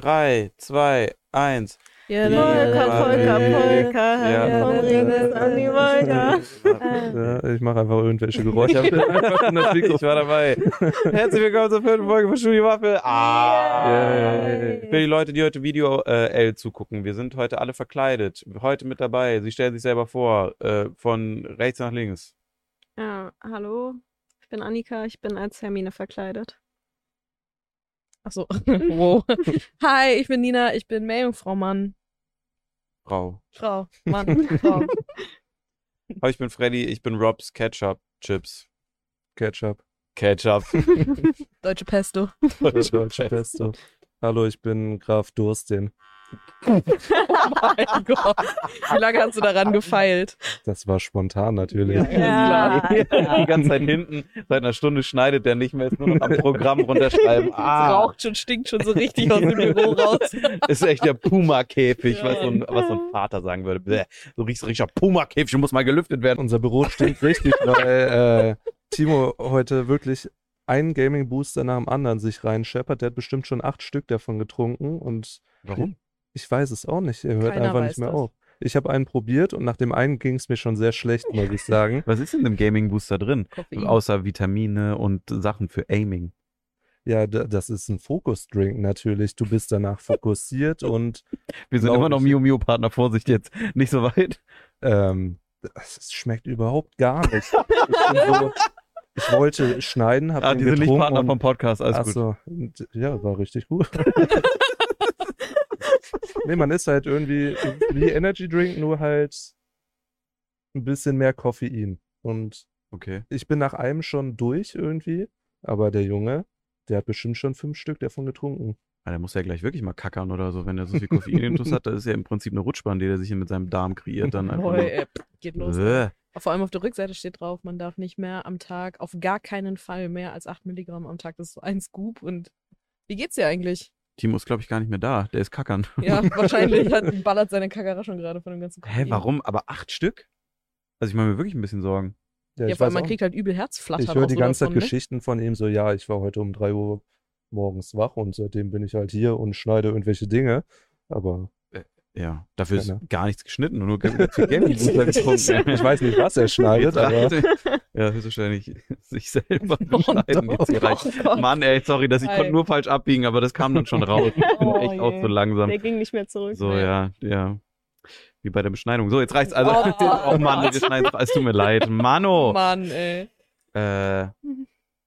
3, 2, 1. Ja, Polka, Polka, Polka. Ja. Komm, Renes an die Wolke. Ich mache einfach irgendwelche Geräusche. Ich war dabei. Herzlich willkommen zur vierten Folge von Studio Waffel. Ah. Für die Leute, die heute Video äh, L zugucken, wir sind heute alle verkleidet. Heute mit dabei. Sie stellen sich selber vor, äh, von rechts nach links. Ja, hallo. Ich bin Annika, ich bin als Hermine verkleidet. Achso. wow. Hi, ich bin Nina, ich bin Meerjungfrau, Mann. Frau. Frau, Mann, Frau. Hallo, ich bin Freddy, ich bin Robs Ketchup Chips. Ketchup. Ketchup. Deutsche Pesto. Deutsche Pesto. Hallo, ich bin Graf Durstin. Oh mein Gott. Wie lange hast du daran gefeilt? Das war spontan natürlich. Ja. Die ganze Zeit hinten, seit einer Stunde schneidet der nicht mehr, ist nur noch am Programm runterschreiben. Es Ah, raucht schon, stinkt schon so richtig aus dem Büro raus. ist echt der Puma-Käfig, Ja. was, so ein, was so ein Vater sagen würde. Bäh, so riecht richtiger Puma-Käfig und muss mal gelüftet werden. Unser Büro stinkt richtig, weil äh, Timo heute wirklich einen Gaming-Booster nach dem anderen sich reinscheppert. Der hat bestimmt schon acht Stück davon getrunken und Warum? Ich weiß es auch nicht. Er hört Keiner einfach nicht mehr das. auf. Ich habe einen probiert und nach dem einen ging es mir schon sehr schlecht, muss ich sagen. Was ist denn im Gaming-Booster drin? Koffein. Außer Vitamine und Sachen für Aiming. Ja, da- das ist ein Fokus-Drink natürlich. Du bist danach fokussiert und Wir sind immer noch. Mio Mio Partner, Vorsicht jetzt. Nicht so weit. ähm, es es schmeckt überhaupt gar nicht. Ich, bin so, ich wollte schneiden, habe Ah, den die sind nicht getrunken Partner und- vom Podcast, alles Ach gut. ja, war richtig gut. Nee, man ist halt irgendwie wie Energy Drink, nur halt ein bisschen mehr Koffein. Und Okay. ich bin nach einem schon durch irgendwie, aber der Junge, der hat bestimmt schon fünf Stück davon getrunken. Ah, der muss ja gleich wirklich mal kackern oder so, wenn er so viel Koffein hat. Das ist ja im Prinzip eine Rutschbahn, die er sich hier mit seinem Darm kreiert. Dann einfach ey, geht los. Bäh. Vor allem auf der Rückseite steht drauf, man darf nicht mehr am Tag, auf gar keinen Fall mehr als 8 Milligramm am Tag. Das ist so ein Scoop. Und wie geht's dir eigentlich? Timo ist, glaube ich, gar nicht mehr da. Der ist kackern. Ja, wahrscheinlich hat, ballert seine Kagara schon gerade von dem ganzen Hä, Koffein. warum? Aber acht Stück? Also ich mache mir wirklich ein bisschen Sorgen. Ja, Ja, vor allem, man auch kriegt halt übel Herzflattern. Ich höre die so ganze Zeit ne? Geschichten von ihm, so, ja, ich war heute um 3 Uhr morgens wach und seitdem bin ich halt hier und schneide irgendwelche Dinge. Aber Ja, dafür ist Ja, ne? gar nichts geschnitten und nur ganz viel Gaming getrunken. ich weiß nicht, was er schneidet, aber ja, höchstwahrscheinlich sich selber Oh, beschneiden. doch. jetzt. Oh. Mann, ey, sorry, dass ich konnte nur falsch abbiegen, aber das kam dann schon raus. Ich bin Oh echt auch je. so langsam. Der ging nicht mehr zurück. So, ja, ja. Wie bei der Beschneidung. So, jetzt reicht's. Also, Oh, oh, Mann, wir schneiden es tut mir leid. Mano. Mann, ey. Äh,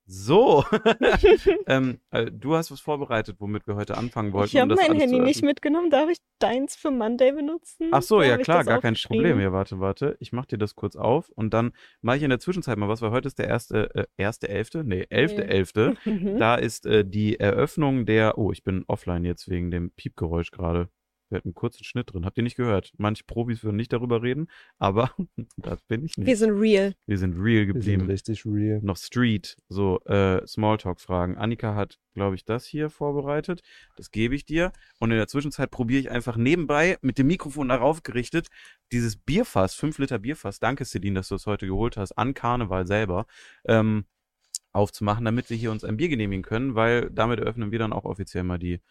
so. ähm, äh, du hast was vorbereitet, womit wir heute anfangen wollten. Ich habe um mein Handy nicht mitgenommen. Darf ich deins für Monday benutzen? Ach so, Da ja klar, gar kein. Problem. Ja, warte, warte. Ich mach dir das kurz auf und dann mache ich in der Zwischenzeit mal was, weil heute ist der erste, äh, erste Elfte? Nee, elfte Nee. Elfte. Mhm. Da ist äh, die Eröffnung der, oh, ich bin offline jetzt wegen dem Piepgeräusch gerade. Wir hatten einen kurzen Schnitt drin. Habt ihr nicht gehört? Manche Profis würden nicht darüber reden, aber das bin ich nicht. Wir sind real. Wir sind real wir sind geblieben. richtig real. Noch Street, so äh, Smalltalk-Fragen. Annika hat, glaube ich, das hier vorbereitet. Das gebe ich dir. Und in der Zwischenzeit probiere ich einfach nebenbei mit dem Mikrofon darauf gerichtet, dieses Bierfass, 5 Liter Bierfass, danke Celine, dass du es heute geholt hast, an Karneval selber, ähm, aufzumachen, damit wir hier uns ein Bier genehmigen können, weil damit eröffnen wir dann auch offiziell mal die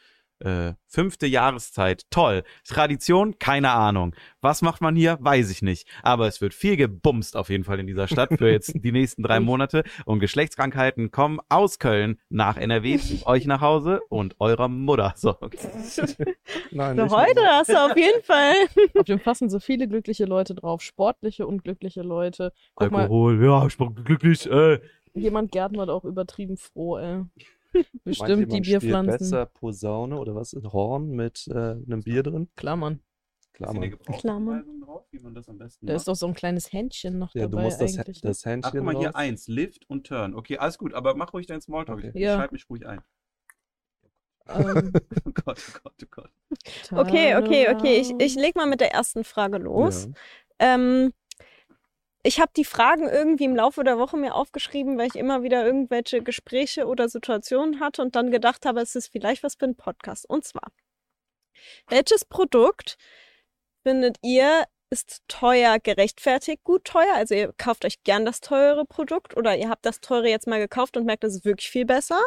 äh, fünfte Jahreszeit. Toll. Tradition? Keine Ahnung. Was macht man hier? Weiß ich nicht. Aber es wird viel gebumst auf jeden Fall in dieser Stadt für jetzt die nächsten drei Monate. Und Geschlechtskrankheiten kommen aus Köln nach NRW zu euch nach Hause und eurer Mutter. So. Nein, ich- heute hast du auf jeden Fall. Auf dem Fass sind so viele glückliche Leute drauf. Sportliche und glückliche Leute. Guck mal, Alkohol, ja, ich bin glücklich. Äh. jemand gärtnert auch übertrieben froh, ey. Meint Bestimmt die jemand spielt Bierpflanzen. besser Posaune oder was? Ein Horn mit äh, einem Bier drin? Mann. Klar, Mann. drauf, wie man das am besten Da ist doch so ein kleines Händchen noch Ja, du dabei musst das, eigentlich. ne? das Händchen Ach, guck mal, hier raus. eins, Lift und Turn. Okay, alles gut, aber mach ruhig deinen Smalltalk. Okay. Ich Ja. schreib mich ruhig ein. ähm, Oh Gott, oh Gott, oh Gott. Okay, okay, okay. Ich, ich leg mal mit der ersten Frage los. Ja. Ähm, ich habe die Fragen irgendwie im Laufe der Woche mir aufgeschrieben, weil ich immer wieder irgendwelche Gespräche oder Situationen hatte und dann gedacht habe, es ist vielleicht was für einen Podcast. Und zwar, welches Produkt findet ihr ist teuer gerechtfertigt, gut teuer? Also ihr kauft euch gern das teure Produkt oder ihr habt das teure jetzt mal gekauft und merkt, das ist wirklich viel besser?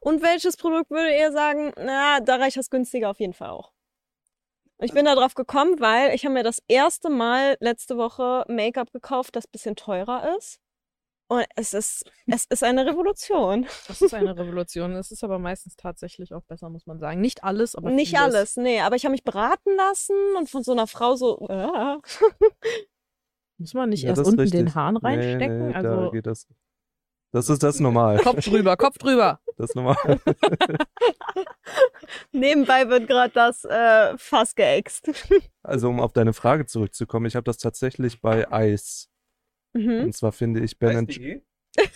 Und welches Produkt würdet ihr sagen, na, da reicht das günstiger auf jeden Fall auch? Und ich bin da drauf gekommen, weil ich habe mir das erste Mal letzte Woche Make-up gekauft, das bisschen teurer ist. Und es ist, es ist eine Revolution. Das ist eine Revolution. Es ist aber meistens tatsächlich auch besser, muss man sagen. Nicht alles, aber Nicht vieles. alles, nee, aber ich habe mich beraten lassen und von so einer Frau so, äh, Muss man nicht Ja, erst unten richtig. den Hahn reinstecken? Nee, nee, da also geht das. Ist das normal. Kopf drüber, Kopf drüber. Das ist normal. nebenbei wird gerade das äh, Fass geäxt. Also um auf deine Frage zurückzukommen, ich habe das tatsächlich bei Eis. Mhm. Und zwar finde ich Ben Weiß.de?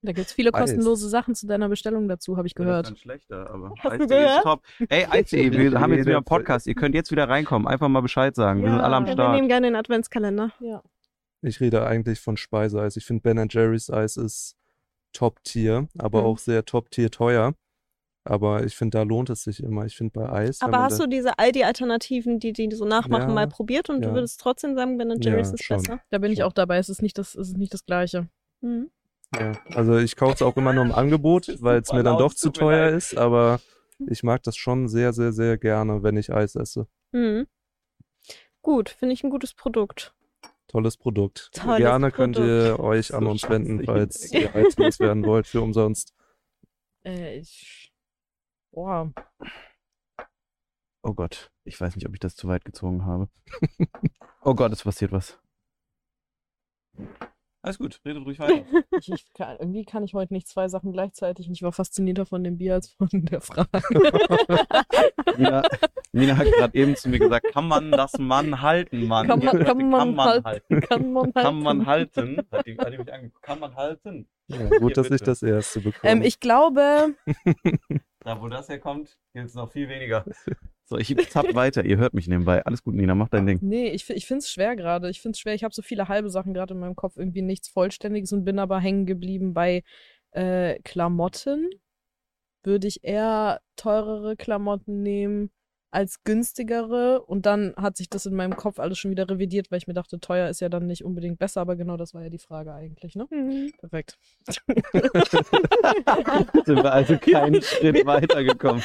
Da gibt's viele Eis. kostenlose Sachen zu deiner Bestellung dazu, habe ich Ja, das ist gehört. dann schlechter, aber Hast du Eis.de ist gehört? top. Ey, Eis.de, wir haben jetzt wieder einen Podcast. Ihr könnt jetzt wieder reinkommen. Einfach mal Bescheid sagen. Wir Ja. sind alle am Ja, wir Start. nehmen gerne den Adventskalender. Ja. Ich rede eigentlich von Speiseeis. Ich finde Ben Jerry's Eis ist Top-Tier, aber Mhm. auch sehr Top-Tier teuer. Aber ich finde, da lohnt es sich immer. Ich finde bei Eis. Aber hast du diese Aldi-Alternativen, die die so nachmachen, Ja, mal probiert und du ja. würdest trotzdem sagen, Ben Jerry's Ja, ist schon. besser? Da bin ich auch dabei. Es ist nicht das, es ist nicht das Gleiche. Mhm. ja. Also ich kaufe es auch immer nur im Angebot, weil es mir dann doch zu teuer leid. ist. Aber ich mag das schon sehr, sehr, sehr gerne, wenn ich Eis esse. Mhm. Gut, finde ich ein gutes Produkt. Tolles Produkt. Tolles gerne könnt ihr Produkt. euch an So uns wenden, falls ihr Eis loswerden wollt für umsonst. Äh, ich. Boah. Oh Gott, ich weiß nicht, ob ich das zu weit gezogen habe. oh Gott, es passiert was. Alles gut, redet ruhig weiter. Ich, ich kann, irgendwie kann ich heute nicht zwei Sachen gleichzeitig und ich war faszinierter von dem Bier als von der Frage. Nina, Nina hat gerade eben zu mir gesagt, kann man das Mann halten, Mann? Kann man- kann sagte, man halten. halten. kann man halt. Kann man halten? Hat die, hat die mich angeguckt. Kann man halten? Ja, gut, dass ich das erste bekomme. ähm, ich glaube, Da, wo das herkommt, gilt es noch viel weniger. So, ich zapp weiter. Ihr hört mich nebenbei. Alles gut, Nina, mach dein Ding. nee, ich, ich finde es schwer gerade. Ich finde es schwer. Ich habe so viele halbe Sachen gerade in meinem Kopf, irgendwie nichts Vollständiges und bin aber hängen geblieben bei äh, Klamotten. Würde ich eher teurere Klamotten nehmen als günstigere und dann hat sich das in meinem Kopf alles schon wieder revidiert, weil ich mir dachte, teuer ist ja dann nicht unbedingt besser, aber genau das war ja die Frage eigentlich, ne? Mhm. Perfekt. Sind wir also keinen Schritt weitergekommen.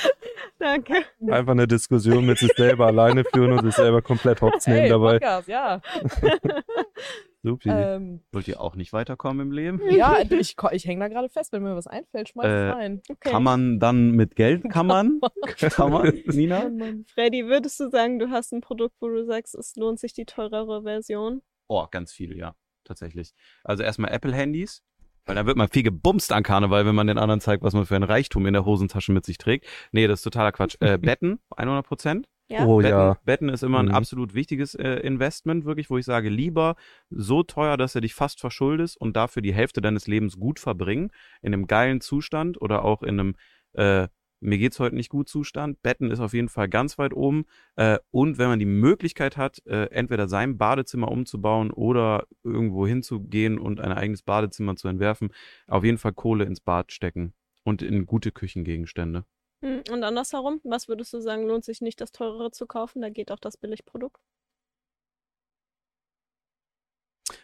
Danke. Einfach eine Diskussion mit sich selber alleine führen und sich selber komplett hops nehmen Hey, dabei. Podcast, ja. Supi. Ähm, Wollt ihr auch nicht weiterkommen im Leben? ja, ich, ich hänge da gerade fest, wenn mir was einfällt, schmeiß Äh, es rein. Okay. Kann man dann mit Geld, kann man? Kann man, Nina? Freddy, würdest du sagen, du hast ein Produkt, wo du sagst, es lohnt sich die teurere Version? Oh, ganz viel, ja. Tatsächlich. Also erstmal Apple-Handys. Weil da wird man viel gebumst an Karneval, wenn man den anderen zeigt, was man für ein Reichtum in der Hosentasche mit sich trägt. Nee, das ist totaler Quatsch. Äh, Betten, 100 Prozent. Ja. oh Betten, ja. Betten ist immer ein Mhm. absolut wichtiges äh, Investment, wirklich, wo ich sage, lieber so teuer, dass er dich fast verschuldest und dafür die Hälfte deines Lebens gut verbringen, in einem geilen Zustand oder auch in einem äh, mir geht's heute nicht gut Zustand. Betten ist auf jeden Fall ganz weit oben. Äh, und wenn man die Möglichkeit hat, äh, entweder sein Badezimmer umzubauen oder irgendwo hinzugehen und ein eigenes Badezimmer zu entwerfen, auf jeden Fall Kohle ins Bad stecken und in gute Küchengegenstände. Hm, Und andersherum, was würdest du sagen, lohnt sich nicht, das teurere zu kaufen? Da geht auch das Billigprodukt.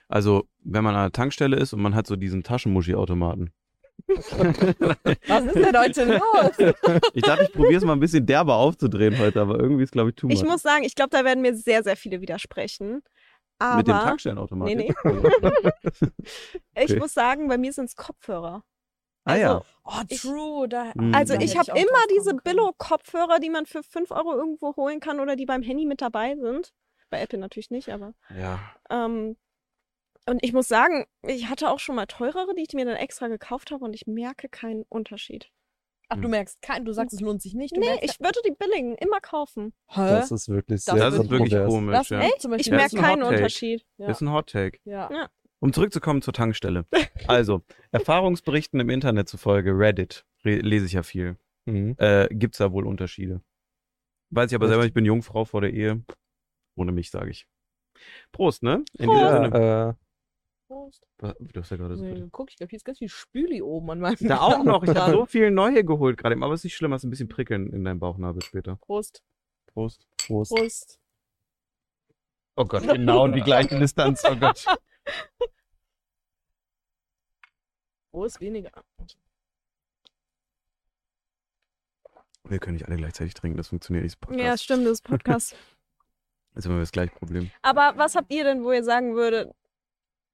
Also, wenn man an der Tankstelle ist und man hat so diesen Taschenmuschi-Automaten. Was ist denn heute los? Ich dachte, ich probiere es mal ein bisschen derber aufzudrehen heute, aber irgendwie ist, glaube ich, too much. Ich muss sagen, ich glaube, da werden mir sehr, sehr viele widersprechen. Aber Mit dem Tankstellenautomaten. Nee, ich Okay. muss sagen, bei mir sind es Kopfhörer. Ah ja. Also, Oh, Ich- true. Da, Mhm. Also da ich habe immer diese. Billo-Kopfhörer, die man für 5 Euro irgendwo holen kann oder die beim Handy mit dabei sind. Bei Apple natürlich nicht, aber. Ja. Ähm, und ich muss sagen, ich hatte auch schon mal teurere, die ich mir dann extra gekauft habe und ich merke keinen Unterschied. Ach, du merkst kein, du sagst, es lohnt sich nicht. Du Nee, ich würde die billigen immer kaufen. Hä? Das ist wirklich sehr Das ist wirklich komisch, Das ja. echt? Ich Ja, merke keinen. Unterschied. Ja. Ist ein Hot Take. ja. Ja. Um zurückzukommen zur Tankstelle. Also, Erfahrungsberichten im Internet zufolge, Reddit, re- lese ich ja viel. Mhm. Äh, gibt's da wohl Unterschiede? Weiß ich aber Echt? selber, ich bin Jungfrau vor der Ehe. Ohne mich, sage ich. Prost, ne? In Prost. diesem Sinne. Ja, äh, Prost. Du hast ja gerade so. Nee, guck, ich glaube, hier ist ganz viel Spüli oben an meinem Da auch noch. Ich habe so viel neu geholt gerade. eben, Aber es ist nicht schlimm, hast ein bisschen Prickeln in deinem Bauchnabel später. Prost. Prost. Prost. Prost. Oh Gott, genau die gleiche Distanz. Oh Gott. Wo ist weniger? Wir können nicht alle gleichzeitig trinken, das funktioniert nicht. Das Ja, stimmt, das ist Podcast. Das ist immer das gleiche Problem. Aber was habt ihr denn, wo ihr sagen würdet,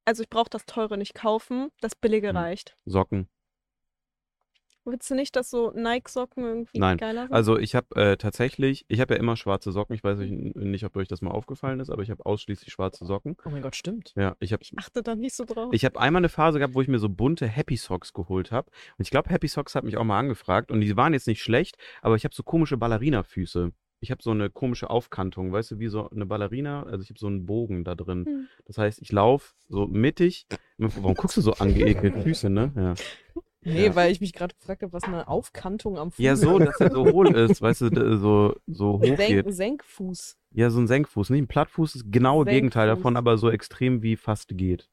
also ich brauche das teure nicht kaufen, das billige Hm. reicht? Socken. Willst du nicht, dass so Nike-Socken irgendwie Nein, geiler sind? Also ich habe äh, tatsächlich, ich habe ja immer schwarze Socken. Ich weiß nicht, nicht, ob euch das mal aufgefallen ist, aber ich habe ausschließlich schwarze Socken. Oh mein Gott, stimmt. Ja, ich habe Achte da nicht so drauf. ich habe einmal eine Phase gehabt, wo ich mir so bunte Happy Socks geholt habe. Und ich glaube, Happy Socks hat mich auch mal angefragt und die waren jetzt nicht schlecht, aber ich habe so komische Ballerina-Füße. Ich habe so eine komische Aufkantung, weißt du, wie so eine Ballerina. Also ich habe so einen Bogen da drin. Hm. Das heißt, ich laufe so mittig. Warum guckst du so angeekelt? Füße, ne? Ja. Nee, Ja. weil ich mich gerade gefragt habe, was eine Aufkantung am Fuß Ja, so, dass er so hohl ist, weißt du, so, so hoch Senk, geht. Senkfuß. Ja, so ein Senkfuß. Nicht ein Plattfuß, ist genaue Gegenteil Senkfuß. davon, aber so extrem wie fast geht.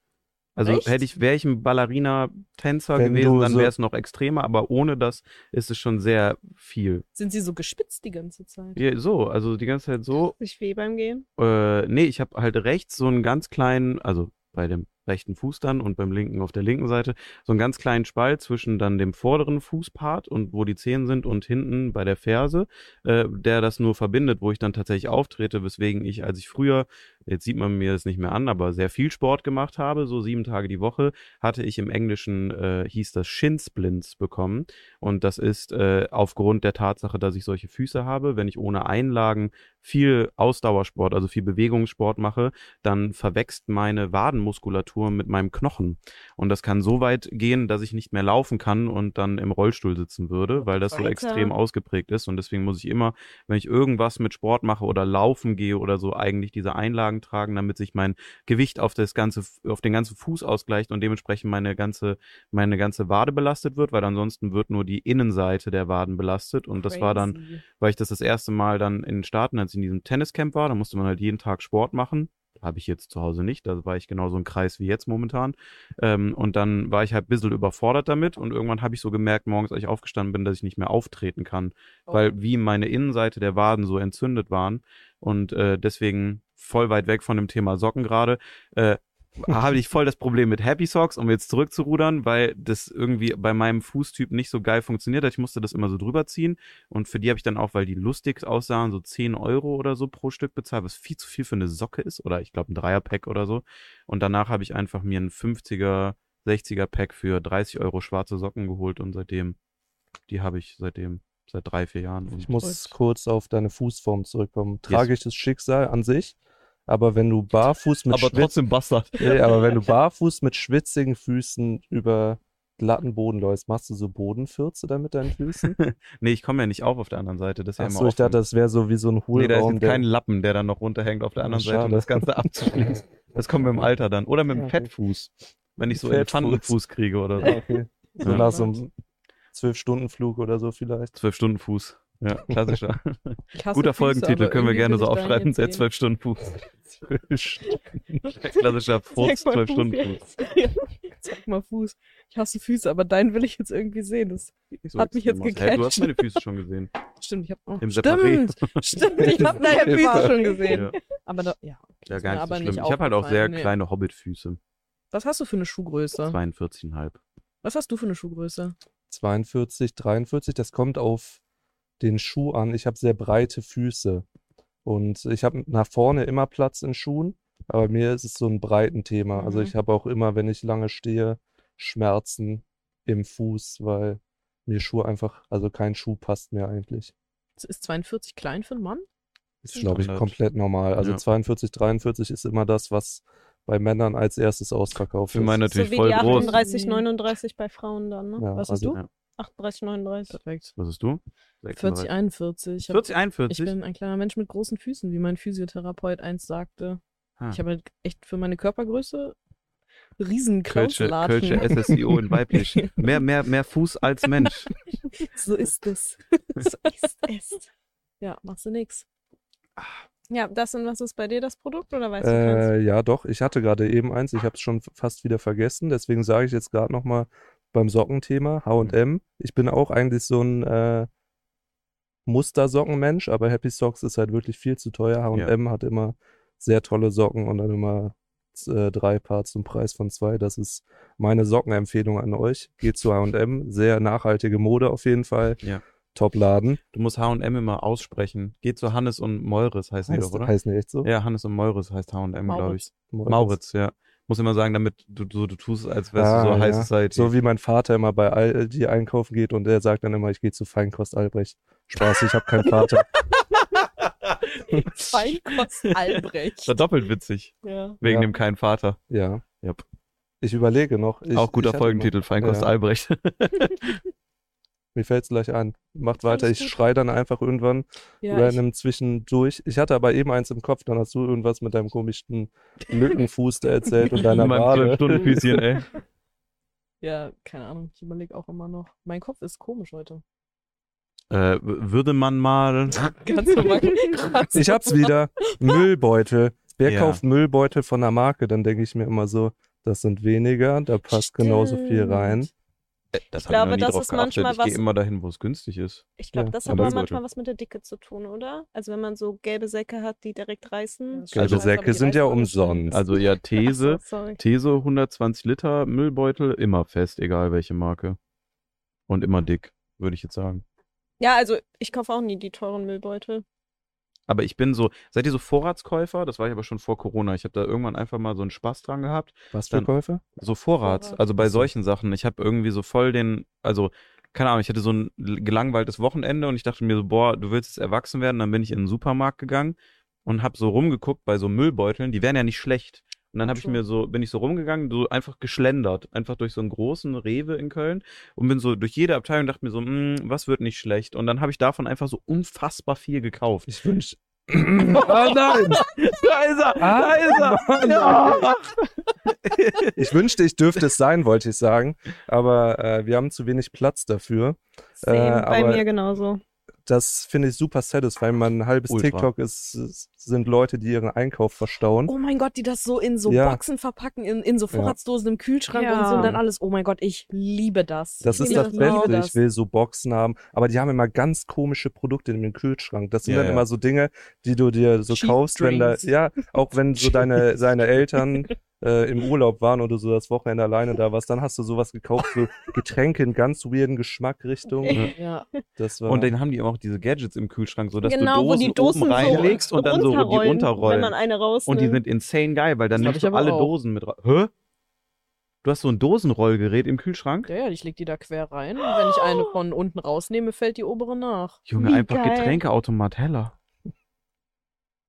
Also Echt? hätte ich, wäre ich ein Ballerina-Tänzer gewesen, dann wäre es noch extremer, aber ohne das ist es schon sehr viel. Sind sie so gespitzt die ganze Zeit? Ja, so, also die ganze Zeit so. Sich weh beim Gehen. Äh, nee, ich habe halt rechts so einen ganz kleinen, also bei dem rechten Fuß dann und beim linken auf der linken Seite. So einen ganz kleinen Spalt zwischen dann dem vorderen Fußpart und wo die Zehen sind und hinten bei der Ferse, äh, der das nur verbindet, wo ich dann tatsächlich auftrete, weswegen ich, als ich früher, jetzt sieht man mir das nicht mehr an, aber sehr viel Sport gemacht habe, so sieben Tage die Woche, hatte ich im Englischen, äh, hieß das Shin Splints bekommen und das ist äh, aufgrund der Tatsache, dass ich solche Füße habe, wenn ich ohne Einlagen viel Ausdauersport, also viel Bewegungssport mache, dann verwächst meine Wadenmuskulatur mit meinem Knochen. Und das kann so weit gehen, dass ich nicht mehr laufen kann und dann im Rollstuhl sitzen würde, weil das so Alter. extrem ausgeprägt ist. Und deswegen muss ich immer, wenn ich irgendwas mit Sport mache oder laufen gehe oder so, eigentlich diese Einlagen tragen, damit sich mein Gewicht auf das ganze, auf den ganzen Fuß ausgleicht und dementsprechend meine ganze, meine ganze Wade belastet wird, weil ansonsten wird nur die Innenseite der Waden belastet. Und das war dann Crazy. weil ich das das erste Mal dann in den Staaten, als ich in diesem Tenniscamp war, da musste man halt jeden Tag Sport machen. Habe ich jetzt zu Hause nicht, da war ich genauso ein Kreis wie jetzt momentan. Ähm, und dann war ich halt ein bisschen überfordert damit und irgendwann habe ich so gemerkt, morgens, als ich aufgestanden bin, dass ich nicht mehr auftreten kann, Oh. weil wie meine Innenseite der Waden so entzündet waren und äh, deswegen voll weit weg von dem Thema Socken gerade. Äh, habe ich voll das Problem mit Happy Socks, um jetzt zurückzurudern, weil das irgendwie bei meinem Fußtyp nicht so geil funktioniert hat. Ich musste das immer so drüber ziehen und für die habe ich dann auch, weil die lustig aussahen, so 10 Euro oder so pro Stück bezahlt, was viel zu viel für eine Socke ist oder ich glaube ein Dreierpack oder so. Und danach habe ich einfach mir ein 50er, 60er Pack für 30 Euro schwarze Socken geholt und seitdem, die habe ich seitdem, seit drei, vier Jahren. Ich muss kurz auf deine Fußform zurückkommen. Tragisches Schicksal an sich, aber wenn du barfuß mit Schwitz Bastard. nee, aber wenn du barfuß mit schwitzigen Füßen über glatten Boden läufst, machst du so Bodenfürze dann mit deinen Füßen? Nee, ich komme ja nicht auf auf der anderen Seite. Das ist ja immer Achso, ich dachte, das wäre so wie so ein Nee, da ist Hohlraum. jetzt kein Lappen, der dann noch runterhängt auf der anderen Seite, um schade. das Ganze abzuschließen. Das kommt mit dem Alter dann. Oder mit dem. Fettfuß. Wenn ich so Fettfuß. Elefantenfuß kriege oder so. Okay. So Ja. nach so einem Zwölf-Stunden-Flug oder so vielleicht. Zwölf Stunden Fuß. Ja, klassischer. Guter Füße, Folgentitel, können wir gerne so aufschreiben. Der zwölf Stunden Fuß. Klassischer mal zwölf Fuß Stunden. Fuß. Zeig mal Fuß. Ich hasse Füße, aber deinen will ich jetzt irgendwie sehen. Das So Hat mich jetzt aus. Hä, du hast gecatcht. meine Füße schon gesehen. stimmt, ich habe oh, Im. Stimmt, stimmt, ich habe deine Füße schon gesehen. Ja, Aber da, ja. ja ist gar nicht so aber schlimm. nicht ich habe halt auch sehr nee. kleine Hobbitfüße. Was hast du für eine Schuhgröße? 42,5. Was hast du für eine Schuhgröße? 42, 43, das kommt auf den Schuh an. Ich habe sehr breite Füße und ich habe nach vorne immer Platz in Schuhen, aber mir ist es so ein breiten Thema. Also Mhm. ich habe auch immer, wenn ich lange stehe, Schmerzen im Fuß, weil mir Schuhe einfach, also kein Schuh passt mir eigentlich. Ist 42 klein für einen Mann? Ist, glaube ich, komplett normal. Also Ja. 42, 43 ist immer das, was bei Männern als erstes ausverkauft Für ist. meine So natürlich wie voll die groß. 38, 39 bei Frauen dann, ne? Ja, Was hast also- du? Ja. 38, 39. Perfekt. Was hast du? 40, 41. Ich, hab, 40, ich 41? bin ein kleiner Mensch mit großen Füßen, wie mein Physiotherapeut einst sagte. Ah. Ich habe halt echt für meine Körpergröße Kölsche, Riesenkrautsalatschen. Kölsche SSIO in weiblich. Mehr, mehr, mehr Fuß als Mensch. so ist es. So ist es. Ja, machst du nix. Ja, das und was ist bei dir das Produkt oder weißt du keins? Äh, ja, doch. Ich hatte gerade eben eins. Ich habe es schon fast wieder vergessen. Deswegen sage ich jetzt gerade noch mal beim Sockenthema H&M. Ich bin auch eigentlich so ein äh, Mustersockenmensch, aber Happy Socks ist halt wirklich viel zu teuer. H&M hat immer sehr tolle Socken und dann immer äh, drei Paar zum Preis von zwei. Das ist meine Sockenempfehlung an euch. Geht zu H&M, sehr nachhaltige Mode auf jeden Fall. Ja. Top-Laden. Du musst H&M immer aussprechen. Geht zu Hannes und Meures, heißen die Heißt, doch, oder? heißt nicht echt so? Ja, Hannes und Meures heißt H&M, glaube ich. Mauritz. Mauritz, ja. Muss immer sagen, damit du, du, du tust, als wärst Ah, du so ja. Society. So wie mein Vater immer bei Aldi einkaufen geht und der sagt dann immer, ich gehe zu Feinkost Albrecht. Spaß, ich habe keinen Vater. Feinkost Albrecht. war doppelt witzig. ja. Wegen Ja. dem keinen Vater. Ja. Yep. Ich überlege noch. Ich, Auch guter Folgentitel, noch- Feinkost Ja. Albrecht. Mir fällt's gleich an. Macht weiter. Ich gut. schrei dann einfach irgendwann Ja, ich, random zwischendurch. Ich hatte aber eben eins im Kopf, dann hast du irgendwas mit deinem komischen Lückenfuß da erzählt und deiner Wade. kleinen Stundenfüßchen, ey. ja, keine Ahnung. Ich überlege auch immer noch. Mein Kopf ist komisch heute. Äh, würde man mal. Ganz normal. Ich hab's wieder. Müllbeutel. Wer Ja. kauft Müllbeutel von der Marke? Dann denke ich mir immer so, das sind weniger, da passt genauso viel rein. Äh, Das Ich glaube, nie das ist manchmal. Ich gehe was- immer dahin, wo es günstig ist. Ich glaube, Ja, das hat aber manchmal was mit der Dicke zu tun, oder? Also wenn man so gelbe Säcke hat, die direkt reißen. das Gelbe aber Säcke sind ja umsonst. Also ja, These. So. These 120 Liter Müllbeutel, immer fest, egal welche Marke. Und immer dick, würde ich jetzt sagen. Ja, also ich kaufe auch nie die teuren Müllbeutel. Aber ich bin so, seid ihr so Vorratskäufer? Das war ich aber schon vor Corona. Ich habe da irgendwann einfach mal so einen Spaß dran gehabt. Was für Dann- Käufe? So Vorrat, Vorrat. also bei solchen Sachen. Ich habe irgendwie so voll den, also keine Ahnung, ich hatte so ein gelangweiltes Wochenende und ich dachte mir so, boah, du willst jetzt erwachsen werden. Dann bin ich in den Supermarkt gegangen und habe so rumgeguckt bei so Müllbeuteln. Die wären ja nicht schlecht. Und dann habe ich mir so, bin ich so rumgegangen, so einfach geschlendert, einfach durch so einen großen Rewe in Köln und bin so durch jede Abteilung und dachte mir so, hm, was wird nicht schlecht? Und dann habe ich davon einfach so unfassbar viel gekauft. Ich wünsche. ah nein! Da ist er! Ah, da ist er! Mann. Ja. Ich wünschte, ich dürfte es sein, wollte ich sagen. Aber äh, wir haben zu wenig Platz dafür. Same, Äh, bei mir genauso. Das finde ich super satisfying. Mein halbes Ultra. TikTok ist, sind Leute, die ihren Einkauf verstauen. Oh mein Gott, die das so in so Ja. Boxen verpacken, in, in so Vorratsdosen im Kühlschrank Ja. und so und dann alles. Oh mein Gott, ich liebe das. Das ich ist das Beste. das. Ich will so Boxen haben. Aber die haben immer ganz komische Produkte in dem Kühlschrank. Das sind Ja, dann ja. immer so Dinge, die du dir so Cheap kaufst, wenn da, drinks. ja, auch wenn so deine, deine Eltern äh, im Urlaub waren oder so das Wochenende alleine da warst, dann hast du sowas gekauft, so Getränke in ganz weirden Geschmackrichtungen. Ja. Das war, Und dann haben die auch diese Gadgets im Kühlschrank, so dass genau, du wo Dosen, die Dosen oben reinlegst so und dann so die runterrollen. Wenn man eine raus. und die sind insane geil, weil dann Das nimmst ich du alle auch. Dosen mit rein. Hä? Du hast so ein Dosenrollgerät im Kühlschrank? ja, ja, ich leg die da quer rein und wenn ich eine von unten rausnehme, fällt die obere nach. Junge, Wie einfach geil. Getränkeautomat heller.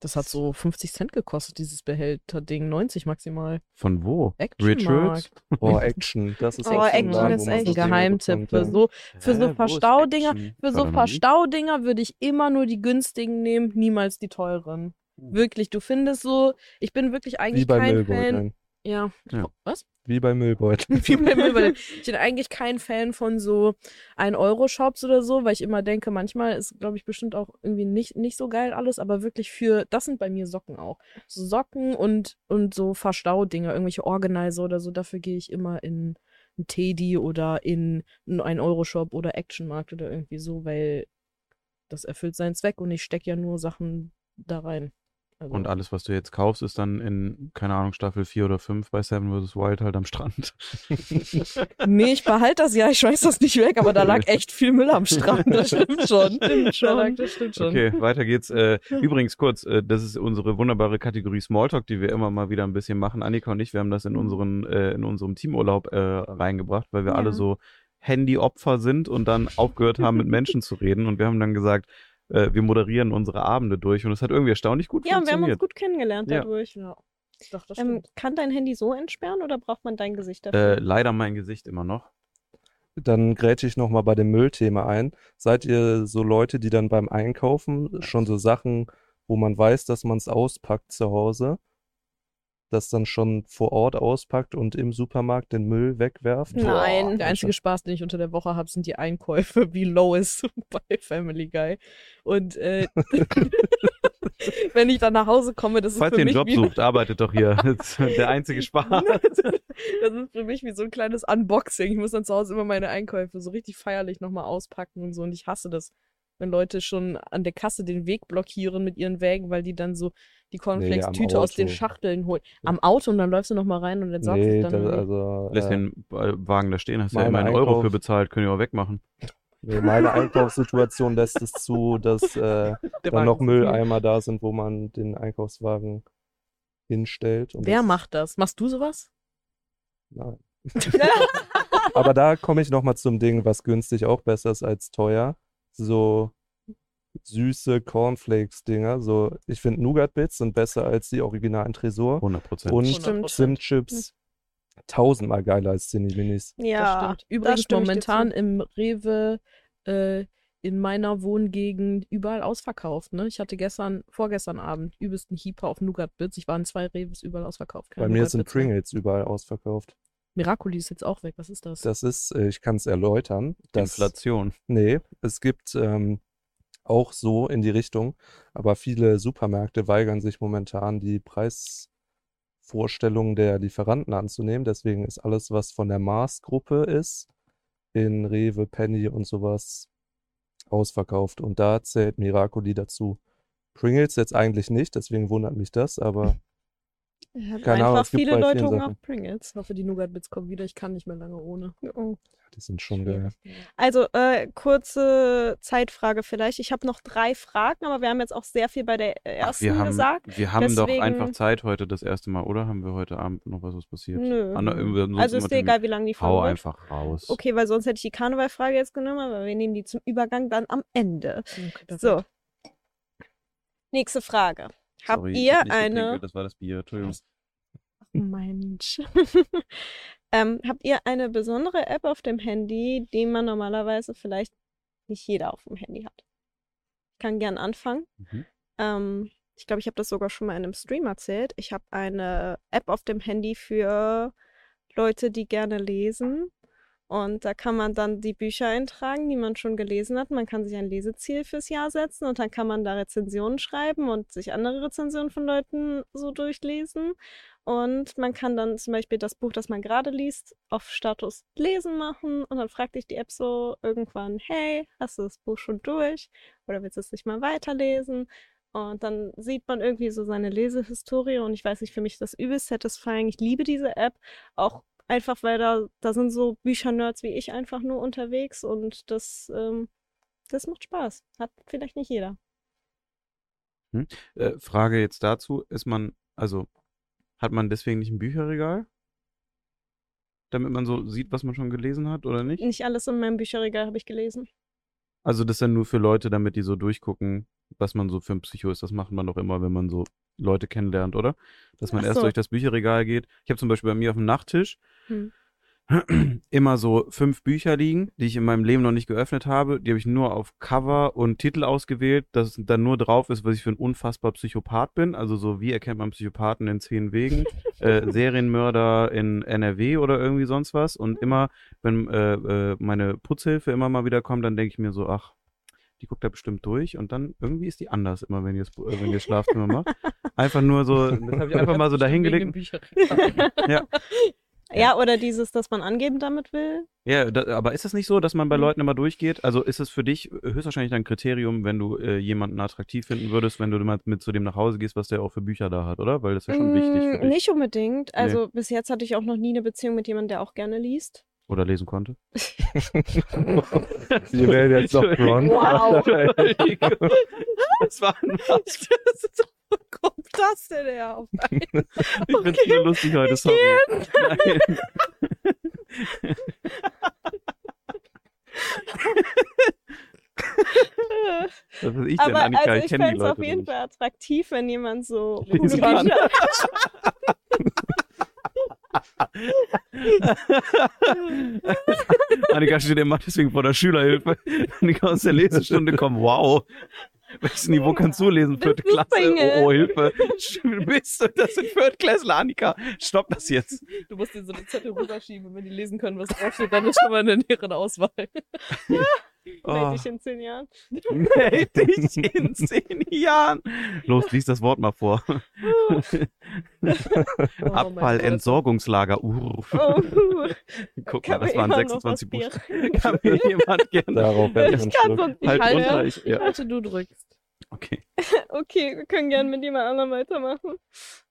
Das hat so 50 Cent gekostet, dieses Behälter-Ding. 90 maximal. Von wo? Action Rituals? oh, Action. Das ist Oh, so Action Laden, ist echt so ein Geheimtipp. bekommt, Für so, für so Hä, ist Verstaudinger, für so? Verstaudinger würde ich immer nur die günstigen nehmen, niemals die teuren. Wirklich, du findest so, ich bin wirklich Wie eigentlich bei kein Fan. Müllbeuteln. Ja. Ja. Was? Wie bei Müllbeuteln. Wie bei Müllbeuteln. Ich bin eigentlich kein Fan von so 1-Euro-Shops oder so, weil ich immer denke, manchmal ist, glaube ich, bestimmt auch irgendwie nicht, nicht so geil alles, aber wirklich für, das sind bei mir Socken auch. So Socken und, und so Verstaudinger, irgendwelche Organizer oder so, dafür gehe ich immer in einen Teddy oder in einen 1-Euro-Shop oder Actionmarkt oder irgendwie so, weil das erfüllt seinen Zweck und ich stecke ja nur Sachen da rein. Also, Und alles, was du jetzt kaufst, ist dann in, keine Ahnung, Staffel 4 oder 5 bei Seven vs. Wild halt am Strand. Nee, ich behalte das ja, ich schmeiß das nicht weg, aber da lag echt viel Müll am Strand. Das stimmt schon. Stimmt Da lag, schon. das stimmt schon. Okay, weiter geht's. Äh, übrigens kurz, äh, das ist unsere wunderbare Kategorie Smalltalk, die wir immer mal wieder ein bisschen machen. Annika und ich, wir haben das in unseren, äh, in unserem Teamurlaub äh, reingebracht, weil wir Ja. alle so Handyopfer sind und dann aufgehört haben, mit Menschen zu reden. Und wir haben dann gesagt, äh, wir moderieren unsere Abende durch und es hat irgendwie erstaunlich gut Ja, und wir haben uns funktioniert. gut kennengelernt Ja. dadurch. Ja. Doch, das Ähm, kann dein Handy so entsperren oder braucht man dein Gesicht äh, dafür? leider mein Gesicht immer noch. Dann grätsche ich nochmal bei dem Müllthema ein. Seid ihr so Leute, die dann beim Einkaufen schon so Sachen, wo man weiß, dass man es auspackt zu Hause, das dann schon vor Ort auspackt und im Supermarkt den Müll wegwerft? Nein. Der einzige Spaß, den ich unter der Woche habe, sind die Einkäufe wie Lois bei Family Guy. Und äh, wenn ich dann nach Hause komme, das ist Falls für ihr einen mich Job wie, sucht, arbeitet doch hier. Das ist der einzige Spaß. das ist für mich wie so ein kleines Unboxing. Ich muss dann zu Hause immer meine Einkäufe so richtig feierlich nochmal auspacken und so. Und ich hasse das. Wenn Leute schon an der Kasse den Weg blockieren mit ihren Wägen, weil die dann so die Cornflakes-Tüte aus den. Schachteln holen. Am Auto und dann läufst du noch mal rein und dann sagst Nee, du da, dann. also Lässt äh, den Wagen da stehen, hast du ja immer einen Euro für bezahlt, können wir auch wegmachen. nee, meine Einkaufssituation lässt es zu, dass äh, dann noch. Mülleimer da sind, wo man den Einkaufswagen hinstellt. Und Wer das- macht das? Machst du sowas? Nein. Aber da komme ich nochmal zum Ding, was günstig auch besser ist als teuer. So süße Cornflakes-Dinger. So, ich finde Nougat-Bits sind besser als die originalen Tresor. 100 Prozent. Und 100%. Zimtchips tausendmal geiler als Cinni Minis. Das Ja, stimmt. da Übrigens momentan im Rewe äh, in meiner Wohngegend überall ausverkauft. Ne? Ich hatte gestern, vorgestern Abend übelsten Hieper auf Nougat-Bits. Ich war in zwei Rewes überall ausverkauft. keine Bei mir sind. Pringles überall ausverkauft. Miracoli ist jetzt auch weg. Was ist das? Das ist, äh, ich kann es erläutern. Das, Inflation. Nee, es gibt ähm, auch so in die Richtung, aber viele Supermärkte weigern sich momentan, die Preisvorstellungen der Lieferanten anzunehmen. Deswegen ist alles, was von der Mars-Gruppe ist, in Rewe, Penny und sowas, ausverkauft. Und da zählt Miracoli dazu. Pringles jetzt eigentlich nicht, deswegen wundert mich das, aber Ja, Keine Ahnung, einfach es gibt viele Leute Hunger auf Pringles. Ich hoffe, die Nougat-Bits kommen wieder. Ich kann nicht mehr lange ohne. Oh. die sind schon geil. Also, äh, kurze Zeitfrage vielleicht. Ich habe noch drei Fragen, aber wir haben jetzt auch sehr viel bei der Ach, ersten wir haben, gesagt. wir haben doch Deswegen- einfach Zeit heute das erste Mal, oder? Haben wir heute Abend noch was, was passiert? Nö. Ah, irgendwie- sonst Also ist dir egal, wie lange die Hau Folge wird. einfach raus. Okay, weil sonst hätte ich die Karnevalfrage jetzt genommen, aber wir nehmen die zum Übergang dann am Ende. Okay, So. Nächste Frage. Habt Sorry, ihr hab eine. Das war das Bier, Entschuldigung. Mensch. ähm, habt ihr eine besondere App auf dem Handy, die man normalerweise vielleicht nicht jeder auf dem Handy hat? Ich kann gern anfangen. Mhm. Ähm, ich glaube, ich habe das sogar schon mal in einem Stream erzählt. Ich habe eine App auf dem Handy für Leute, die gerne lesen. Und da kann man dann die Bücher eintragen, die man schon gelesen hat. Man kann sich ein Leseziel fürs Jahr setzen und dann kann man da Rezensionen schreiben und sich andere Rezensionen von Leuten so durchlesen. Und man kann dann zum Beispiel das Buch, das man gerade liest, auf Status lesen machen. Und dann fragt dich die App so irgendwann, hey, hast du das Buch schon durch? Oder willst du es nicht mal weiterlesen? Und dann sieht man irgendwie so seine Lesehistorie. Und ich weiß nicht, für mich ist das übelst satisfying. Ich liebe diese App. Auch einfach, weil da, da sind so Büchernerds wie ich einfach nur unterwegs. Und das, ähm, das macht Spaß. Hat vielleicht nicht jeder. Äh, Frage jetzt dazu, ist man, also, hat man deswegen nicht ein Bücherregal? Damit man so sieht, was man schon gelesen hat oder nicht? Nicht alles in meinem Bücherregal habe ich gelesen. Also das ist dann nur für Leute, damit die so durchgucken, was man so für ein Psycho ist. Das macht man doch immer, wenn man so Leute kennenlernt, oder? Dass man Ach erst so. durch das Bücherregal geht. Ich habe zum Beispiel bei mir auf dem Nachttisch Hm. immer so fünf Bücher liegen, die ich in meinem Leben noch nicht geöffnet habe. Die habe ich nur auf Cover und Titel ausgewählt, dass dann nur drauf ist, was ich für ein unfassbar Psychopath bin. Also so, wie erkennt man Psychopathen in zehn Wegen? äh, Serienmörder in NRW oder irgendwie sonst was. Und immer, wenn äh, äh, meine Putzhilfe immer mal wieder kommt, dann denke ich mir so, ach, die guckt da bestimmt durch und dann irgendwie ist die anders immer, wenn ihr das, äh, wenn ihr das Schlafzimmer macht. Einfach nur so, das habe ich einfach mal so dahingelegt. Ja. Ja, oder dieses, dass man angeben damit will. Ja, da, aber ist es nicht so, dass man bei Mhm. Leuten immer durchgeht? Also ist es für dich höchstwahrscheinlich ein Kriterium, wenn du äh, jemanden attraktiv finden würdest, wenn du mal mit zu dem nach Hause gehst, was der auch für Bücher da hat, oder? Weil das ist ja schon wichtig für Mm, dich. Nicht unbedingt. Also bis jetzt hatte ich auch noch nie eine Beziehung mit jemandem, der auch gerne liest. Oder lesen konnte. Wir werden jetzt noch Entschuldigung. Wow. Das war ein was. Wo kommt das denn her? Auf einmal? Ich find's nur lustig heute, sorry. Nein. Was weiß ich denn, Aber Annika? also ich ich fände es auf jeden nicht. Fall attraktiv, wenn jemand so Lesen Bücher-. Annika steht immer deswegen vor der Schülerhilfe. Annika aus der Lesestunde kommt, wow. Welches Niveau kannst du lesen? Vierte Klasse. Oh, oh, Hilfe. Du bist, das sind Viertklässler, Annika. Stopp das jetzt. Du musst dir so eine Zettel rüberschieben, wenn die lesen können, was draufsteht, dann ist schon mal eine nähere Auswahl. Oh. Meld dich in zehn Jahren. Meld dich in zehn Jahren. Los, lies das Wort mal vor. Oh mein Abfallentsorgungslager. Uh. Oh, Guck kann mal, das waren jemand noch 26 was Buchstaben. Kann mir jemand gerne. Darauf ich kann Schluck. sonst nicht. Halt halte- runter. Ich, Ich ja. halte, du drückst. Okay. Okay, wir können gerne mit jemand anderem weitermachen.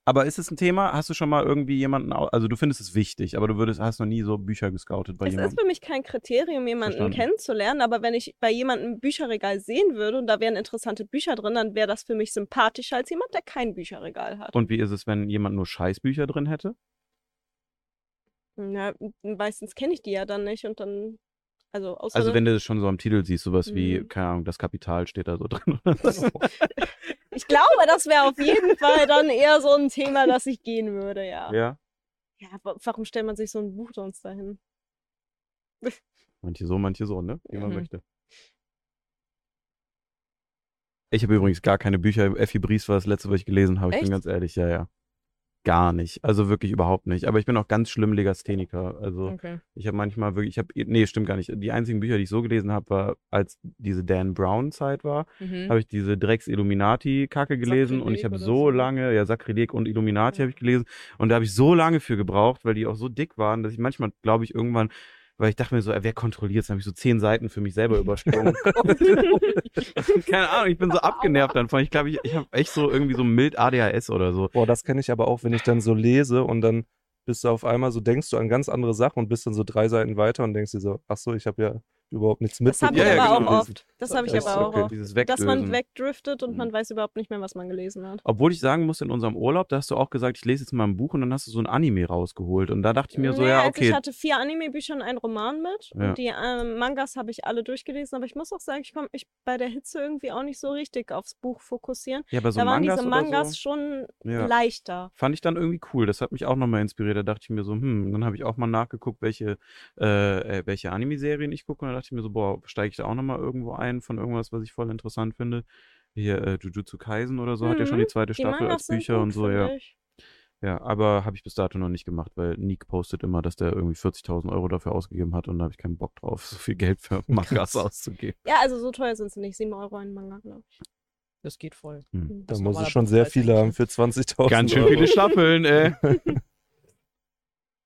Aber ist es ein Thema? Hast du schon mal irgendwie jemanden, also du findest es wichtig, aber du würdest, hast noch nie so Bücher gescoutet bei Es ist jemandem? für mich kein Kriterium, jemanden Verstanden. kennenzulernen, aber wenn ich bei jemandem ein Bücherregal sehen würde und da wären interessante Bücher drin, dann wäre das für mich sympathischer als jemand, der kein Bücherregal hat. Und wie ist es, wenn jemand nur Scheißbücher drin hätte? Ja, meistens kenne ich die ja dann nicht und dann, also Also wenn du das schon so am Titel siehst, sowas wie, Mhm. keine Ahnung, das Kapital steht da so drin. ich glaube, das wäre auf jeden Fall dann eher so ein Thema, das ich gehen würde, ja. ja. Ja, wa- warum stellt man sich so ein Buch sonst dahin? Manche so, manche so, ne? Wie man Mhm. möchte. Ich habe übrigens gar keine Bücher. Effi Bries war das letzte, was ich gelesen habe. Ich bin Echt? ganz ehrlich, ja, ja. Gar nicht. Also wirklich überhaupt nicht. Aber ich bin auch ganz schlimm Legastheniker. Also Okay. ich habe manchmal wirklich, ich habe, nee, stimmt gar nicht. Die einzigen Bücher, die ich so gelesen habe, war, als diese Dan Brown-Zeit war, Mhm. habe ich diese Drecks-Illuminati-Kacke gelesen und ich Sakrileg habe so lange, ja, Sakrileg und Illuminati Ja. habe ich gelesen und da habe ich so lange für gebraucht, weil die auch so dick waren, dass ich manchmal, glaube ich, irgendwann, weil ich dachte mir so, wer kontrolliert Dann habe ich so zehn Seiten für mich selber übersprungen. Keine Ahnung, ich bin so abgenervt davon. Ich glaube, ich, ich habe echt so irgendwie so mild ADHS oder so. Boah, das kenne ich aber auch, wenn ich dann so lese und dann bist du auf einmal so, denkst du an ganz andere Sachen und bist dann so drei Seiten weiter und denkst dir so, ach so, ich habe ja überhaupt nichts Das habe ich Ja, ja, aber genau. auch oft. Das habe ich Das aber auch okay. oft. Dass man wegdriftet und Mhm. man weiß überhaupt nicht mehr, was man gelesen hat. Obwohl ich sagen muss, in unserem Urlaub, da hast du auch gesagt, ich lese jetzt mal ein Buch und dann hast du so ein Anime rausgeholt. Und da dachte ich mir so, Nee, ja, also okay. ich hatte vier Anime-Bücher und einen Roman mit. Ja. Und die ähm, Mangas habe ich alle durchgelesen. Aber ich muss auch sagen, ich konnte mich bei der Hitze irgendwie auch nicht so richtig aufs Buch fokussieren. Ja, aber so da waren Mangas diese Mangas so, schon Ja. leichter. fand ich dann irgendwie cool. Das hat mich auch nochmal inspiriert. Da dachte ich mir so, hm, dann habe ich auch mal nachgeguckt, welche, äh, äh, welche Anime-Serien ich gucke. Und da dachte ich mir so, boah, steige ich da auch nochmal irgendwo ein von irgendwas, was ich voll interessant finde. Hier, äh, Jujutsu Kaisen oder so, hat ja schon die Mhm, zweite Die Staffel als Bücher gut, und so, ja. Ich. Ja, aber habe ich bis dato noch nicht gemacht, weil Nick postet immer, dass der irgendwie 40.000 Euro dafür ausgegeben hat und da habe ich keinen Bock drauf, so viel Geld für Mangas auszugeben. Ja, also so teuer sind sie nicht. 7 Euro ein Manga, glaube ich. Das geht voll. Hm. Da Das ist muss es schon sehr viele haben für 20.000 Ganz schön Euro. viele Staffeln, ey.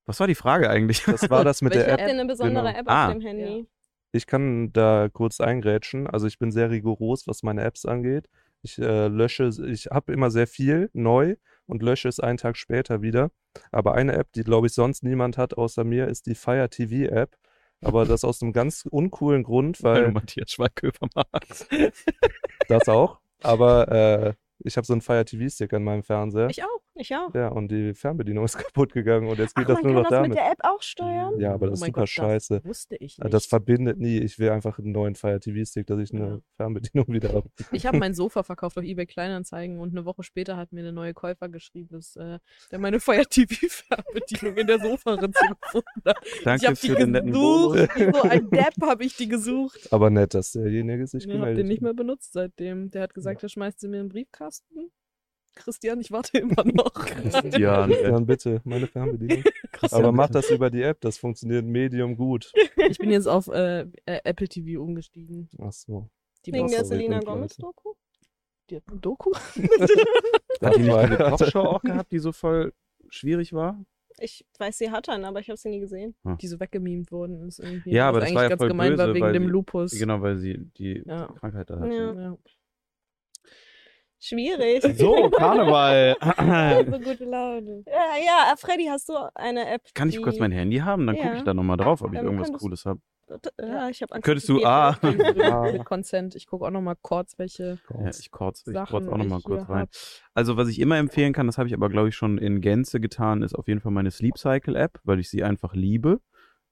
Was war die Frage eigentlich? Das war das mit der Welche App. Habt ihr eine besondere genau. App Ah. auf dem Handy? Ich kann da kurz eingrätschen. Also ich bin sehr rigoros, was meine Apps angeht. Ich äh, lösche, ich habe immer sehr viel neu und lösche es einen Tag später wieder. Aber eine App, die glaube ich sonst niemand hat außer mir, ist die Fire TV App. Aber das aus einem ganz uncoolen Grund, Weil du weil Matthias Schweighöfer magst. das auch. Aber äh, ich habe so einen Fire TV Stick an meinem Fernseher. Ich auch, ich auch. Ja, und die Fernbedienung ist kaputt gegangen und jetzt geht Ach, das man nur kann noch das damit. mit der App auch steuern? Ja, aber Oh das ist mein super Gott, scheiße. Das wusste ich Äh, nicht. Das verbindet nie. Ich will einfach einen neuen Fire TV Stick, dass ich eine Ja. Fernbedienung wieder habe. Ich habe mein Sofa verkauft auf eBay Kleinanzeigen und eine Woche später hat mir eine neue Käufer geschrieben, dass äh, der meine Fire TV Fernbedienung in der Sofaritze gefunden hat. ich Danke habe die für den netten Bonus. so ein Depp habe ich die gesucht. Aber nett, dass derjenige sich Ich habe gemeldet den nicht hat. mehr benutzt seitdem. Der hat gesagt, er schmeißt sie mir in den Briefkasten. Christian, ich warte immer noch. Christian, Dann bitte, meine Fernbedienung. Christian, Aber mach bitte. das über die App, das funktioniert Medium gut. Ich bin jetzt auf äh, äh, Apple TV umgestiegen. Ach so. Die Wegen der Selena. Gomez-Doku? die hat eine Doku. Hat die diese Weiter. Kochshow auch gehabt, die so voll schwierig war? Ich weiß, sie hat einen, aber ich habe sie nie gesehen. die so weggemimt worden ist irgendwie. Ja, aber das eigentlich war ja ganz voll gemein war böse, wegen weil dem sie- Lupus. Genau, weil sie die Ja. Krankheit da hat. Ja. Ja. Schwierig. So, Karneval. so gute Laune. Ja, ja, Freddy, hast du eine App? Kann ich die- kurz mein Handy haben? Dann gucke Ja. ich da nochmal drauf, ob ich Dann irgendwas Cooles habe. Ja, ich habe Angst. Könntest du- ah. Mit Consent. Ich gucke auch noch mal kurz, welche Ja, ich kurz, ich kurz auch nochmal kurz rein. hab. Also, was ich immer empfehlen kann, das habe ich aber, glaube ich, schon in Gänze getan, ist auf jeden Fall meine Sleep Cycle App, weil ich sie einfach liebe.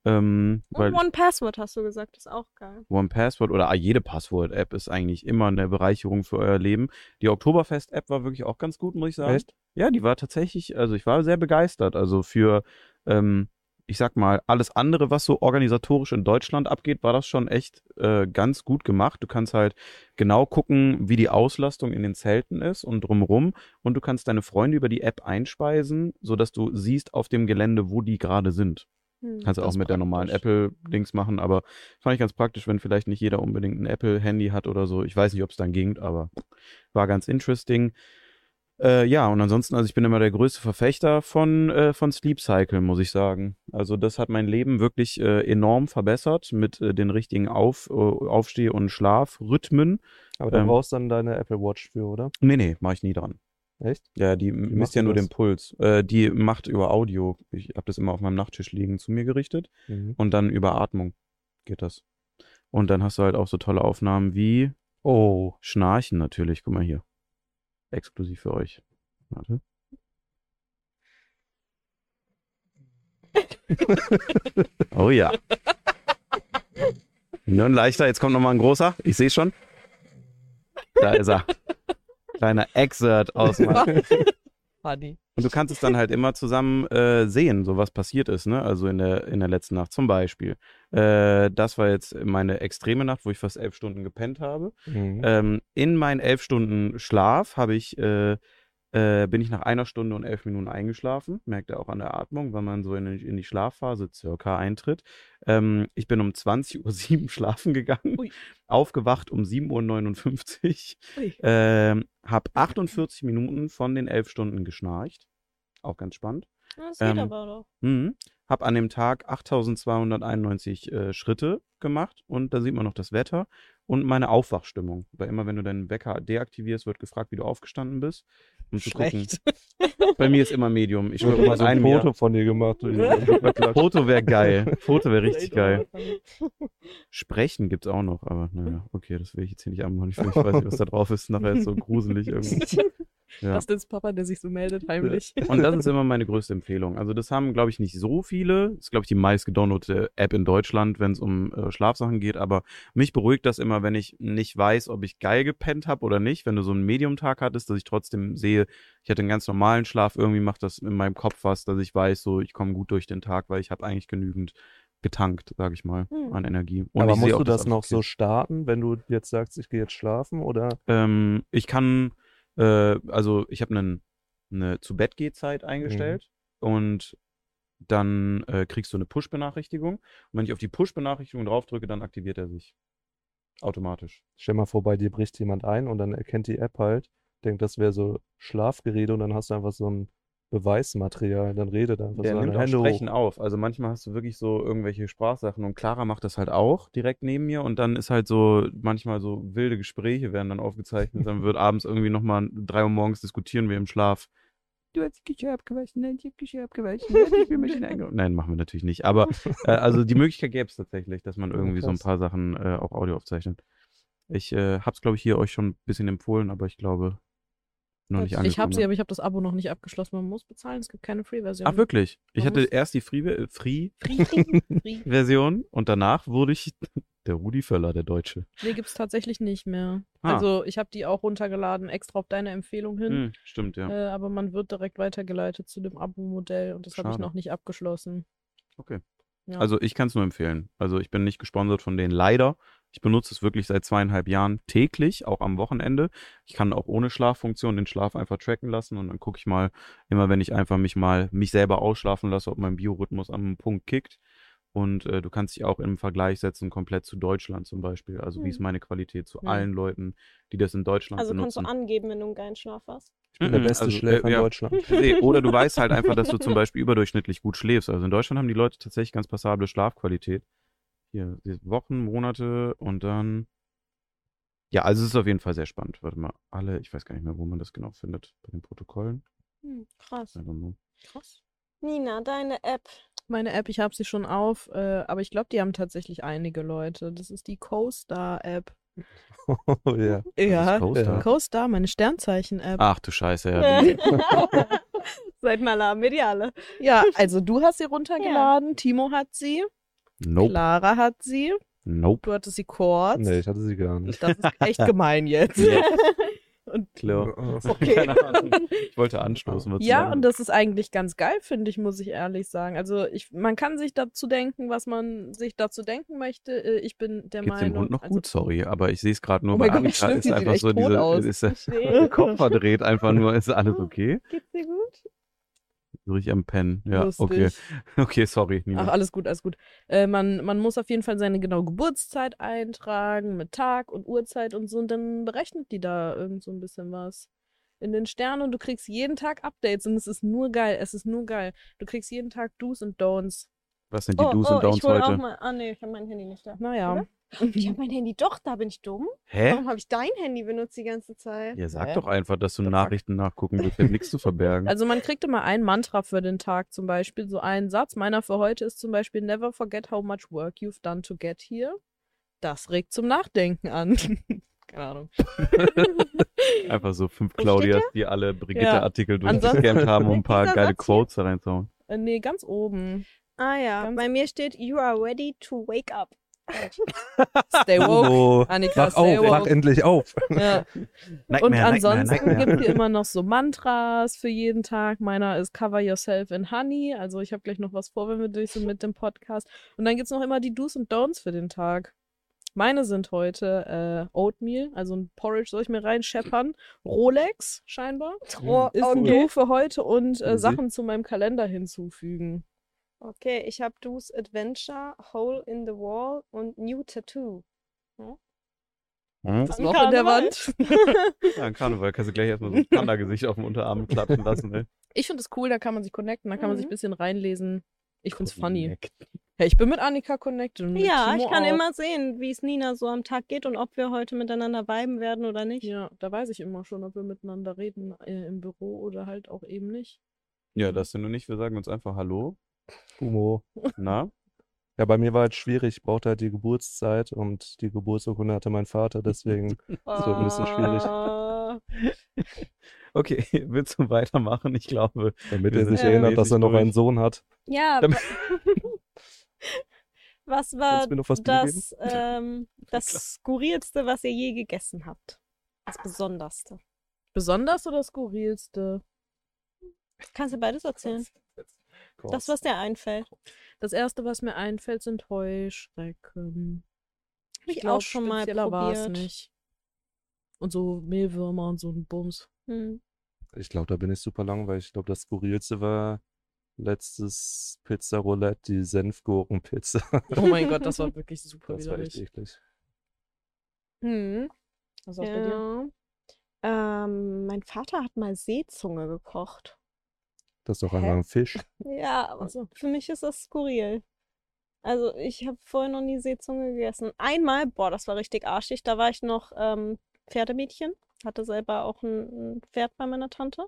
Ähm, weil Und One Password hast du gesagt, ist auch geil. One Password oder ah, jede Passwort-App ist eigentlich immer eine Bereicherung für euer Leben. Die Oktoberfest-App war wirklich auch ganz gut, muss ich sagen. Echt? Ja, die war tatsächlich, also ich war sehr begeistert. Also für, ähm, ich sag mal, alles andere, was so organisatorisch in Deutschland abgeht, war das schon echt äh, ganz gut gemacht. Du kannst halt genau gucken, wie die Auslastung in den Zelten ist und drumrum. Und du kannst deine Freunde über die App einspeisen, sodass du siehst auf dem Gelände, wo die gerade sind. Hm. Kannst du auch mit der normalen praktisch. Apple-Dings machen, aber fand ich ganz praktisch, wenn vielleicht nicht jeder unbedingt ein Apple-Handy hat oder so. Ich weiß nicht, ob es dann ging, aber war ganz interesting. Äh, ja, und ansonsten, also ich bin immer der größte Verfechter von, äh, von Sleep Cycle, muss ich sagen. Also das hat mein Leben wirklich äh, enorm verbessert mit äh, den richtigen Auf, äh, Aufsteh- und Schlafrhythmen. Aber da Ähm. brauchst du dann deine Apple Watch für, oder? Nee, nee, mache ich nie dran. Echt? Ja, die macht misst ja die nur das? den Puls. Äh, die macht über Audio. Ich habe das immer auf meinem Nachttisch liegen zu mir gerichtet. Mhm. Und dann über Atmung geht das. Und dann hast du halt auch so tolle Aufnahmen wie Oh, Schnarchen natürlich. Guck mal hier. Exklusiv für euch. Warte. oh ja. Nur ein leichter, jetzt kommt nochmal ein großer. Ich sehe schon. Da ist er. Kleiner Exert aus meinem Funny. Und du kannst es dann halt immer zusammen äh, sehen, so was passiert ist, ne? Also in der, in der letzten Nacht zum Beispiel. Äh, das war jetzt meine extreme Nacht, wo ich fast elf Stunden gepennt habe. mhm. Ähm, in meinen elf Stunden Schlaf habe ich, äh, äh, bin ich nach einer Stunde und elf Minuten eingeschlafen. Merkt ihr auch an der Atmung, wenn man so in, die- in die Schlafphase circa eintritt. Ähm, ich bin um 20.07 Uhr schlafen gegangen, Ui. aufgewacht um 7.59 Uhr. Ähm, hab 48 Minuten von den elf Stunden geschnarcht. Auch ganz spannend. Das Ähm, geht aber doch. Mhm. Hab an dem Tag 8291 äh, Schritte gemacht und da sieht man noch das Wetter und meine Aufwachstimmung. Weil immer, wenn du deinen Wecker deaktivierst, wird gefragt, wie du aufgestanden bist. Um zu gucken. Bei mir ist immer Medium. Ich Ich habe mal so ein Foto von dir gemacht. Foto wäre geil. Foto wäre richtig geil. Sprechen gibt's auch noch, aber naja, okay, das will ich jetzt hier nicht anmachen. Ich weiß nicht, was da drauf ist. Nachher ist so gruselig irgendwie. Ja. Das ist Papa, der sich so meldet, heimlich. Und das ist immer meine größte Empfehlung. Also das haben, glaube ich, nicht so viele. Das ist, glaube ich, die meist gedownloadete App in Deutschland, wenn es um äh, Schlafsachen geht. Aber mich beruhigt das immer, wenn ich nicht weiß, ob ich geil gepennt habe oder nicht. Wenn du so einen Medium-Tag hattest, dass ich trotzdem sehe, ich hatte einen ganz normalen Schlaf. Irgendwie macht das in meinem Kopf was, dass ich weiß, so ich komme gut durch den Tag, weil ich habe eigentlich genügend getankt, sage ich mal, Hm. an Energie. Und Aber musst du das alles noch okay so starten, wenn du jetzt sagst, ich gehe jetzt schlafen? Oder? Ähm, ich kann, äh, also ich habe eine zu Bett Zeit eingestellt und dann äh, kriegst du eine Push-Benachrichtigung. Und wenn ich auf die Push-Benachrichtigung draufdrücke, dann aktiviert er sich. Automatisch. Stell mal vor, bei dir bricht jemand ein und dann erkennt die App halt, denkt, das wäre so Schlafgerede und dann hast du einfach so ein Beweismaterial. Dann redet einfach Der so nimmt auch Hände Sprechen hoch. auf. Also manchmal hast du wirklich so irgendwelche Sprachsachen und Clara macht das halt auch direkt neben mir und dann ist halt so manchmal so wilde Gespräche werden dann aufgezeichnet. Dann wird abends irgendwie nochmal drei Uhr morgens diskutieren wir im Schlaf. Du hast die Geschirr abgewaschen, nein, ich hab Geschirr abgewaschen, nein, ich bin Maschine Nein, machen wir natürlich nicht. Aber äh, also die Möglichkeit gäbe es tatsächlich, dass man irgendwie so ein paar Sachen äh, auch Audio aufzeichnet. Ich äh, hab's, glaube ich, hier euch schon ein bisschen empfohlen, aber ich glaube noch nicht angekommen. Ich habe sie, aber ich habe das Abo noch nicht abgeschlossen. Man muss bezahlen, es gibt keine Free-Version. Ach, wirklich? Ich Man hatte muss- erst die Free, äh, Free Free, free, free. Version und danach wurde ich der Rudi Völler, der Deutsche. Nee, gibt's tatsächlich nicht mehr. Ah. Also ich habe die auch runtergeladen, extra auf deine Empfehlung hin. Hm, stimmt, ja. Äh, aber man wird direkt weitergeleitet zu dem Abo-Modell und das habe ich noch nicht abgeschlossen. Okay. Ja. Also ich kann es nur empfehlen. Also ich bin nicht gesponsert von denen, leider. Ich benutze es wirklich seit zweieinhalb Jahren täglich, auch am Wochenende. Ich kann auch ohne Schlaffunktion den Schlaf einfach tracken lassen und dann gucke ich mal, immer wenn ich einfach mich mal, mich selber ausschlafen lasse, ob mein Biorhythmus am Punkt kickt. Und äh, du kannst dich auch im Vergleich setzen, komplett zu Deutschland zum Beispiel. Also wie ist Hm. meine Qualität zu Hm. allen Leuten, die das in Deutschland Also kannst benutzen. du angeben, wenn du einen geilen Schlaf hast. Ich bin der Mhm, beste also, Schläfer äh, ja. in Deutschland. Nee, oder du weißt halt einfach, dass du zum Beispiel überdurchschnittlich gut schläfst. Also in Deutschland haben die Leute tatsächlich ganz passable Schlafqualität. Hier, die Wochen, Monate und dann. Ja, also es ist auf jeden Fall sehr spannend. Warte mal, alle, ich weiß gar nicht mehr, wo man das genau findet. Bei den Protokollen. Hm, krass. Krass. Nina, deine App. Meine App, ich habe sie schon auf, äh, aber ich glaube, die haben tatsächlich einige Leute. Das ist die CoStar-App. Oh ja. Ja? CoStar, meine Sternzeichen-App. Ach du Scheiße, ja. die- Seid mal la mediale. Ja, also du hast sie runtergeladen, Timo hat sie, Nope. Clara hat sie, Nope. du hattest sie kurz. Nee, ich hatte sie gar nicht. Das ist echt gemein jetzt. Ja. Und Klar. Okay. Keine Ahnung. Ich wollte anstoßen. Ja, sagen. und das ist eigentlich ganz geil, finde ich, muss ich ehrlich sagen. Also ich, man kann sich dazu denken, was man sich dazu denken möchte. Äh, Ich bin der Geht's Meinung. dem Hund noch also, gut? Sorry, aber ich sehe es gerade nur Oh bei Annika. stimmt, Ist einfach so diese, ist der. Kopf verdreht einfach nur. Ist alles okay? Geht's dir gut? Richtig am Pennen. Ja, lustig. okay. Okay, sorry. Nina. Ach, alles gut, alles gut. Äh, man, man muss auf jeden Fall seine genaue Geburtszeit eintragen mit Tag und Uhrzeit und so und dann berechnet die da irgend so ein bisschen was. in den Sternen und du kriegst jeden Tag Updates und es ist nur geil. Es ist nur geil. Du kriegst jeden Tag Do's und Don'ts. Was sind die oh, Do's oh, und Don'ts ich hol auch heute? mal. Ah, nee, ich habe mein Handy nicht da. Naja. Oder? Ich habe mein Handy doch, da bin ich dumm. Hä? Warum habe ich dein Handy benutzt die ganze Zeit? Ja, sag Hä? doch einfach, dass du The fuck? Nachrichten nachgucken willst. Ich nichts zu verbergen. Also man kriegt immer ein Mantra für den Tag zum Beispiel, so einen Satz. Meiner für heute ist zum Beispiel Never forget how much work you've done to get here. Das regt zum Nachdenken an. Keine Ahnung. Einfach so fünf steht Claudias, die alle Brigitte-Artikel Ansonsten- durchgescampt haben, um ein paar geile Satz? Quotes da reinzuhauen. Äh, nee, ganz oben. Ah ja, Ganz- bei mir steht, you are ready to wake up. Stay woke. Udo, Annika, wach stay auf, wach woke. endlich auf. Ja. Und ansonsten gibt es immer noch so Mantras für jeden Tag. Meiner ist Cover Yourself in Honey. Also ich habe gleich noch was vor, wenn wir durch sind mit dem Podcast. Und dann gibt es noch immer die Do's und Don'ts für den Tag. Meine sind heute äh, Oatmeal, also ein Porridge soll ich mir reinscheppern. Rolex scheinbar. Oh, Ist ein okay. Do für heute und äh, Easy. Sachen zu meinem Kalender hinzufügen. Okay, ich habe Do's Adventure, Hole in the Wall und New Tattoo. Hm? Das An Loch in der. Wand. Ja, an Karneval kannst du gleich erstmal so ein Panda-Gesicht auf dem Unterarm klatschen lassen. Ey. Ich finde es cool, da kann man sich connecten, da kann man sich Mhm. ein bisschen reinlesen. Ich finde es funny. Hey, ich bin mit Annika connected. und mit Ja, Timo ich kann auch. immer sehen, wie es Nina so am Tag geht und ob wir heute miteinander viben werden oder nicht. Ja, da weiß ich immer schon, ob wir miteinander reden äh, im Büro oder halt auch eben nicht. Ja, das sind nur nicht. Wir sagen uns einfach Hallo. Humo. Na? Ja, bei mir war halt schwierig. Ich brauchte halt die Geburtszeit und die Geburtsurkunde hatte mein Vater, deswegen Das wird ein bisschen schwierig. Okay, willst du weitermachen? Ich glaube. damit er sich ja erinnert, dass er noch einen Sohn hat. Ja, Damit- wa- was war was das, ähm, das Klar. skurrilste, was ihr je gegessen habt? Das Besonderste. Besonders oder skurrilste? Kannst du beides erzählen? Das, was dir einfällt. Das erste, was mir einfällt, sind Heuschrecken. Hab ich glaub, auch schon mal probiert. nicht. Und so Mehlwürmer und so ein Bums. Hm. Ich glaube, da bin ich super langweilig. Ich glaube, das Skurrilste war letztes Pizza Roulette, die Senfgurkenpizza. Oh mein Gott, das war wirklich super Das war echt widerlich. eklig. Hm. Was war's bei dir? Ja. Ähm, mein Vater hat mal Seezunge gekocht. Das ist doch einfach ein Fisch. Ja, aber Ach so. für mich ist das skurril. Also ich habe vorher noch nie Seezunge gegessen. Einmal, boah, das war richtig arschig. Da war ich noch ähm, Pferdemädchen, hatte selber auch ein, ein Pferd bei meiner Tante.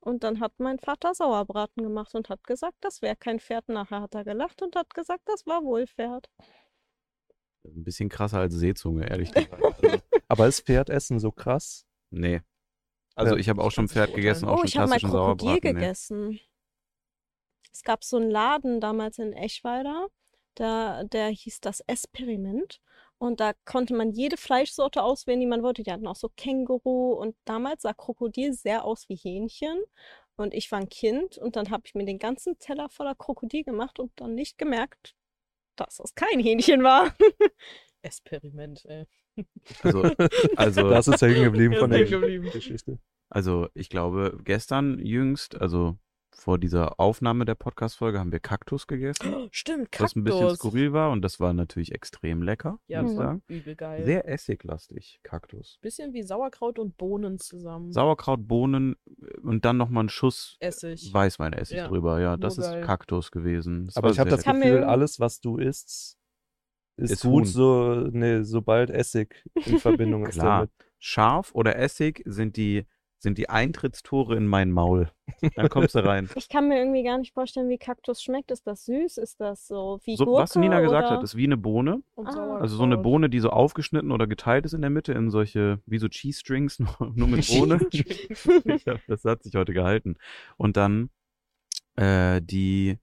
Und dann hat mein Vater Sauerbraten gemacht und hat gesagt, das wäre kein Pferd. Nachher hat er gelacht und hat gesagt, das war wohl Pferd. Ein bisschen krasser als Seezunge, ehrlich gesagt. Also, Aber ist Pferdessen so krass? nee. Also Ja. ich habe auch schon Pferd gegessen, auch Oh, schon ich habe mal klassischen Krokodil Sauerbraten. Nee. gegessen. Es gab so einen Laden damals in Eschweiler, da, der hieß das Experiment. Und da konnte man jede Fleischsorte auswählen, die man wollte. Die hatten auch so Känguru und damals sah Krokodil sehr aus wie Hähnchen. Und ich war ein Kind und dann habe ich mir den ganzen Teller voller Krokodil gemacht und dann nicht gemerkt, dass das kein Hähnchen war. Experiment, ey. Also, also, Das ist hängen geblieben von der geblieben. Geschichte. also ich glaube, gestern jüngst, also vor dieser Aufnahme der Podcast-Folge, haben wir Kaktus gegessen, Stimmt, was ein bisschen Kaktus. skurril war und das war natürlich extrem lecker, Ja, muss ich sagen. übel geil. Sehr essiglastig, Kaktus. Bisschen wie Sauerkraut und Bohnen zusammen. Sauerkraut, Bohnen und dann nochmal ein Schuss Essig. Weißweinessig Ja, drüber. Ja, das urgeil. ist Kaktus gewesen. Das Aber ich habe das Gefühl, alles, was du isst, ist, Ist gut, Huhn. so, nee, sobald Essig in Verbindung ist Klar. damit. Scharf oder Essig sind die, sind die Eintrittstore in mein Maul. Dann kommst du rein. Ich kann mir irgendwie gar nicht vorstellen, wie Kaktus schmeckt. Ist das süß? Ist das so wie So, Gurke? was Nina gesagt oder? hat, ist wie eine Bohne. Ah. Also so eine Bohne, die so aufgeschnitten oder geteilt ist in der Mitte in solche, wie so Cheese Strings, nur, nur mit Bohne. Hab- das hat sich heute gehalten. Und dann äh, die.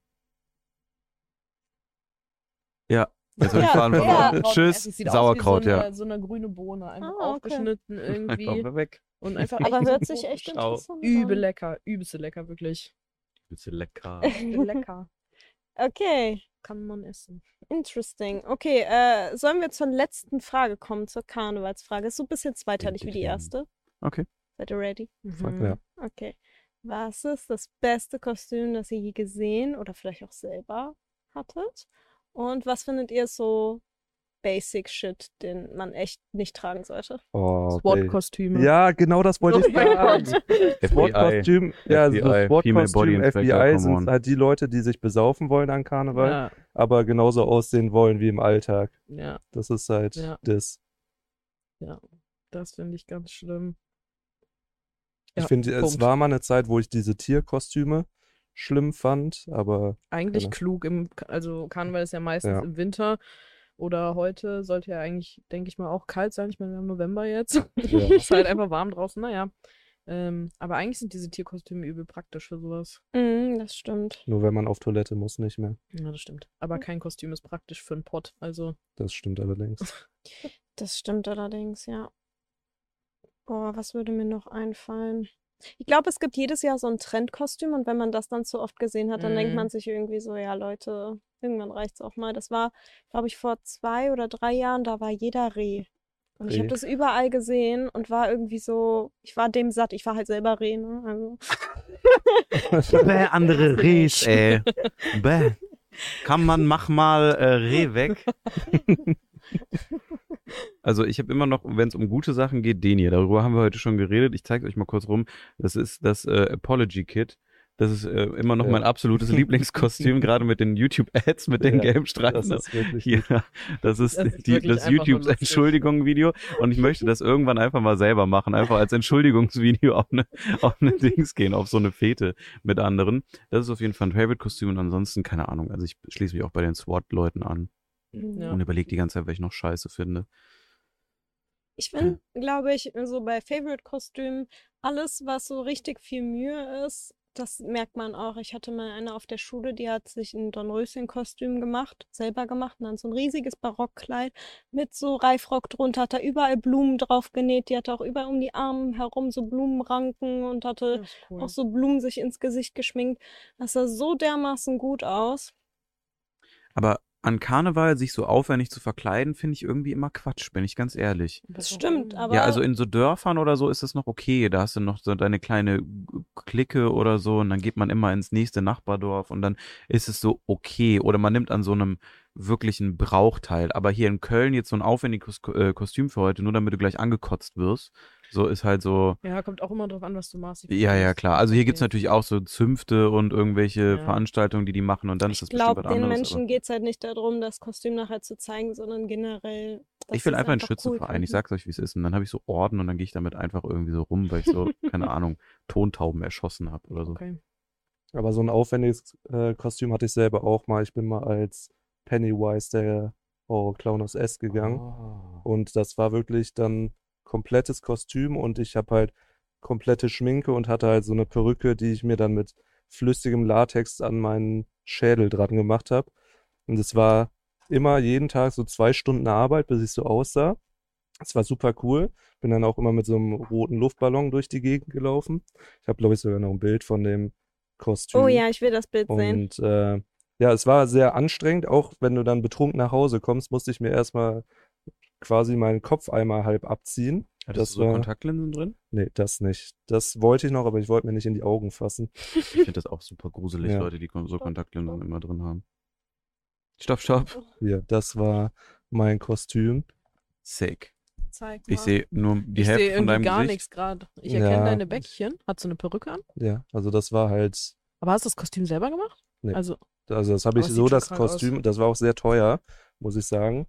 Ja, jetzt habe ich Ja, Faden ja. verloren. Tschüss, Es sieht Sauerkraut, aus wie so ja. eine, so eine grüne Bohne, einfach Ah, okay. aufgeschnitten irgendwie. Einfach weg. Und einfach Aber hört sich echt Schau. interessant übel lecker, übelste lecker, wirklich. Bisschen lecker. Lecker. Okay, Kann man essen. interesting. Okay, äh, sollen wir zur letzten Frage kommen, zur Karnevalsfrage? Ist so ein bisschen zweiteilig wie die erste. Okay. Seid ihr ready? Mhm. ja. Okay. Was ist das beste Kostüm, das ihr je gesehen oder vielleicht auch selber hattet? Und was findet ihr so Basic Shit, den man echt nicht tragen sollte. Oh. SWAT-Kostüme. Ja, genau das wollte ich sagen. FBI. SWAT-Kostüm, ja, so SWAT-Kostüm, FBI sind halt die Leute, die sich besaufen wollen an Karneval, Ja, aber genauso aussehen wollen wie im Alltag. ja, Das ist halt Ja. das. das finde ich ganz schlimm. Ich Ja, finde, es war mal eine Zeit, wo ich diese Tierkostüme schlimm fand, aber Eigentlich Genau. klug im, also Karneval ist ja meistens Ja. im Winter oder heute sollte ja eigentlich, denke ich mal, auch kalt sein. Ich meine, wir haben November jetzt. Ja. ist halt einfach warm draußen, naja. Ähm, aber eigentlich sind diese Tierkostüme übel praktisch für sowas. Mm, das stimmt. nur wenn man auf Toilette muss, nicht mehr. Ja, das stimmt. Aber kein Kostüm ist praktisch für einen Pott. Also, Das stimmt allerdings. Das stimmt allerdings, ja. Boah, was würde mir noch einfallen? Ich glaube, es gibt jedes Jahr so ein Trendkostüm und wenn man das dann zu oft gesehen hat, dann denkt Mhm. man sich irgendwie so, ja Leute, irgendwann reicht's auch mal. Das war, glaube ich, vor zwei oder drei Jahren, da war jeder Reh. Und ich habe Reh. das überall gesehen und war irgendwie so, ich war dem satt, ich war halt selber Reh, ne? Also. Bäh, andere Rehs, ey. Bäh. Kann man, mach mal äh, Reh weg. Also ich habe immer noch, wenn es um gute Sachen geht, den hier. Darüber haben wir heute schon geredet. Ich zeige euch mal kurz rum. Das ist das äh, Apology Kit. Das ist äh, immer noch Ja. mein absolutes Lieblingskostüm, gerade mit den YouTube-Ads, mit den Ja, gelben Streifen. Das ist wirklich Hier, das ist, Das ist die, das YouTubes. Entschuldigung-Video und ich möchte das irgendwann einfach mal selber machen, einfach als Entschuldigungsvideo auf eine, auf eine Dings gehen, auf so eine Fete mit anderen. Das ist auf jeden Fall ein Favorite-Kostüm und ansonsten, keine Ahnung, also ich schließe mich auch bei den SWAT-Leuten an Ja. und überlege die ganze Zeit, was ich noch scheiße finde. Ich finde, glaube ich, so bei Favorite-Kostümen, alles, was so richtig viel Mühe ist, das merkt man auch. Ich hatte mal eine auf der Schule, die hat sich ein Dornröschen-Kostüm gemacht, selber gemacht, und dann so ein riesiges Barockkleid mit so Reifrock drunter, hat da überall Blumen drauf genäht, die hatte auch überall um die Arme herum so Blumenranken und hatte cool. auch so Blumen sich ins Gesicht geschminkt. Das sah so dermaßen gut aus. Aber an Karneval sich so aufwendig zu verkleiden, finde ich irgendwie immer Quatsch, bin ich ganz ehrlich. Das stimmt, aber Ja, also in so Dörfern oder so ist das noch okay. Da hast du noch so deine kleine Clique oder so und dann geht man immer ins nächste Nachbardorf und dann ist es so okay. Oder man nimmt an so einem wirklichen Brauch teil. Aber hier in Köln jetzt so ein aufwendiges äh, Kostüm für heute, nur damit du gleich angekotzt wirst, so ist halt so. Ja, kommt auch immer drauf an, was du machst. Ich Ja, ja, klar. Also hier okay. gibt's natürlich auch so Zünfte und irgendwelche Ja. Veranstaltungen, die die machen und dann ist ich das bestimmt glaube, was den anderes. Menschen aber geht es halt nicht darum, das Kostüm nachher zu zeigen, sondern generell. ich will es einfach einen cool Schützenverein. Ich finden. sag's euch, wie es ist. Und dann habe ich so Orden und dann gehe ich damit einfach irgendwie so rum, weil ich so, keine Ahnung, Tontauben erschossen habe oder so. Okay. Aber so ein aufwendiges äh, Kostüm hatte ich selber auch mal. Ich bin mal als Pennywise der Horror Clown aus S gegangen. Oh. Und das war wirklich dann komplettes Kostüm und ich habe halt komplette Schminke und hatte halt so eine Perücke, die ich mir dann mit flüssigem Latex an meinen Schädel dran gemacht habe. Und es war immer jeden Tag so zwei Stunden Arbeit, bis ich so aussah. Es war super cool. Bin dann auch immer mit so einem roten Luftballon durch die Gegend gelaufen. Ich habe, glaube ich, sogar noch ein Bild von dem Kostüm. Oh ja, ich will das Bild sehen. Und äh, ja, es war sehr anstrengend. Auch wenn du dann betrunken nach Hause kommst, musste ich mir erstmal quasi meinen Kopf einmal halb abziehen. Hattest das du so war- Kontaktlinsen drin? Nee, das nicht. Das wollte ich noch, aber ich wollte mir nicht in die Augen fassen. Ich finde das auch super gruselig, Ja. Leute, die so Kontaktlinsen immer drin haben. Stopp, stopp. Hier, das war mein Kostüm. Sick. Zeig Ich mal. sehe nur die ich sehe Hälfte von irgendwie deinem gar Gesicht. nichts gerade. Ich erkenne Ja, deine ich- Bäckchen. Hast du eine Perücke an? Ja, also das war halt, Aber hast du das Kostüm selber gemacht? Nee. Also, also das habe ich so, das krank aus. Kostüm, das war auch sehr teuer, muss ich sagen.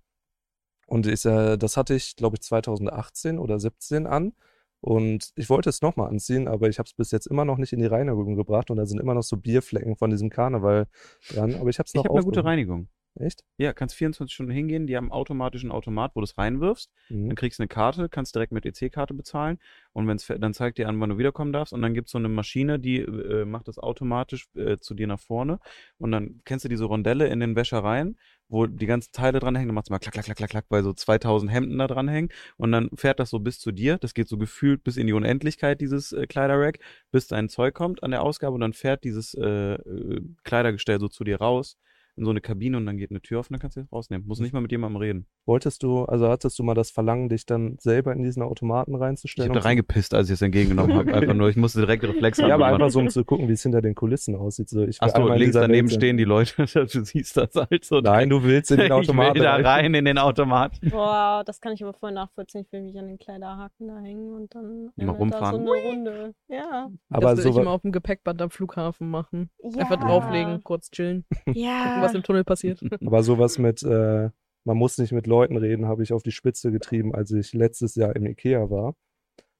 Und ich, äh, das hatte ich, glaube ich, 2018 oder 17 an. Und ich wollte es nochmal anziehen, aber ich habe es bis jetzt immer noch nicht in die Reinigung gebracht und da sind immer noch so Bierflecken von diesem Karneval dran. Aber ich habe es Ich noch habe eine gute. Reinigung. Echt? Ja, kannst 24 Stunden hingehen, die haben automatischen Automat, wo du es reinwirfst. Mhm. Dann kriegst du eine Karte, kannst direkt mit EC-Karte bezahlen. Und wenn's, dann zeigt dir an, wann du wiederkommen darfst. Und dann gibt's so eine Maschine, die äh, macht das automatisch äh, zu dir nach vorne. Und dann kennst du diese Rondelle in den Wäschereien, wo die ganzen Teile dran hängen, dann machst du mal klack, klack, klack, klack, klack, weil so 2000 Hemden da dran hängen und dann fährt das so bis zu dir, das geht so gefühlt bis in die Unendlichkeit, dieses äh, Kleiderrack, bis dein Zeug kommt an der Ausgabe. Und dann fährt dieses äh, äh, Kleidergestell so zu dir raus in so eine Kabine und dann geht eine Tür auf und dann kannst du rausnehmen. Muss nicht mal mit jemandem reden. Wolltest du, also hattest du mal das Verlangen, dich dann selber in diesen Automaten Ich reinzustellen? habe da und zu- reingepisst, als ich es entgegengenommen habe. Einfach nur, ich musste direkt Reflex haben. Ja, aber einfach so, um zu gucken, wie es hinter den Kulissen aussieht. So, ich will Ach so, einmal in links daneben stehen die Leute, du siehst das halt so. Nein, du willst in den ich Automaten will da rein. in den Automat. Boah, das kann ich aber voll nachvollziehen. Ich will mich an den Kleiderhaken da hängen und dann Mal einmal da rumfahren. so eine Runde. Ja. Aber das will so ich immer auf dem Gepäckband am Flughafen machen. ja. Einfach drauflegen, kurz chillen, gucken, Ja. Was im Tunnel passiert. Aber sowas mit, äh, man muss nicht mit Leuten reden, habe ich auf die Spitze getrieben, als ich letztes Jahr im Ikea war.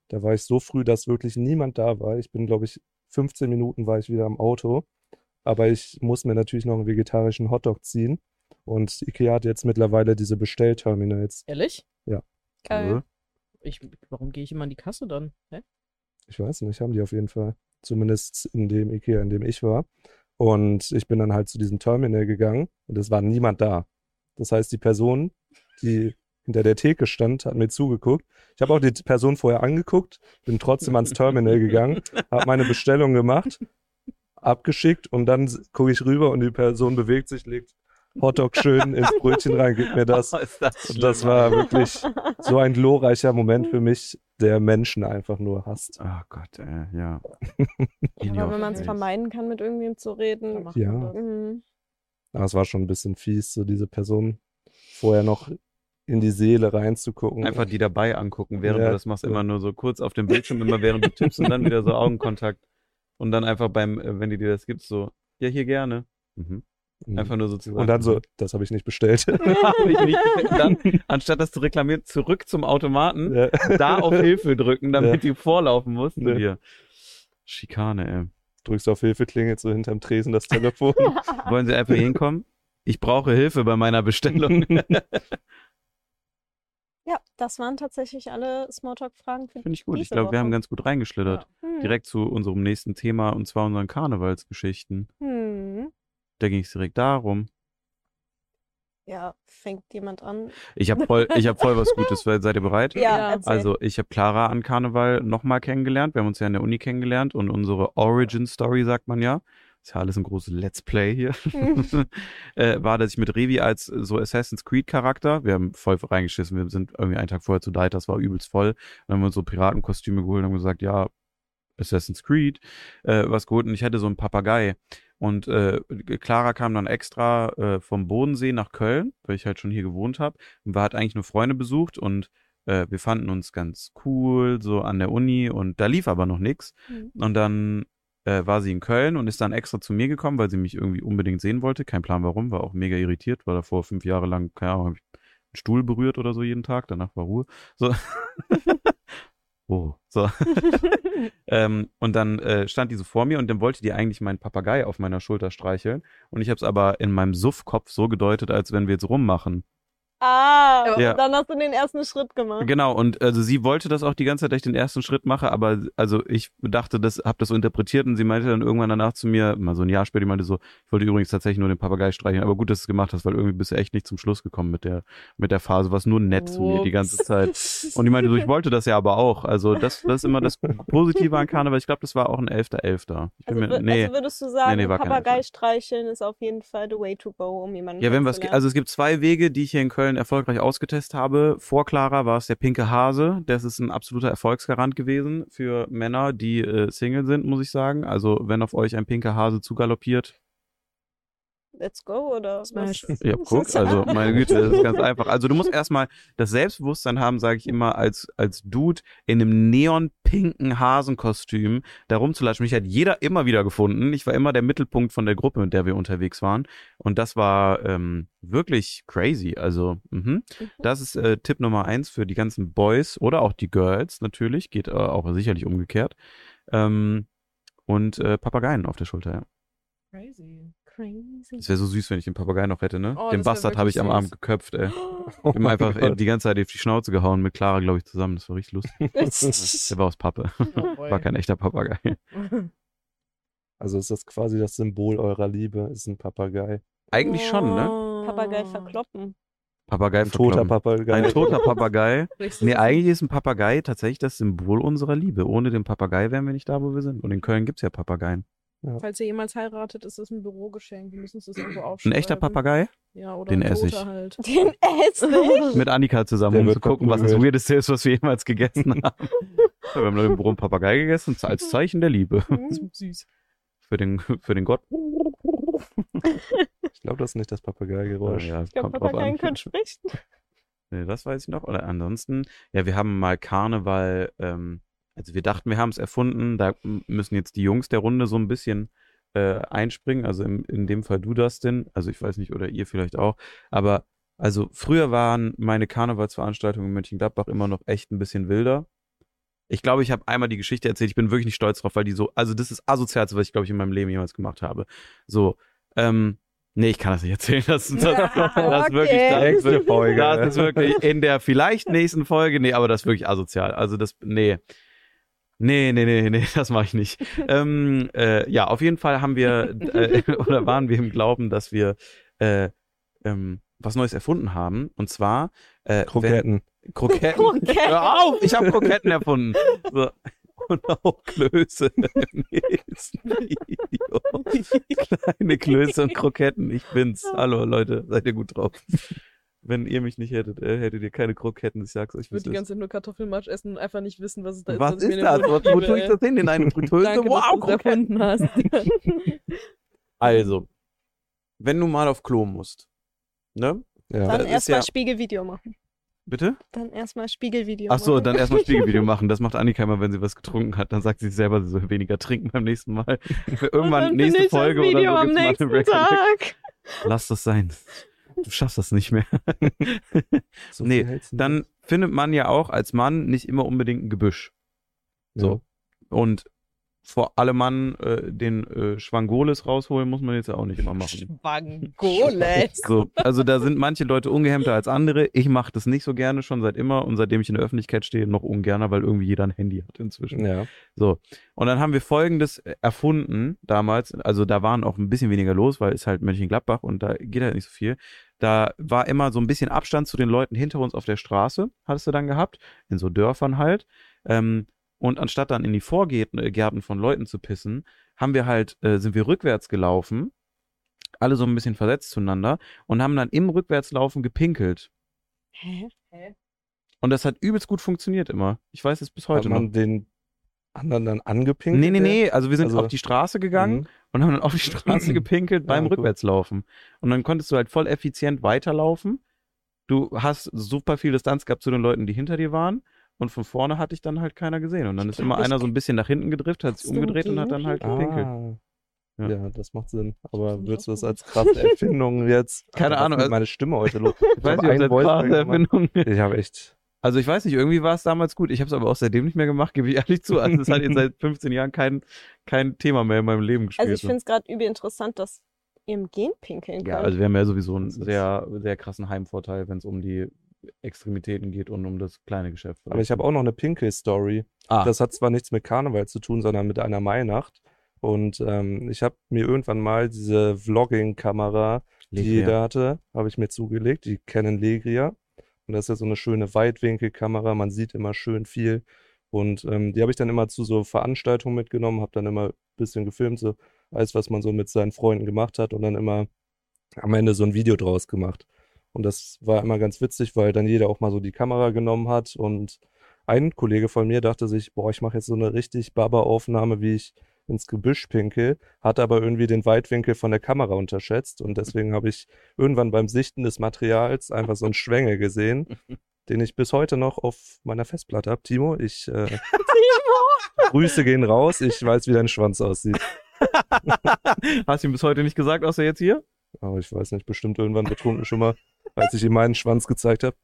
Da war ich so früh, dass wirklich niemand da war. Ich bin, glaube ich, 15 Minuten war ich wieder am Auto. Aber ich muss mir natürlich noch einen vegetarischen Hotdog ziehen. Und Ikea hat jetzt mittlerweile diese Bestellterminals. Ehrlich? Geil. Ich, warum gehe ich immer an die Kasse dann? Hä? Ich weiß nicht, haben die auf jeden Fall. Zumindest in dem Ikea, in dem ich war. Und ich bin dann halt zu diesem Terminal gegangen und es war niemand da. Das heißt, die Person, die hinter der Theke stand, hat mir zugeguckt. Ich habe auch die Person vorher angeguckt, bin trotzdem ans Terminal gegangen, habe meine Bestellung gemacht, abgeschickt und dann gucke ich rüber und die Person bewegt sich, legt Hotdog schön ins Brötchen rein, gibt mir das. Oh, ist das Und das war wirklich so ein glorreicher Moment für mich, der Menschen einfach nur hasst. Oh Gott, äh, ja. Ja, aber wenn man es vermeiden kann, mit irgendwem zu reden. macht Ja. man das. Mhm. Aber es war schon ein bisschen fies, so diese Person vorher noch in die Seele reinzugucken. Einfach die dabei angucken, während Ja, du das machst, so. immer nur so kurz auf dem Bildschirm, immer während du tippst und dann wieder so Augenkontakt. Und dann einfach beim, äh, wenn die dir das gibt, so, ja, hier gerne. Mhm. Mhm. Einfach nur so zu sagen. Und dann so, das habe ich nicht bestellt. Hab ich nicht gesehen. dann, anstatt das zu reklamieren, zurück zum Automaten, ja. da auf Hilfe drücken, damit Ja. die vorlaufen mussten. Ja. Hier. Schikane, ey. Drückst auf Hilfe, klingelt so hinterm Tresen das Telefon. Wollen Sie einfach hinkommen? Ich brauche Hilfe bei meiner Bestellung. Ja, das waren tatsächlich alle Smalltalk-Fragen Finde ich gut. Ich glaube, wir haben ganz gut reingeschlittert. Hm. Direkt zu unserem nächsten Thema und zwar unseren Karnevalsgeschichten. Hm. Da ging es direkt darum. Ja, fängt jemand an? Ich habe voll, ich hab voll was Gutes. Seid ihr bereit? Ja, Ja. erzähl. Also, ich habe Clara an Karneval nochmal kennengelernt. Wir haben uns ja in der Uni kennengelernt und unsere Origin Story, sagt man ja, ist ja alles ein großes Let's Play hier, äh, war, dass ich mit Revi als so Assassin's Creed Charakter, wir haben voll reingeschissen, wir sind irgendwie einen Tag vorher zu Deit, das war übelst voll. Dann haben wir uns so Piratenkostüme geholt und haben gesagt, ja, Assassin's Creed, äh, was geholt und ich hatte so einen Papagei. Und äh, Clara kam dann extra äh, vom Bodensee nach Köln, weil ich halt schon hier gewohnt habe. Und war hat eigentlich nur Freunde besucht und äh, wir fanden uns ganz cool, so an der Uni und da lief aber noch nichts. Hm. Und dann äh, war sie in Köln und ist dann extra zu mir gekommen, weil sie mich irgendwie unbedingt sehen wollte. Kein Plan warum, war auch mega irritiert, war davor fünf Jahre lang, keine Ahnung, hab ich einen Stuhl berührt oder so jeden Tag, danach war Ruhe. So. oh, so. ähm, und dann äh, stand die so vor mir und dann wollte die eigentlich meinen Papagei auf meiner Schulter streicheln. Und ich habe es aber in meinem Suffkopf so gedeutet, als wenn wir jetzt rummachen. Ah, Ja. dann hast du den ersten Schritt gemacht. Genau, und also sie wollte das auch die ganze Zeit, dass ich den ersten Schritt mache, aber also ich dachte, das, habe das so interpretiert und sie meinte dann irgendwann danach zu mir, mal so ein Jahr später, die meinte so, ich wollte übrigens tatsächlich nur den Papagei streicheln, aber gut, dass du es gemacht hast, weil irgendwie bist du echt nicht zum Schluss gekommen mit der, mit der Phase, was nur nett zu mir die ganze Zeit. Und die meinte so, ich wollte das ja aber auch. Also das, das ist immer das Positive an Karneval. Ich glaube, das war auch ein 11.11. Ich bin Also, mir, nee. also würdest du sagen, Nee, nee, Papagei streicheln ist auf jeden Fall the way to go, um jemanden Ja, wenn was, also es gibt zwei Wege, die ich hier in Köln erfolgreich ausgetestet habe. Vor Clara war es der pinke Hase. Das ist ein absoluter Erfolgsgarant gewesen für Männer, die äh, Single sind, muss ich sagen. Also wenn auf euch ein pinker Hase zugaloppiert, Let's go, oder? Smash. was? ja, guck, also meine Güte, das ist ganz einfach. Also du musst erstmal das Selbstbewusstsein haben, sage ich immer, als, als Dude in einem neonpinken Hasenkostüm da rumzulatschen. Mich hat jeder immer wieder gefunden. Ich war immer der Mittelpunkt von der Gruppe, mit der wir unterwegs waren. Und das war ähm, wirklich crazy. Also, mhm. das ist äh, Tipp Nummer eins für die ganzen Boys oder auch die Girls natürlich. Geht äh, auch sicherlich umgekehrt. Ähm, und äh, Papageien auf der Schulter, ja. Crazy. Crazy. Es wäre so süß, wenn ich den Papagei noch hätte, ne? Oh, den das Bastard habe ich wirklich am süß. Abend geköpft, ey. Oh Ihm einfach Gott. die ganze Zeit auf die Schnauze gehauen mit Clara, glaube ich, zusammen. Das war richtig lustig. Der war aus Pappe. Oh. War kein echter Papagei. Also ist das quasi das Symbol eurer Liebe, ist ein Papagei. Eigentlich schon, ne? Oh. Papagei verkloppen. Papagei Ein toter. Papagei. Ein toter Papagei. Nee, eigentlich ist ein Papagei tatsächlich das Symbol unserer Liebe. Ohne den Papagei wären wir nicht da, wo wir sind. Und in Köln gibt's ja Papageien. Falls ihr jemals heiratet, ist das ein Bürogeschenk. Wir müssen uns das irgendwo Ein aufschreiben. echter Papagei? Ja, oder Den ein esse ich. halt. Den Essig. Mit Annika zusammen, Der um zu gucken, was das. Weirdeste ist, was wir jemals gegessen haben. Ja, wir haben im Büro einen Papagei gegessen, als Zeichen der Liebe. Das ist süß. Für den, für den Gott. Ich glaube, das ist nicht das Papageigeräusch. Ja, Ich glaube, Papageien können sprechen. Nee, das weiß ich noch. Oder ansonsten, ja, wir haben mal Karneval, ähm, also wir dachten, wir haben es erfunden. Da müssen jetzt die Jungs der Runde so ein bisschen äh, einspringen. Also im, in dem Fall du, Dustin. Also ich weiß nicht, oder ihr vielleicht auch. Aber also früher waren meine Karnevalsveranstaltungen in Mönchengladbach immer noch echt ein bisschen wilder. Ich glaube, ich habe einmal die Geschichte erzählt. Ich bin wirklich nicht stolz drauf, weil die so, also das ist asozialste, was ich glaube ich in meinem Leben jemals gemacht habe. So, ähm, nee, ich kann das nicht erzählen. Das, das, das, das ist wirklich, Okay. das Nächste Folge. das ist wirklich in der vielleicht nächsten Folge, nee, aber das ist wirklich asozial. Also das, nee. Nee, nee, nee, nee, das mache ich nicht. ähm, äh, ja, auf jeden Fall haben wir äh, oder waren wir im Glauben, dass wir äh, ähm, was Neues erfunden haben. Und zwar äh, Kroketten. Wenn, Kroketten. Kroketten. Hör auf, ich habe Kroketten erfunden. So. Und auch Klöße im nächsten Video. Kleine Klöße und Kroketten, ich bin's. Hallo Leute, seid ihr gut drauf? Wenn ihr mich nicht hättet, äh, hättet ihr keine Kroketten. Ich sag's euch, Ich würde die ganze Zeit nur Kartoffelmatsch essen und einfach nicht wissen, was es da ist. Was ist in den das? Was, wo tue ich das hin? In eine Fritteuse? Danke, Wow, Kroketten. hast. Also, wenn du mal auf Klo musst, ne? Ja. Das Dann ist erstmal ja- Spiegelvideo machen. Bitte? Dann erstmal Spiegelvideo Ach so, machen. dann erstmal Spiegelvideo machen. Das macht Annika immer, wenn sie was getrunken hat. Dann sagt sie selber, sie soll weniger trinken beim nächsten Mal. Irgendwann, nächste Folge oder so, gibt's mal nächsten Recollection. Tag. Lass das sein. Du schaffst das nicht mehr. So Nee. Dann findet man ja auch als Mann nicht immer unbedingt ein Gebüsch. So. Und vor allem Mann äh, den äh, Schwangoles rausholen muss man jetzt ja auch nicht immer machen. Schwangoles. So, also da sind manche Leute ungehemmter als andere. Ich mache das nicht so gerne schon seit immer und seitdem ich in der Öffentlichkeit stehe, noch ungerner, weil irgendwie jeder ein Handy hat inzwischen. Ja. So. Und dann haben wir folgendes erfunden damals. Also da waren auch ein bisschen weniger los, weil es halt Mönchengladbach und da geht halt nicht so viel. Da war immer so ein bisschen Abstand zu den Leuten hinter uns auf der Straße, hattest du dann gehabt, in so Dörfern halt. Ähm, und anstatt dann in die Vorgärten Gärten von Leuten zu pissen, haben wir halt, äh, sind wir rückwärts gelaufen, alle so ein bisschen versetzt zueinander und haben dann im Rückwärtslaufen gepinkelt. Hä? Und das hat übelst gut funktioniert immer. Ich weiß es bis Hat heute noch. man den anderen dann angepinkt? Nee, nee, nee. Also wir sind Also- auf die Straße gegangen Mhm. Und haben dann auf die Straße gepinkelt beim Ja. Rückwärtslaufen. Und dann konntest du halt voll effizient weiterlaufen. Du hast super viel Distanz gehabt zu den Leuten, die hinter dir waren. Und von vorne hatte ich dann halt keiner gesehen. Und dann ist immer ich- einer so ein bisschen nach hinten gedriftet, hat sich umgedreht und hat dann halt gepinkelt. Ah. Ja. Ja. das macht Sinn. Aber ich würdest du das als krasse Erfindung jetzt? Keine was Ahnung, also- meine Stimme heute los. Ich weiß hab nicht, ob das Voice krasse. Erfindung ist. Ich habe echt. Also ich weiß nicht, irgendwie war es damals gut. Ich habe es aber auch seitdem nicht mehr gemacht, gebe ich ehrlich zu. Also es hat jetzt seit 15 Jahren kein, kein Thema mehr in meinem Leben gespielt. Also ich finde es gerade übel interessant, dass ihr im Gen pinkeln könnt. Ja, also wir haben ja sowieso einen sehr, sehr krassen Heimvorteil, wenn es um die Extremitäten geht und um das kleine Geschäft. Aber ich habe auch noch eine Pinkel-Story. ah, Das hat zwar nichts mit Karneval zu tun, sondern mit einer Mainacht. Und ähm, ich habe mir irgendwann mal diese Vlogging-Kamera, die jeder hatte, habe ich mir zugelegt, die Canon Legria. Und das ist ja so eine schöne Weitwinkelkamera, man sieht immer schön viel. Und ähm, die habe ich dann immer zu so Veranstaltungen mitgenommen, habe dann immer ein bisschen gefilmt, so alles, was man so mit seinen Freunden gemacht hat und dann immer am Ende so ein Video draus gemacht. Und das war immer ganz witzig, weil dann jeder auch mal so die Kamera genommen hat und ein Kollege von mir dachte sich, boah, ich mache jetzt so eine richtig Baba-Aufnahme, wie ich ins Gebüsch pinkel, hat aber irgendwie den Weitwinkel von der Kamera unterschätzt und deswegen habe ich irgendwann beim Sichten des Materials einfach so einen Schwengel gesehen, den ich bis heute noch auf meiner Festplatte habe. Timo, ich äh, Grüße gehen raus, ich weiß, wie dein Schwanz aussieht. Hast du ihm bis heute nicht gesagt, außer jetzt hier? Aber ich weiß nicht, bestimmt irgendwann betrunken schon mal, als ich ihm meinen Schwanz gezeigt habe.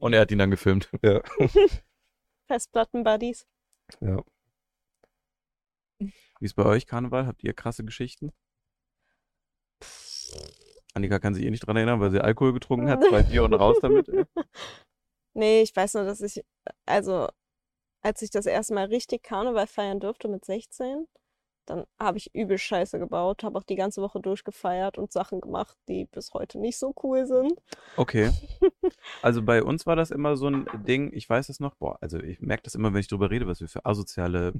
und er hat ihn dann gefilmt. Ja. Festplatten-Buddies. ja. Wie ist bei euch Karneval? Habt ihr krasse Geschichten? Annika kann sich eh nicht dran erinnern, weil sie Alkohol getrunken hat. Zwei Bier und raus damit. Nee, ich weiß nur, dass ich, also, als ich das erste Mal richtig Karneval feiern durfte mit 16, dann habe ich übel Scheiße gebaut, habe auch die ganze Woche durchgefeiert und Sachen gemacht, die bis heute nicht so cool sind. Okay. Also bei uns war das immer so ein Ding, ich weiß es noch, boah, also ich merke das immer, wenn ich drüber rede, was wir für asoziale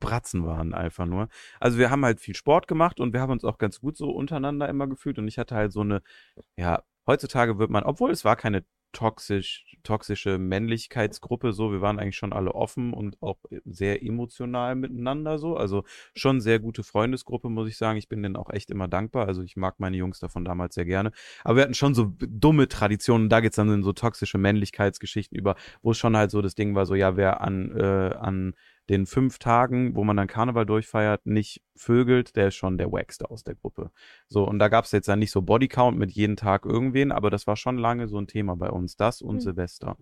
Bratzen waren, einfach nur. Also wir haben halt viel Sport gemacht und wir haben uns auch ganz gut so untereinander immer gefühlt und ich hatte halt so eine, ja, heutzutage wird man, obwohl es war keine toxisch, toxische Männlichkeitsgruppe so. Wir waren eigentlich schon alle offen und auch sehr emotional miteinander so. Also schon sehr gute Freundesgruppe, muss ich sagen. Ich bin denen auch echt immer dankbar. Also ich mag meine Jungs davon damals sehr gerne. Aber wir hatten schon so dumme Traditionen. Da geht's dann in so toxische Männlichkeitsgeschichten über, wo es schon halt so das Ding war, so ja, wer an, äh, an den fünf Tagen, wo man dann Karneval durchfeiert, nicht vögelt, der ist schon der Wackste aus der Gruppe. So, und da gab es jetzt dann nicht so Bodycount mit jeden Tag irgendwen, aber das war schon lange so ein Thema bei uns. Das und Hm. Silvester.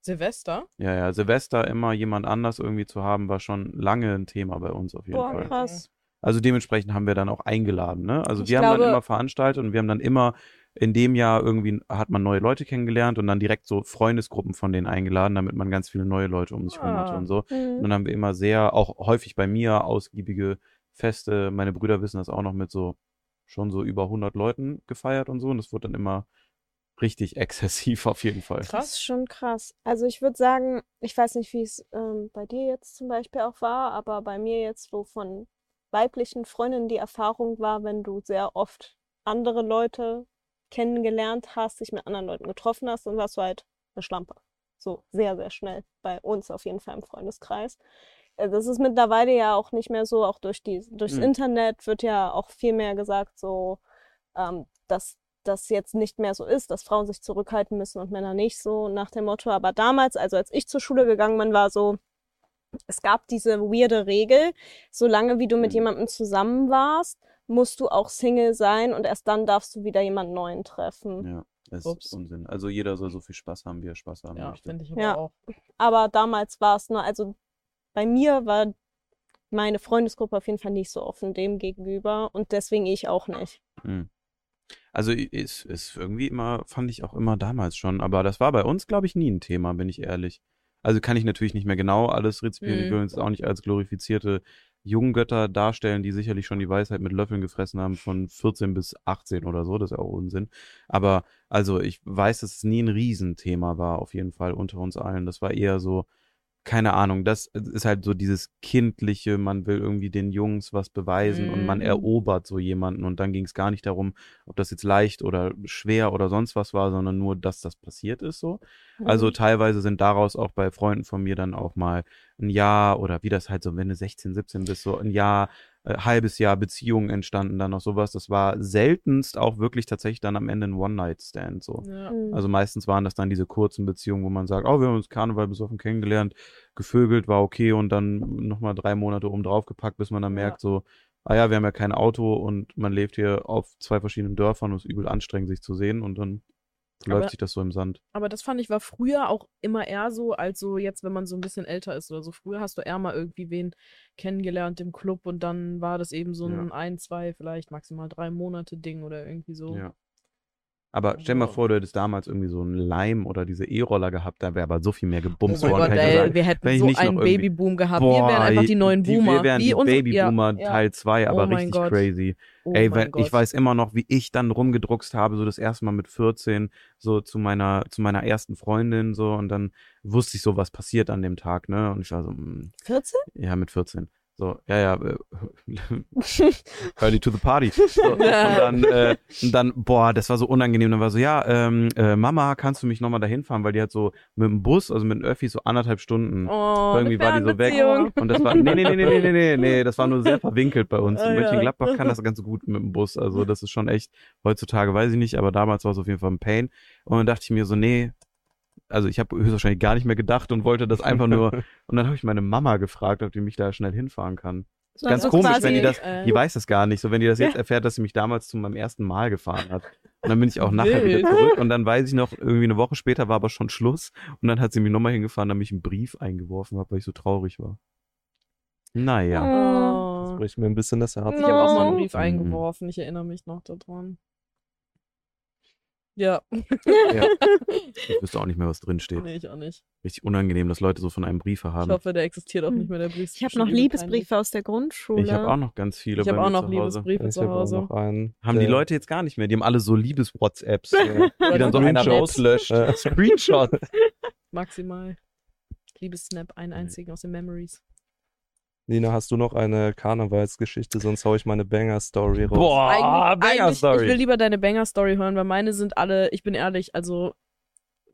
Silvester? Ja, ja, Silvester immer jemand anders irgendwie zu haben, war schon lange ein Thema bei uns auf jeden Boah, Fall. krass. Also dementsprechend haben wir dann auch eingeladen, ne? Also Ich wir haben dann glaube- immer veranstaltet und wir haben dann immer in dem Jahr irgendwie hat man neue Leute kennengelernt und dann direkt so Freundesgruppen von denen eingeladen, damit man ganz viele neue Leute um sich herum hatte Ah. und so. Und Mhm. dann haben wir immer sehr, auch häufig bei mir, ausgiebige Feste. Meine Brüder wissen das auch noch mit so, schon so über 100 Leuten gefeiert und so. Und das wurde dann immer richtig exzessiv auf jeden Fall. Das Krass. ist schon krass. Also ich würde sagen, ich weiß nicht, wie es ähm, bei dir jetzt zum Beispiel auch war, aber bei mir jetzt so von weiblichen Freundinnen die Erfahrung war, wenn du sehr oft andere Leute kennengelernt hast, dich mit anderen Leuten getroffen hast, dann warst du halt eine Schlampe. So sehr, sehr schnell. Bei uns auf jeden Fall im Freundeskreis. Äh, Das ist mittlerweile ja auch nicht mehr so, auch durch die, durchs Mhm. Internet wird ja auch viel mehr gesagt, so, ähm, dass das jetzt nicht mehr so ist, dass Frauen sich zurückhalten müssen und Männer nicht so nach dem Motto. Aber damals, also als ich zur Schule gegangen bin, war so, es gab diese weirde Regel, solange wie du mit Mhm. jemandem zusammen warst, musst du auch Single sein und erst dann darfst du wieder jemanden neuen treffen. Ja, das Ups. ist Unsinn. Also jeder soll so viel Spaß haben, wie er Spaß haben Ja, möchte. finde ich aber Ja. auch. Aber damals war es nur, also bei mir war meine Freundesgruppe auf jeden Fall nicht so offen dem gegenüber und deswegen ich auch nicht. Hm. Also ist, ist irgendwie immer, fand ich auch immer damals schon, aber das war bei uns, glaube ich, nie ein Thema, bin ich ehrlich. Also kann ich natürlich nicht mehr genau alles rezipieren. Ich Mhm. will uns auch nicht als glorifizierte Junggötter darstellen, die sicherlich schon die Weisheit mit Löffeln gefressen haben von 14 bis 18 oder so. Das ist ja auch Unsinn. Aber also ich weiß, dass es nie ein Riesenthema war, auf jeden Fall unter uns allen. Das war eher so, keine Ahnung, das ist halt so dieses kindliche, man will irgendwie den Jungs was beweisen und man Mhm. erobert so jemanden und dann ging es gar nicht darum, ob das jetzt leicht oder schwer oder sonst was war, sondern nur, dass das passiert ist so. Also Mhm. teilweise sind daraus auch bei Freunden von mir dann auch mal ein Jahr oder wie das halt so, wenn du 16, 17 bist, so ein Jahr, äh, halbes Jahr Beziehungen entstanden, dann noch sowas. Das war seltenst auch wirklich tatsächlich dann am Ende ein One-Night-Stand so. Ja. Mhm. Also meistens waren das dann diese kurzen Beziehungen, wo man sagt, oh, wir haben uns Karneval besoffen kennengelernt, gevögelt, war okay und dann nochmal drei Monate oben drauf gepackt, bis man dann Ja. merkt, so, ah ja, wir haben ja kein Auto und man lebt hier auf zwei verschiedenen Dörfern und es ist übel anstrengend, sich zu sehen und dann Aber- läuft sich das so im Sand. Aber das fand ich war früher auch immer eher so, als so jetzt, wenn man so ein bisschen älter ist oder so. Früher hast du eher mal irgendwie wen kennengelernt im Club und dann war das eben so ein Ja. ein, zwei, vielleicht maximal drei Monate Ding oder irgendwie so. Ja. Aber stell mal Also- vor, du hättest damals irgendwie so einen Leim oder diese E-Roller gehabt, da wäre aber so viel mehr Oh gebumst worden. Gott, dir ey, sagen. wir wenn hätten ich so einen Babyboom gehabt. wir wären einfach die neuen die, Boomer. Wir wären Wie die Babyboomer ja. Teil 2, aber Oh richtig Gott. crazy. Oh Ey, Gott. ich weiß immer noch, wie ich dann rumgedruckst habe, so das erste Mal mit 14, so zu meiner, zu meiner ersten Freundin, so, und dann wusste ich so, was passiert an dem Tag, ne, und ich war so, mm, 14? ja, mit 14. So, ja, ja, äh, early to the party. So, und, dann, äh, dann, boah, das war so unangenehm. Dann war so, ja, ähm, äh, Mama, kannst du mich nochmal dahin fahren? Weil die hat so mit dem Bus, also mit dem Öffi, so anderthalb Stunden. Oh, Irgendwie war die so weg. Und das war, nee, nee, nee, nee, nee, nee, nee, das war nur sehr verwinkelt bei uns. Oh, Mönchengladbach ja. kann das ganz gut mit dem Bus. Also das ist schon echt, heutzutage weiß ich nicht, aber damals war es auf jeden Fall ein Pain. Und dann dachte ich mir so, nee, also ich habe höchstwahrscheinlich gar nicht mehr gedacht und wollte das einfach nur. Und dann habe ich meine Mama gefragt, ob die mich da schnell hinfahren kann. So, Ganz also komisch, quasi- wenn die das, äh, die weiß das gar nicht. So, wenn die das jetzt Ja. erfährt, dass sie mich damals zu meinem ersten Mal gefahren hat. Und dann bin ich auch nachher Wild. wieder zurück und dann weiß ich noch, irgendwie eine Woche später war aber schon Schluss und dann hat sie mich nochmal hingefahren, damit ich einen Brief eingeworfen habe, weil ich so traurig war. Naja. Oh. Oh. Bricht mir ein bisschen das Herz. Ich habe auch mal einen. Brief Mhm. eingeworfen, ich erinnere mich noch daran. Ja. Ja. Ich wüsste auch nicht mehr, was drin steht. Nee, ich auch nicht. Richtig unangenehm, dass Leute so von einem Briefe Ich haben. hoffe, der existiert auch Hm. nicht mehr, der Brief. Ich habe noch Liebesbriefe aus der Grundschule. Ich habe auch noch ganz viele Ich habe auch noch zu Hause. Liebesbriefe Ich zu habe auch Hause. noch einen. Haben die der- Leute jetzt gar nicht mehr. Die haben alle so Liebes-WhatsApps, äh, Oder die dann so einer Screenshots. rauslöscht. Ja. Screenshot. Maximal. Liebessnap, einen einzigen aus den Memories. Nina, hast du noch eine Karnevalsgeschichte? Sonst hau ich meine Banger-Story raus. Boah, Ah, Banger-Story. Ich will lieber deine Banger-Story hören, weil meine sind alle, ich bin ehrlich, also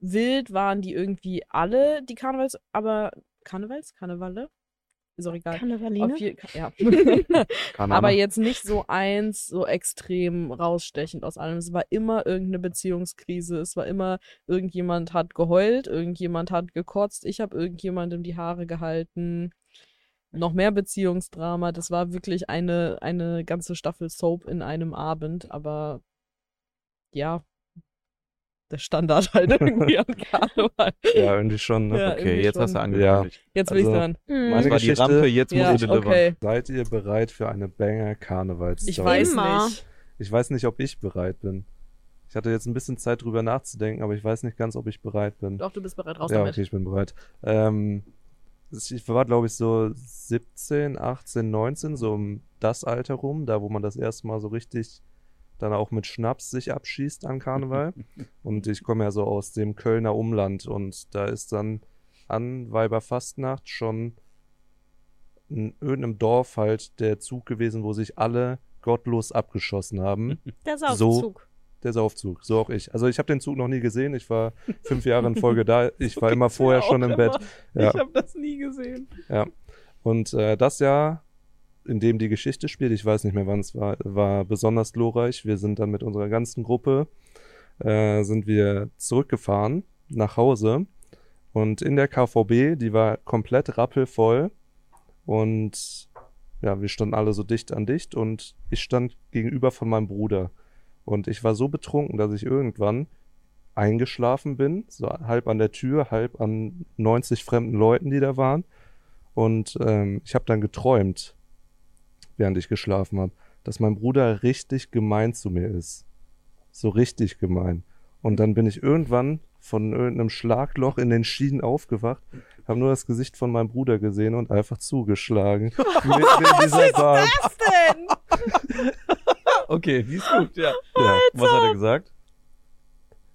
wild waren die irgendwie alle, die Karnevals, aber Karnevals? Karnevalle? Ist auch egal. Karnevaline? Auf je, ja. Aber jetzt nicht so eins so extrem rausstechend aus allem. Es war immer irgendeine Beziehungskrise. Es war immer, irgendjemand hat geheult, irgendjemand hat gekotzt, ich habe irgendjemandem die Haare gehalten. Noch mehr Beziehungsdrama. Das war wirklich eine, eine ganze Staffel Soap in einem Abend, aber ja, der Standard halt irgendwie an Karneval. Ja, irgendwie schon. Ne? Ja, Okay, irgendwie jetzt hast du schon. angekündigt. Jetzt bin ich Also, dran. Hm. Das Meine war die Geschichte- Rampe, jetzt Ja, musst du delivern. okay. Seid ihr bereit für eine Banger-Karnevalsstory? Ich weiß nicht. Ich weiß nicht, ob ich bereit bin. Ich hatte jetzt ein bisschen Zeit drüber nachzudenken, aber ich weiß nicht ganz, ob ich bereit bin. Doch, du bist bereit, raus ja, damit. okay, ich bin bereit. Ähm, ich war, glaube ich, so 17, 18, 19, so um das Alter rum, da wo man das erste Mal so richtig dann auch mit Schnaps sich abschießt an Karneval. und ich komme ja so aus dem Kölner Umland und da ist dann an Weiberfastnacht schon in irgendeinem Dorf halt der Zug gewesen, wo sich alle gottlos abgeschossen haben. Der So. Der Saufzug, so auch ich. Also ich habe den Zug noch nie gesehen. Ich war fünf Jahre in Folge da. Ich war immer vorher schon im Bett. Ja. Ich habe das nie gesehen. Und äh, das Jahr, in dem die Geschichte spielt, ich weiß nicht mehr wann es war, war besonders glorreich. Wir sind dann mit unserer ganzen Gruppe, äh, sind wir zurückgefahren nach Hause. Und in der KVB, die war komplett rappelvoll. Und ja, wir standen alle so dicht an dicht. Und ich stand gegenüber von meinem Bruder. Und ich war so betrunken, dass ich irgendwann eingeschlafen bin, so halb an der Tür, halb an 90 fremden Leuten, die da waren. Und ähm, ich habe dann geträumt, während ich geschlafen habe, dass mein Bruder richtig gemein zu mir ist. So richtig gemein. Und dann bin ich irgendwann von irgendeinem Schlagloch in den Schienen aufgewacht, habe nur das Gesicht von meinem Bruder gesehen und einfach zugeschlagen. Mitten in dieser Bahn. Was denn? Okay, die ist gut, ja. Ja. Was hat er gesagt?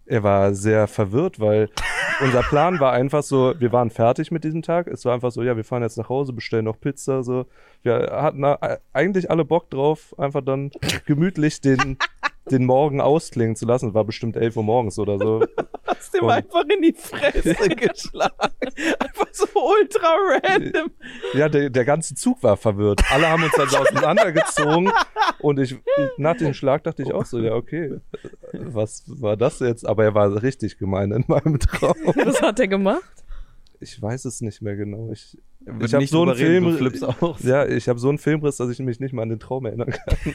Er war sehr verwirrt, weil unser Plan war einfach so, wir waren fertig mit diesem Tag. Es war einfach so, ja, wir fahren jetzt nach Hause, bestellen noch Pizza. So, wir hatten eigentlich alle Bock drauf, einfach dann gemütlich den, den Morgen ausklingen zu lassen. Es war bestimmt 11 Uhr morgens oder so. Hast dem Und- einfach in die Fresse geschlagen. Einfach so ultra random. Ja, der, der ganze Zug war verwirrt. Alle haben uns dann so auseinandergezogen. Und ich, nach dem Schlag dachte ich auch so, ja, okay, was war das jetzt? Aber er war richtig gemein in meinem Traum. Was hat er gemacht? Ich weiß es nicht mehr genau. Ich, ich habe so einen Film. Ja, ich habe so einen Filmriss, dass ich mich nicht mal an den Traum erinnern kann.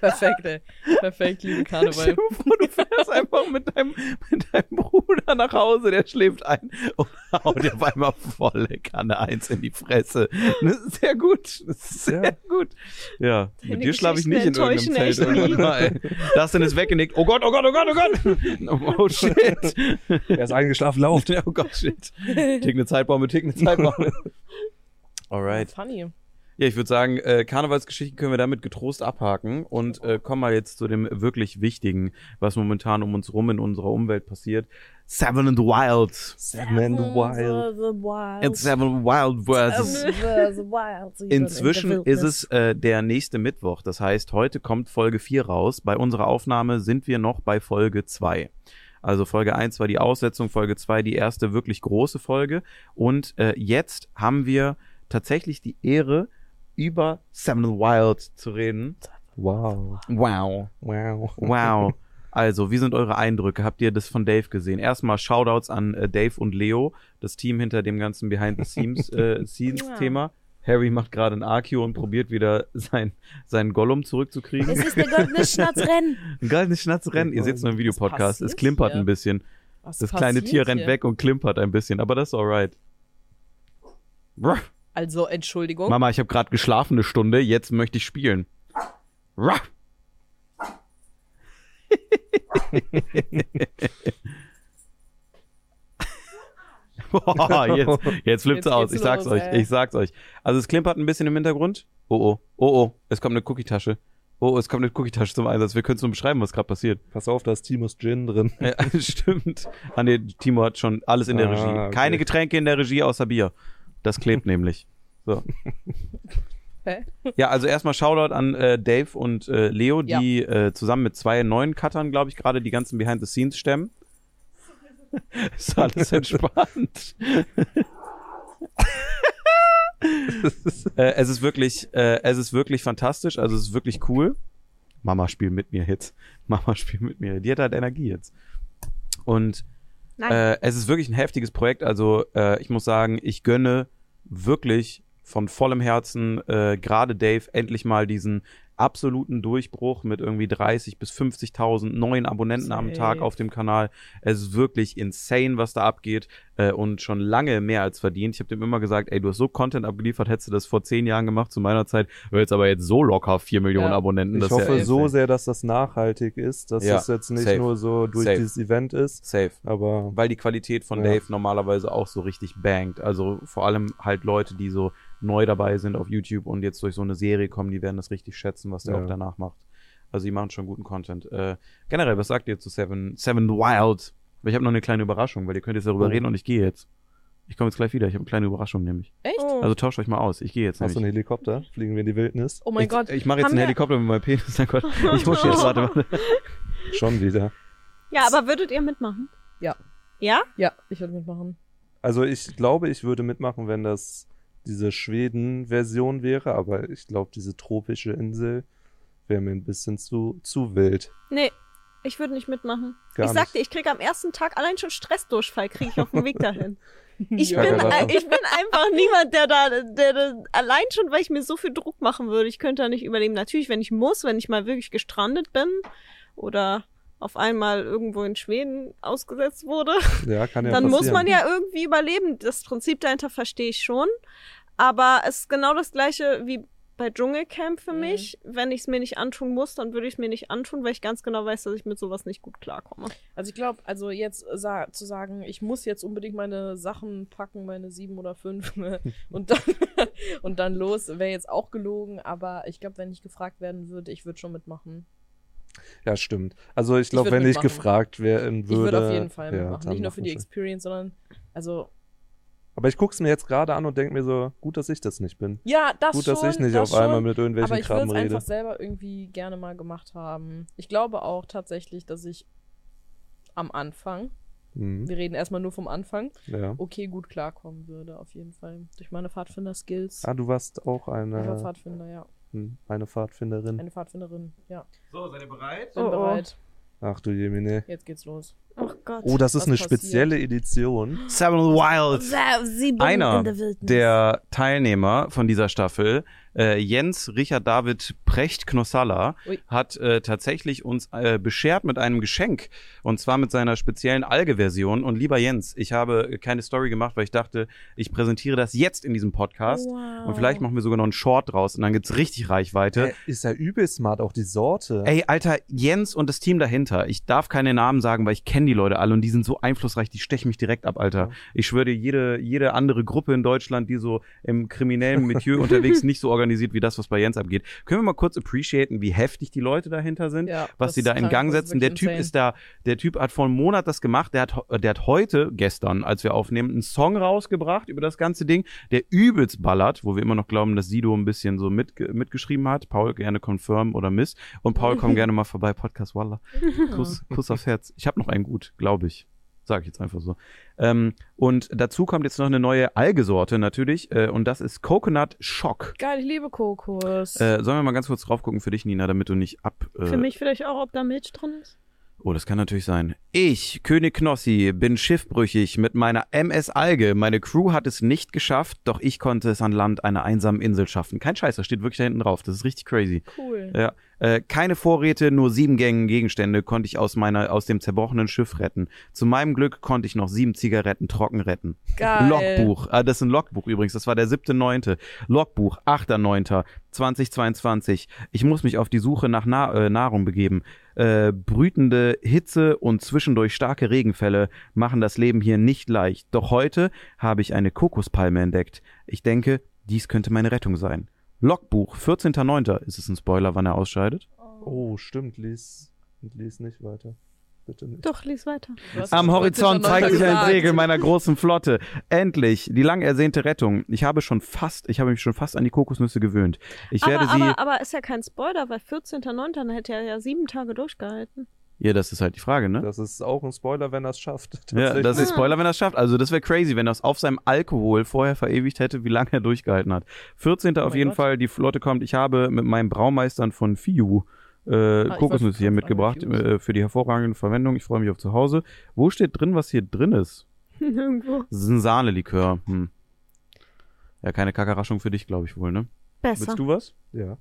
Perfekt, ey. Perfekt, liebe Karneval. Stell dir vor, du fährst einfach mit deinem, mit deinem Bruder nach Hause, der schläft ein und haut dir auf einmal volle Kanne eins in die Fresse. Das ist sehr gut. Das ist sehr Ja. gut. Ja, Deine mit dir schlafe ich nicht in irgendeinem Zelt. ey. Dustin ist weggenickt. Oh Gott, oh Gott, oh Gott, oh Gott. Oh shit. Er ist eingeschlafen, lauft. Oh Gott, shit. Tick eine Zeitbombe, tick eine Zeitbombe. Alright. Funny. Ja, ich würde sagen, äh, Karnevalsgeschichten können wir damit getrost abhaken und äh, kommen mal jetzt zu dem wirklich Wichtigen, was momentan um uns rum in unserer Umwelt passiert. Seven in the Wild. Seven in the Wild. It's Seven Wild versus. Inzwischen ist es äh, der nächste Mittwoch. Das heißt, heute kommt Folge 4 raus. Bei unserer Aufnahme sind wir noch bei Folge 2. Also Folge 1 war die Aussetzung, Folge 2 die erste wirklich große Folge. Und äh, jetzt haben wir tatsächlich die Ehre, über Seven Wild zu reden. Wow. Wow. Wow. Wow. Also, wie sind eure Eindrücke? Habt ihr das von Dave gesehen? Erstmal Shoutouts an äh, Dave und Leo, das Team hinter dem ganzen Behind the Scenes, äh. Harry macht gerade ein AQ und probiert wieder sein, seinen Gollum zurückzukriegen. Es ist der goldene Schnatzrennen. Ein geiles Schnatzrennen. Ihr seht es nur im Videopodcast. Es klimpert hier? ein bisschen. Was Das kleine Tier rennt hier? weg und klimpert ein bisschen, aber das ist alright. Ruff. Also, Entschuldigung. Mama, ich habe gerade geschlafen eine Stunde, jetzt möchte ich spielen. Ruff. Boah, jetzt, jetzt flippt's Jetzt aus. Ich sag's los, euch. ey. Ich sag's euch. Also es klimpert ein bisschen im Hintergrund. Oh oh. Oh oh. Es kommt eine Cookie-Tasche. Oh, oh, es kommt eine Cookie-Tasche zum Einsatz. Wir können es nur beschreiben, was gerade passiert. Pass auf, da ist Timos Gin drin. Ja, stimmt. Ah nee, Timo hat schon alles in der Ah, Regie. okay. Keine Getränke in der Regie außer Bier. Das klebt nämlich. So. Hä? Ja, also erstmal Shoutout an äh, Dave und äh, Leo, die äh, zusammen mit zwei neuen Cuttern, glaube ich, gerade die ganzen Behind the Scenes stemmen. Ist alles entspannt. äh, es ist wirklich, äh, es ist wirklich fantastisch. Also es ist wirklich cool. Mama spielt mit mir jetzt. Mama spielt mit mir. Die hat halt Energie jetzt. Und Äh, es ist wirklich ein heftiges Projekt. Also äh, ich muss sagen, ich gönne wirklich von vollem Herzen äh, gerade Dave endlich mal diesen absoluten Durchbruch mit irgendwie 30 bis 50.000 neuen Abonnenten am Safe. Tag auf dem Kanal. Es ist wirklich insane, was da abgeht äh, und schon lange mehr als verdient. Ich habe dem immer gesagt, ey, du hast so Content abgeliefert, hättest du das vor zehn Jahren gemacht zu meiner Zeit, jetzt aber jetzt so locker 4 Millionen Ja. Abonnenten. Ich das ist hoffe ja so sehr, dass das nachhaltig ist, dass Ja, es jetzt nicht safe. nur so durch Safe. dieses Event ist, Safe. aber weil die Qualität von Ja. Dave normalerweise auch so richtig bangt. Also vor allem halt Leute, die so neu dabei sind auf YouTube und jetzt durch so eine Serie kommen, die werden das richtig schätzen, was der Ja. auch danach macht. Also die machen schon guten Content. Äh, generell, was sagt ihr zu Seven, Seven Wild? Weil ich habe noch eine kleine Überraschung, weil ihr könnt jetzt darüber Oh. reden und ich gehe jetzt. Ich komme jetzt gleich wieder. Ich habe eine kleine Überraschung nämlich. Echt? Oh. Also tauscht euch mal aus. Ich gehe jetzt hast du einen nämlich. Helikopter? Fliegen wir in die Wildnis? Oh mein ich, Gott. Ich mache jetzt Haben einen Helikopter mit meinem Penis. Mein Gott. Ich muss jetzt. Warte, warte. Schon wieder. ja, aber würdet ihr mitmachen? Ja. Ja? Ja, ich würde mitmachen. Also ich glaube, ich würde mitmachen, wenn das diese Schweden-Version wäre, aber ich glaube, diese tropische Insel wäre mir ein bisschen zu, zu wild. Nee, ich würde nicht mitmachen. Gar ich sagte, ich kriege am ersten Tag allein schon Stressdurchfall, kriege ich auf dem Weg dahin. Ich, Ja, bin, ein- ich bin einfach niemand, der da, der, der allein schon, weil ich mir so viel Druck machen würde, ich könnte da nicht überleben. Natürlich, wenn ich muss, wenn ich mal wirklich gestrandet bin oder auf einmal irgendwo in Schweden ausgesetzt wurde, Ja, kann ja dann passieren. muss man ja irgendwie überleben. Das Prinzip dahinter verstehe ich schon. Aber es ist genau das gleiche wie bei Dschungelcamp für Mhm. mich. Wenn ich es mir nicht antun muss, dann würde ich es mir nicht antun, weil ich ganz genau weiß, dass ich mit sowas nicht gut klarkomme. Also ich glaube, also jetzt sa zu sagen, ich muss jetzt unbedingt meine Sachen packen, meine sieben oder fünf und dann und dann los, wäre jetzt auch gelogen. Aber ich glaube, wenn ich gefragt werden würde, ich würde schon mitmachen. Ja, stimmt. Also ich glaube, wenn ich mitmachen. gefragt werden würde. Ich würde auf jeden Fall ja, dann Nicht nur für die machen. Experience, sondern also Aber ich guck's mir jetzt gerade an und denke mir so, gut, dass ich das nicht bin. ja, das gut, schon. dass ich nicht das auf einmal schon. mit irgendwelchen Aber ich es rede. einfach selber irgendwie gerne mal gemacht haben. Ich glaube auch tatsächlich, dass ich am Anfang, Mhm. wir reden erstmal nur vom Anfang, Ja. okay gut klarkommen würde, auf jeden Fall. Durch meine Pfadfinder-Skills. Ah, du warst auch Ich war eine, Pfadfinder, ja. Eine Pfadfinderin. Eine Pfadfinderin, ja. So, seid ihr bereit? Bin Oh, oh. bereit. Ach du Jemine. Jetzt geht's los. Oh Gott. Oh, das ist eine passiert? spezielle Edition. Seven Wild. Sieben Einer in der Teilnehmer von dieser Staffel, äh, Jens Richard David Precht Knossalla, hat äh, tatsächlich uns äh, beschert mit einem Geschenk. Und zwar mit seiner speziellen Alge-Version. Und lieber Jens, ich habe keine Story gemacht, weil ich dachte, ich präsentiere das jetzt in diesem Podcast. Wow. Und vielleicht machen wir sogar noch einen Short draus und dann gibt's richtig Reichweite. Äh, ist ja übel smart, auch die Sorte. Ey, Alter, Jens und das Team dahinter. Ich darf keine Namen sagen, weil ich kenne die Leute alle und die sind so einflussreich, die stechen mich direkt ab, Alter. Ja. Ich schwöre dir, jede, jede andere Gruppe in Deutschland, die so im kriminellen Milieu unterwegs nicht so organisiert wie das, was bei Jens abgeht. Können wir mal kurz appreciaten, wie heftig die Leute dahinter sind? Ja, was sie da in krank, Gang setzen. Der Typ insane. ist da, der Typ hat vor einem Monat das gemacht. Der hat, der hat heute, gestern, als wir aufnehmen, einen Song rausgebracht über das ganze Ding, der übelst ballert, wo wir immer noch glauben, dass Sido ein bisschen so mitge mitgeschrieben hat. Paul gerne confirm oder miss. Und Paul, komm gerne mal vorbei, Podcast Walla. Kuss, Kuss aufs Herz. Ich habe noch einen gut, glaube ich. Sag ich jetzt einfach so. Ähm, und dazu kommt jetzt noch eine neue Algesorte natürlich. Äh, und das ist Coconut Shock. Geil, ich liebe Kokos. Äh, sollen wir mal ganz kurz drauf gucken für dich, Nina, damit du nicht ab. Äh, Für mich vielleicht auch, ob da Milch drin ist. Oh, das kann natürlich sein. Ich, König Knossi, bin schiffbrüchig mit meiner MS Alge. Meine Crew hat es nicht geschafft, doch ich konnte es an Land einer einsamen Insel schaffen. Kein Scheiß, das steht wirklich da hinten drauf. Das ist richtig crazy. cool. Ja, Äh, keine Vorräte, nur sieben Gängen Gegenstände konnte ich aus meiner, aus dem zerbrochenen Schiff retten. Zu meinem Glück konnte ich noch sieben Zigaretten trocken retten. Geil. Logbuch, ah, das ist ein Logbuch übrigens, das war der 7.9. Logbuch, 8.9.2022. Ich muss mich auf die Suche nach Na äh, Nahrung begeben. Äh, brütende Hitze und zwischendurch starke Regenfälle machen das Leben hier nicht leicht. Doch heute habe ich eine Kokospalme entdeckt. Ich denke, dies könnte meine Rettung sein. Logbuch, 14.9. Ist es ein Spoiler, wann er ausscheidet? Oh, stimmt, lies, lies nicht weiter. Bitte nicht. Doch, lies weiter. Am Horizont 14.9. zeigt sich ein. Segel meiner großen Flotte. Endlich, die lang ersehnte Rettung. Ich habe schon fast, ich habe mich schon fast an die Kokosnüsse gewöhnt. Ich Aber, werde sie. aber, aber ist ja kein Spoiler, weil 14.09. dann hätte er ja sieben Tage durchgehalten. Ja, das ist halt die Frage, ne? Das ist auch ein Spoiler, wenn er es schafft. Ja, das ist Ah. Spoiler, wenn er es schafft. Also das wäre crazy, wenn er es auf seinem Alkohol vorher verewigt hätte, wie lange er durchgehalten hat. 14. auf mein jeden Gott. Fall, die Flotte kommt. Ich habe mit meinen Braumeistern von Fiu äh, Ah, Kokosnüsse hier mitgebracht äh, für die hervorragende Verwendung. Ich freue mich auf zu Hause. Wo steht drin, was hier drin ist? Irgendwo. Das ist ein Sahnelikör. Hm. Ja, keine Kackerraschung für dich, glaube ich wohl, ne? Besser. Willst du was? Ja.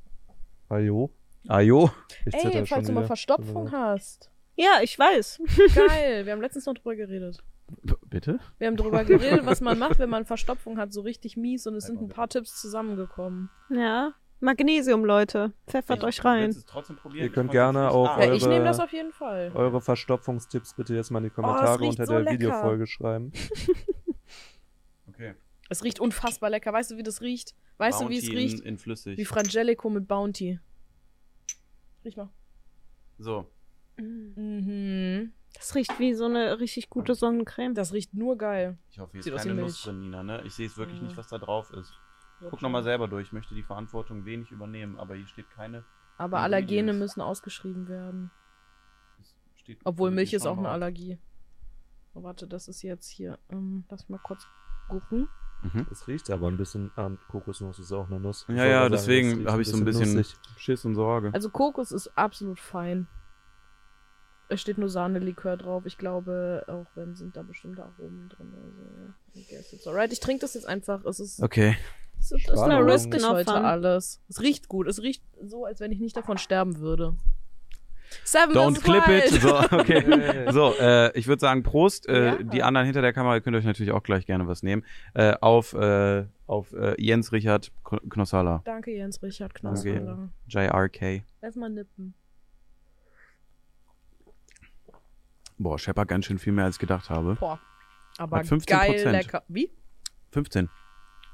Ajo. Ajo. Ich Ey, falls du mal. Verstopfung hast. Ja, ich weiß. Geil, wir haben letztens noch drüber geredet. B bitte? Wir haben drüber geredet, was man macht, wenn man Verstopfung hat, so richtig mies und es sind ein paar Tipps zusammengekommen. Ja. Magnesium, Leute. Pfeffert euch rein. trotzdem probieren? Ihr könnt gerne auch Ja, ich Eure- nehme das auf jeden Fall. Eure Verstopfungstipps bitte jetzt mal in die es Kommentare riecht unter so der lecker. Videofolge schreiben. Okay. Es riecht unfassbar lecker. Weißt du, wie das riecht? Weißt du, wie es Bounty riecht? In, in flüssig. Wie Frangelico mit Bounty. Riech mal. so. Mhm. Das riecht wie so eine richtig gute Sonnencreme. Das riecht nur geil. Ich hoffe, hier Sieht ist aus wie keine Milch. Nuss drin, Nina, ne? Ich sehe es wirklich Ja. nicht, was da drauf ist. Guck nochmal selber durch. Ich möchte die Verantwortung wenig übernehmen, aber hier steht keine. Aber. Allergene müssen ausgeschrieben werden. Obwohl Milch ist auch eine. Allergie. Oh, warte, das ist jetzt hier. Ähm, lass mal kurz gucken. Mhm. Es riecht aber ein bisschen an Kokosnuss, ist auch eine Nuss. Ja, ja, sagen, deswegen habe ich so ein bisschen nussig. Schiss und Sorge. Also Kokos ist absolut fein. Es steht nur Sahnelikör drauf. Ich glaube, auch wenn sind da bestimmte Aromen drin. Also, ja. I guess it's alright. Ich trinke das jetzt einfach. Es ist, Okay. es ist, es ist eine Risk heute alles. Es riecht gut. Es riecht so, als wenn ich nicht davon sterben würde. Seven Don't clip it. Wild. So, okay. So, äh, ich würde sagen, Prost. Äh, Ja. Die anderen hinter der Kamera, ihr könnt euch natürlich auch gleich gerne was nehmen. Äh, auf äh, auf äh, Jens Richard Kno- Knossalla. Danke, Jens Richard. Knossler. JRK. Erstmal nippen. Boah, Shepard ganz schön viel mehr als ich gedacht habe. Boah. Aber Hat 15%. geil lecker. Wie? 15.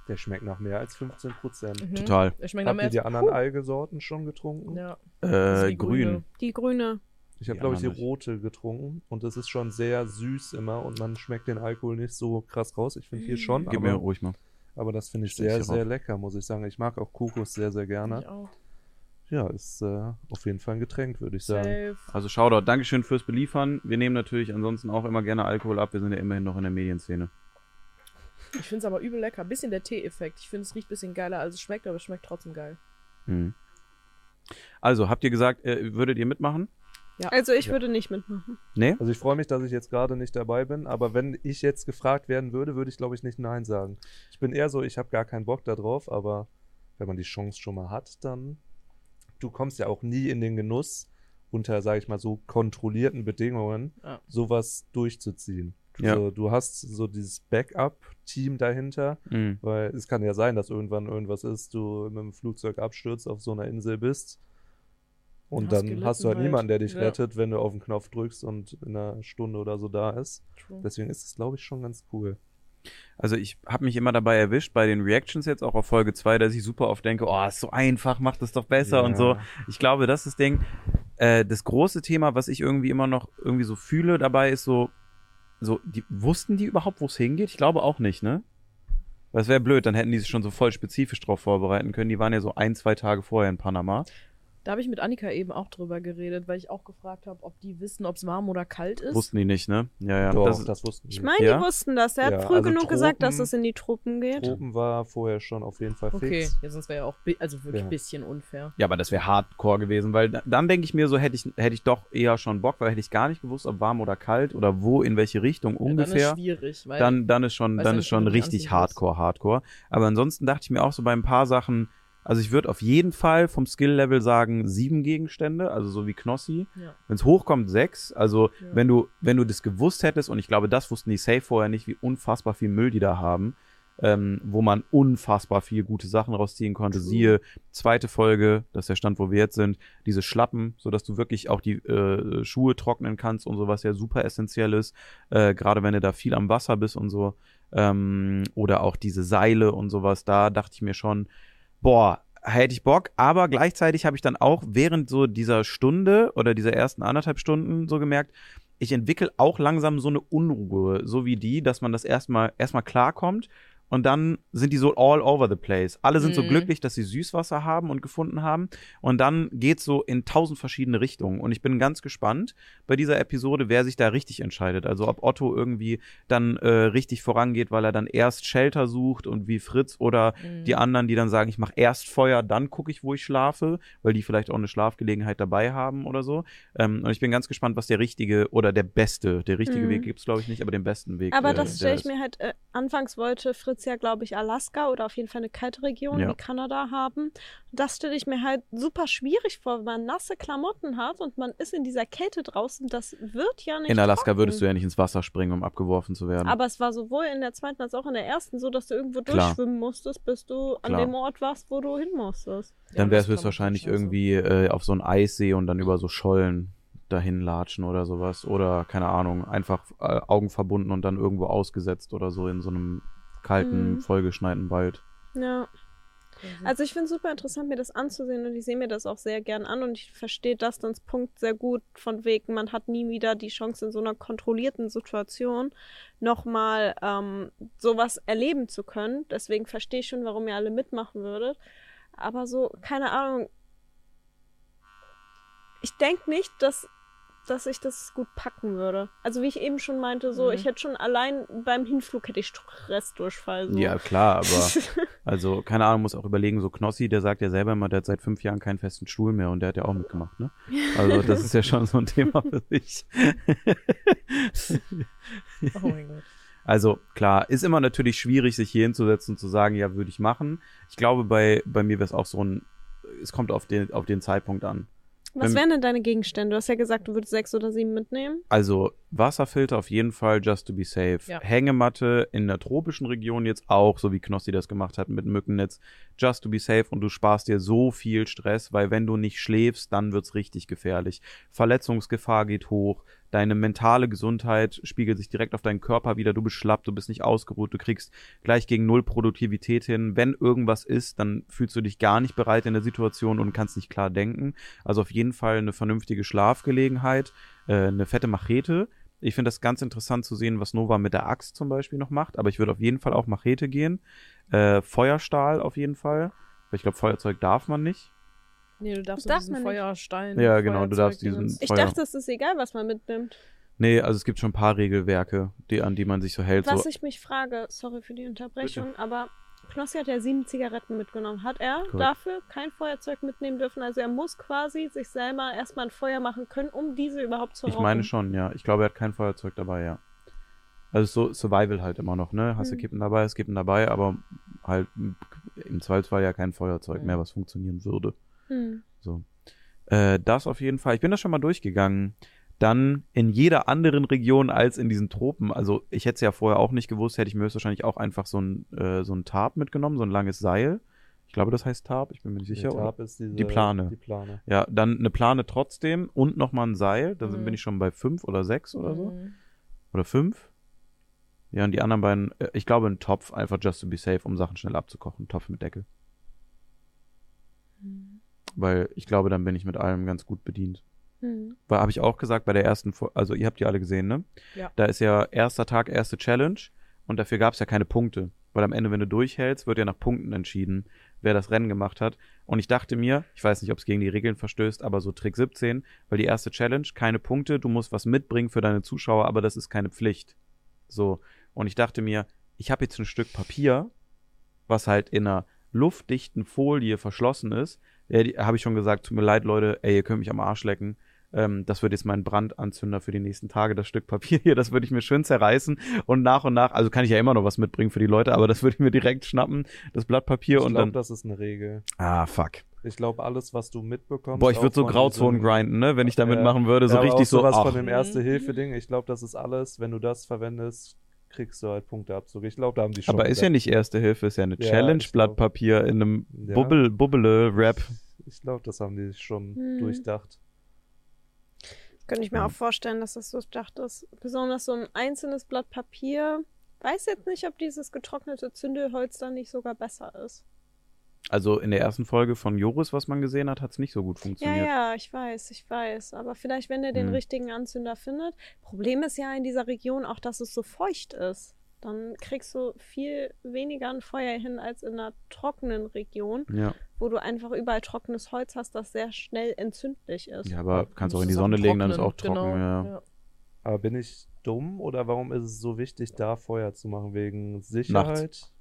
Der schmeckt nach mehr als 15 Prozent. Mhm. Total. Der schmeckt Habt ihr die anderen Puh. Algesorten schon getrunken? Ja. Das Äh, die grün. grüne. Die grüne. Ich habe, glaube ich, die rote getrunken und es ist schon sehr süß immer und man schmeckt den Alkohol nicht so krass raus. Ich finde hier schon, Gib mir aber, ruhig mal. aber das finde ich Stell's sehr, sehr lecker, muss ich sagen. Ich mag auch Kokos sehr, sehr gerne. Ich auch. Ja, ist äh, auf jeden Fall ein Getränk, würde ich sagen. Safe. Also Shoutout, Dankeschön fürs Beliefern. Wir nehmen natürlich ansonsten auch immer gerne Alkohol ab. Wir sind ja immerhin noch in der Medienszene. Ich finde es aber übel lecker. Bisschen der Tee-Effekt. Ich finde, es riecht bisschen geiler, als es schmeckt, aber es schmeckt trotzdem geil. Mhm. Also, habt ihr gesagt, äh, würdet ihr mitmachen? Also ich Ja. würde nicht mitmachen. Nee? Also ich freue mich, dass ich jetzt gerade nicht dabei bin, aber wenn ich jetzt gefragt werden würde, würde ich glaube ich nicht Nein sagen. Ich bin eher so, ich habe gar keinen Bock darauf, aber wenn man die Chance schon mal hat, dann du kommst ja auch nie in den Genuss unter, sage ich mal, so kontrollierten Bedingungen, Ja. sowas durchzuziehen. Du, Ja. so, du hast so dieses Backup-Team dahinter, Mhm. weil es kann ja sein, dass irgendwann irgendwas ist, du mit dem Flugzeug abstürzt, auf so einer Insel bist. Und Hast dann hast du halt niemanden, der dich Ja. rettet, wenn du auf den Knopf drückst und in einer Stunde oder so da ist. True. Deswegen ist es, glaube ich, schon ganz cool. Also ich habe mich immer dabei erwischt, bei den Reactions jetzt auch auf Folge 2, dass ich super oft denke, oh, ist so einfach, macht es doch besser und so. Ich glaube, das ist das Ding. Äh, das große Thema, was ich irgendwie immer noch irgendwie so fühle dabei, ist so, so, die, wussten die überhaupt, wo es hingeht? Ich glaube auch nicht, ne? Das wäre blöd, dann hätten die sich schon so voll spezifisch drauf vorbereiten können. Die waren ja so ein, zwei Tage vorher in Panama. Da habe ich mit Annika eben auch drüber geredet, weil ich auch gefragt habe, ob die wissen, ob es warm oder kalt ist. Wussten die nicht, ne? Ja, ja. Doch, das das, wussten Ich wir. meine, Ja? die wussten das. Er hat Ja, früh also genug gesagt, dass Tropen- es in die Truppen geht. Tropen war vorher schon auf jeden Fall Okay, fix. ja, sonst wäre ja auch also wirklich Ja. ein bisschen unfair. ja, aber das wäre Hardcore gewesen, weil da- dann denke ich mir so, hätte ich, hätte ich doch eher schon Bock, weil hätte ich gar nicht gewusst, ob warm oder kalt oder wo, in welche Richtung ungefähr. Ja, dann ist schwierig, weil dann, dann ist schon, dann ist schon richtig. Hardcore, Hardcore. Aber ansonsten dachte ich mir auch so bei ein paar Sachen, Also ich würde auf jeden Fall vom Skill-Level sagen sieben Gegenstände, also so wie Knossi. Ja. Wenn es hochkommt, sechs. Also Ja. wenn du, wenn du das gewusst hättest, und ich glaube, das wussten die Safe vorher nicht, wie unfassbar viel Müll die da haben, ähm, wo man unfassbar viel gute Sachen rausziehen konnte. True. Siehe zweite Folge, das ist der Stand, wo wir jetzt sind, diese Schlappen, sodass du wirklich auch die äh, Schuhe trocknen kannst und so, was ja super essentiell ist, äh, gerade wenn du da viel am Wasser bist und so. Ähm, oder auch diese Seile und sowas, da dachte ich mir schon, boah, hätte ich Bock, aber gleichzeitig habe ich dann auch während so dieser Stunde oder dieser ersten anderthalb Stunden so gemerkt, ich entwickle auch langsam so eine Unruhe, so wie die, dass man das erstmal erstmal klarkommt und dann sind die so all over the place. Alle sind so Mhm. glücklich, dass sie Süßwasser haben und gefunden haben und dann geht's so in tausend verschiedene Richtungen und ich bin ganz gespannt bei dieser Episode, wer sich da richtig entscheidet. Also ob Otto irgendwie dann äh, richtig vorangeht, weil er dann erst Shelter sucht und wie Fritz oder Mhm. die anderen, die dann sagen, ich mache erst Feuer, dann gucke ich, wo ich schlafe, weil die vielleicht auch eine Schlafgelegenheit dabei haben oder so. Ähm, und ich bin ganz gespannt, was der richtige oder der beste, der richtige Mhm. Weg gibt's glaube ich nicht, aber den besten Weg. Aber äh, das stelle ich ist. mir halt, äh, anfangs wollte Fritz ja, glaube ich, Alaska oder auf jeden Fall eine kalte Region Ja. wie Kanada haben. Das stelle ich mir halt super schwierig vor, wenn man nasse Klamotten hat und man ist in dieser Kälte draußen. Das wird ja nicht In Alaska trocken. würdest du ja nicht ins Wasser springen, um abgeworfen zu werden. Aber es war sowohl in der zweiten als auch in der ersten so, dass du irgendwo Klar. durchschwimmen musstest, bis du an Klar. dem Ort warst, wo du hin musstest. dann Ja, wäre es das kann höchstwahrscheinlich scheiße. irgendwie äh, auf so einen Eissee und dann über so Schollen dahin latschen oder sowas. Oder, keine Ahnung, einfach äh, Augen verbunden und dann irgendwo ausgesetzt oder so in so einem kalten, Mhm. vollgeschneiten Wald. Ja. Also, Also ich finde es super interessant, mir das anzusehen und ich sehe mir das auch sehr gern an und ich verstehe Dustins Punkt sehr gut von wegen, man hat nie wieder die Chance in so einer kontrollierten Situation nochmal ähm, sowas erleben zu können. Deswegen verstehe ich schon, warum ihr alle mitmachen würdet. Aber so, keine Ahnung. Ich denke nicht, dass, dass ich das gut packen würde. Also wie ich eben schon meinte, so, Mhm. ich hätte schon allein beim Hinflug hätte ich Stressdurchfall. So. Ja, klar, aber also, keine Ahnung, muss auch überlegen, so Knossi, der sagt ja selber immer, der hat seit fünf Jahren keinen festen Stuhl mehr und der hat ja auch mitgemacht, ne? Also, das ist ja schon so ein Thema für sich. oh mein Gott. Also klar, ist immer natürlich schwierig, sich hier hinzusetzen und zu sagen, ja, würde ich machen. Ich glaube, bei, bei mir wäre es auch so ein, es kommt auf den, auf den Zeitpunkt an. Was Wenn- wären denn deine Gegenstände? Du hast ja gesagt, du würdest sechs oder sieben mitnehmen. Also Wasserfilter auf jeden Fall, just to be safe. Ja. Hängematte in der tropischen Region jetzt auch, so wie Knossi das gemacht hat mit Mückennetz, just to be safe und du sparst dir so viel Stress, weil wenn du nicht schläfst, dann wird's richtig gefährlich. Verletzungsgefahr geht hoch, deine mentale Gesundheit spiegelt sich direkt auf deinen Körper wieder, du bist schlapp, du bist nicht ausgeruht, du kriegst gleich gegen null Produktivität hin. Wenn irgendwas ist, dann fühlst du dich gar nicht bereit in der Situation und kannst nicht klar denken. Also auf jeden Fall eine vernünftige Schlafgelegenheit, äh, eine fette Machete. Ich finde das ganz interessant zu sehen, was Nova mit der Axt zum Beispiel noch macht, aber ich würde auf jeden Fall auch Machete gehen. Äh, Feuerstahl auf jeden Fall. Weil ich glaube, Feuerzeug darf man nicht. Nee, du darfst Darf darf diesen. Feuerstein. Ja, genau, du darfst diesen- Ich Feuer. dachte, es ist egal, was man mitnimmt. Nee, also es gibt schon ein paar Regelwerke, die, an die man sich so hält. Was so, ich mich frage, sorry für die Unterbrechung, aber Knossi hat ja sieben Zigaretten mitgenommen. Hat er Korrekt. dafür kein Feuerzeug mitnehmen dürfen? Also er muss quasi sich selber erstmal ein Feuer machen können, um diese überhaupt zu ich rauchen. meine schon, ja. Ich glaube, er hat kein Feuerzeug dabei, ja. Also so Survival halt immer noch, ne? Hast du Hm. Kippen dabei, es Kippen dabei, aber halt im Zweifelsfall ja kein Feuerzeug Mhm. mehr, was funktionieren würde. Hm. So. Äh, das auf jeden Fall. Ich bin da schon mal durchgegangen. Dann in jeder anderen Region als in diesen Tropen. Also ich hätte es ja vorher auch nicht gewusst, hätte ich mir höchstwahrscheinlich auch einfach so ein, äh, so ein Tarp mitgenommen, so ein langes Seil. Ich glaube, das heißt Tarp, ich bin mir nicht sicher. Die oder? Tarp ist diese, Die Plane. Die Plane. Ja, dann eine Plane trotzdem und nochmal ein Seil. Da Mhm. bin ich schon bei fünf oder sechs oder so. Mhm. Oder fünf. Ja, und die anderen beiden, äh, ich glaube, ein Topf, einfach just to be safe, um Sachen schnell abzukochen. Topf mit Deckel. Weil ich glaube, dann bin ich mit allem ganz gut bedient. Hm. Weil habe ich auch gesagt bei der ersten, also ihr habt die alle gesehen, ne? Ja. Da ist ja erster Tag, erste Challenge und dafür gab es ja keine Punkte. Weil am Ende, wenn du durchhältst, wird ja nach Punkten entschieden, wer das Rennen gemacht hat. Und ich dachte mir, ich weiß nicht, ob es gegen die Regeln verstößt, aber so Trick 17, weil die erste Challenge, keine Punkte, du musst was mitbringen für deine Zuschauer, aber das ist keine Pflicht. So. Und ich dachte mir, ich habe jetzt ein Stück Papier, was halt in einer luftdichten Folie verschlossen ist. Ja, habe ich schon gesagt, tut mir leid, Leute, ey, ihr könnt mich am Arsch lecken. ähm, das wird jetzt mein Brandanzünder für die nächsten Tage, das Stück Papier hier, das würde ich mir schön zerreißen und nach und nach, also kann ich ja immer noch was mitbringen für die Leute, aber das würde ich mir direkt schnappen, das Blatt Papier Ich und glaube, dann. das ist eine Regel. Ah, fuck. Ich glaube, alles, was du mitbekommst. Boah, ich würde so Grauzonen grinden, ne, wenn ich damit Ja. machen würde, so ja, richtig auch so. sowas ach. von dem. Erste-Hilfe-Ding. Ich glaube, das ist alles, wenn du das verwendest, kriegst du halt Punkteabzug. Ich glaube, da haben die schon. Aber ist ja nicht Erste Hilfe, ist ja eine Ja, Challenge, ich glaub- Blatt Papier in einem Ja. Bubbel, Bubbele-Rap. Ich glaube, das haben die schon Hm. durchdacht. Könnte ich mir Ja. auch vorstellen, dass das so gedacht ist. Besonders so ein einzelnes Blatt Papier. Weiß jetzt nicht, ob dieses getrocknete Zündelholz dann nicht sogar besser ist. Also in der ersten Folge von Joris, was man gesehen hat, hat es nicht so gut Ja, funktioniert. ja, ich weiß, ich weiß. Aber vielleicht, wenn er den Hm. richtigen Anzünder findet. Problem ist ja in dieser Region auch, dass es so feucht ist. Dann kriegst du viel weniger ein Feuer hin als in einer trockenen Region, Ja. wo du einfach überall trockenes Holz hast, das sehr schnell entzündlich ist. ja, aber kannst auch in die Sonne legen, dann ist auch trocken. genau, Ja. Aber bin ich dumm oder warum ist es so wichtig, da Feuer zu machen? Wegen Sicherheit?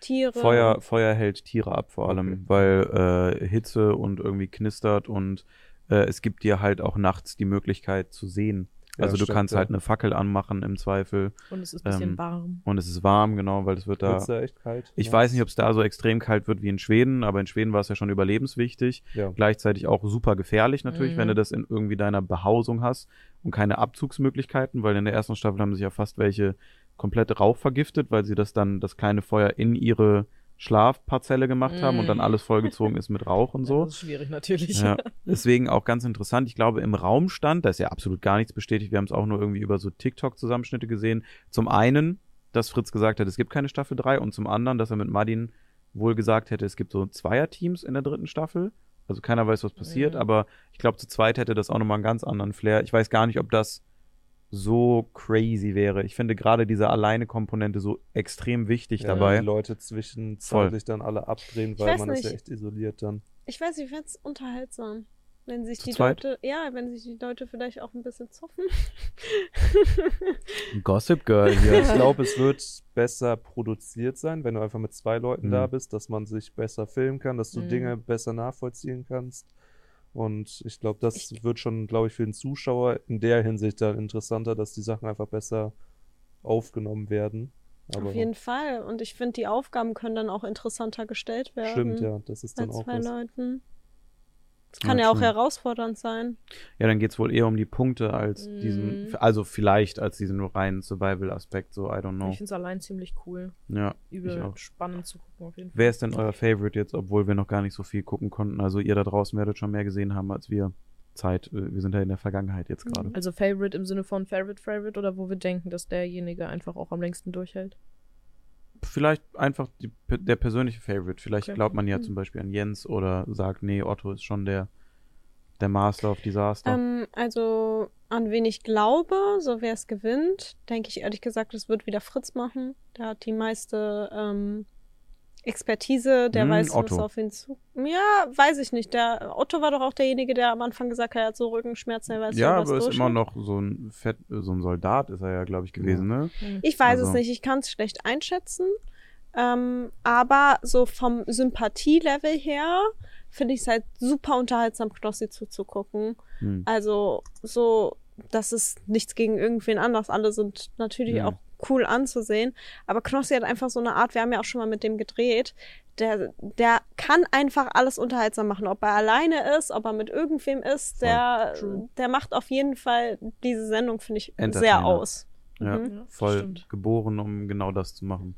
Tiere. Feuer, Feuer hält Tiere ab vor allem, Okay. weil äh, Hitze und irgendwie knistert und äh, es gibt dir halt auch nachts die Möglichkeit zu sehen. Ja, Also du stimmt, kannst ja. halt eine Fackel anmachen im Zweifel Und es ist ein bisschen Ähm, warm. und es ist warm, genau, weil es wird da. Wird's da echt kalt? Ich Ja. weiß nicht, ob es da so extrem kalt wird wie in Schweden, aber in Schweden war es ja schon überlebenswichtig. Ja. Gleichzeitig auch super gefährlich natürlich, Mhm. wenn du das in irgendwie deiner Behausung hast und keine Abzugsmöglichkeiten, weil in der ersten Staffel haben sich ja fast welche komplett Rauch vergiftet, weil sie das dann, das kleine Feuer in ihre Schlafparzelle gemacht haben und dann Mhm. alles vollgezogen ist mit Rauch und Ja, so. das ist schwierig natürlich. Ja, deswegen auch ganz interessant. Ich glaube, im Raumstand, da ist ja absolut gar nichts bestätigt. Wir haben es auch nur irgendwie über so TikTok-Zusammenschnitte gesehen. Zum einen, dass Fritz gesagt hat, es gibt keine Staffel 3 und zum anderen, dass er mit Madin wohl gesagt hätte, es gibt so Zweierteams in der dritten Staffel. Also keiner weiß, was passiert, Mhm. aber ich glaube, zu zweit hätte das auch nochmal einen ganz anderen Flair. Ich weiß gar nicht, ob das so crazy wäre. Ich finde gerade diese Alleine-Komponente so extrem wichtig Ja, dabei. Die Leute zwischen Voll. sich dann alle abdrehen, weil man ist ja nicht. echt isoliert dann. Ich weiß, ich fände es unterhaltsam. Wenn sich Zu die zweit? Leute, ja, wenn sich die Leute vielleicht auch ein bisschen zoffen. Gossip Girl hier. Ich glaube, es wird besser produziert sein, wenn du einfach mit zwei Leuten Mhm. da bist, dass man sich besser filmen kann, dass du Mhm. Dinge besser nachvollziehen kannst. Und ich glaube, das wird schon, glaube ich, für den Zuschauer in der Hinsicht dann interessanter, dass die Sachen einfach besser aufgenommen werden. Aber Auf jeden Fall. Und ich finde, die Aufgaben können dann auch interessanter gestellt werden. stimmt, ja, das ist dann auch zwei was. Leuten. Das kann Ja, ja, auch true. herausfordernd sein. Ja, dann geht's wohl eher um die Punkte als diesen, Mhm. also vielleicht als diesen reinen Survival-Aspekt, so I don't know. Ich finde es allein ziemlich cool. Ja, Übel ich auch. spannend zu gucken auf jeden Fall. Wer ist denn euer Favorite jetzt, obwohl wir noch gar nicht so viel gucken konnten? Also ihr da draußen werdet schon mehr gesehen haben als wir. Zeit, äh, wir sind ja in der Vergangenheit jetzt gerade. Also Favorite im Sinne von Favorite Favorite oder wo wir denken, dass derjenige einfach auch am längsten durchhält? Vielleicht einfach die, der persönliche Favorite. Vielleicht Okay. glaubt man ja Mhm. zum Beispiel an Jens oder sagt, nee, Otto ist schon der, der Master of Disaster. Ähm, also, an wen ich glaube, so wer es gewinnt, denke ich ehrlich gesagt, es wird wieder Fritz machen. Der hat die meiste ähm, Expertise, der Hm, weiß, Otto. was auf ihn zu. Ja, weiß ich nicht. Der Otto war doch auch derjenige, der am Anfang gesagt hat, er hat so Rückenschmerzen, er weiß ja, aber ist immer noch so ein Fett, so ein Soldat ist er ja, glaube ich, gewesen, ne? Ich weiß Also- es nicht, ich kann es schlecht einschätzen. Ähm, aber so vom Sympathielevel her finde ich es halt super unterhaltsam, Knossi zuzugucken. Hm. Also so, das ist nichts gegen irgendwen anders. Alle sind natürlich Ja. auch cool anzusehen. Aber Knossi hat einfach so eine Art, wir haben ja auch schon mal mit dem gedreht, der, der kann einfach alles unterhaltsam machen. Ob er alleine ist, ob er mit irgendwem ist, der, der macht auf jeden Fall diese Sendung, finde ich, sehr aus. Ja, Mhm. Ja, voll stimmt. geboren, um genau das zu machen.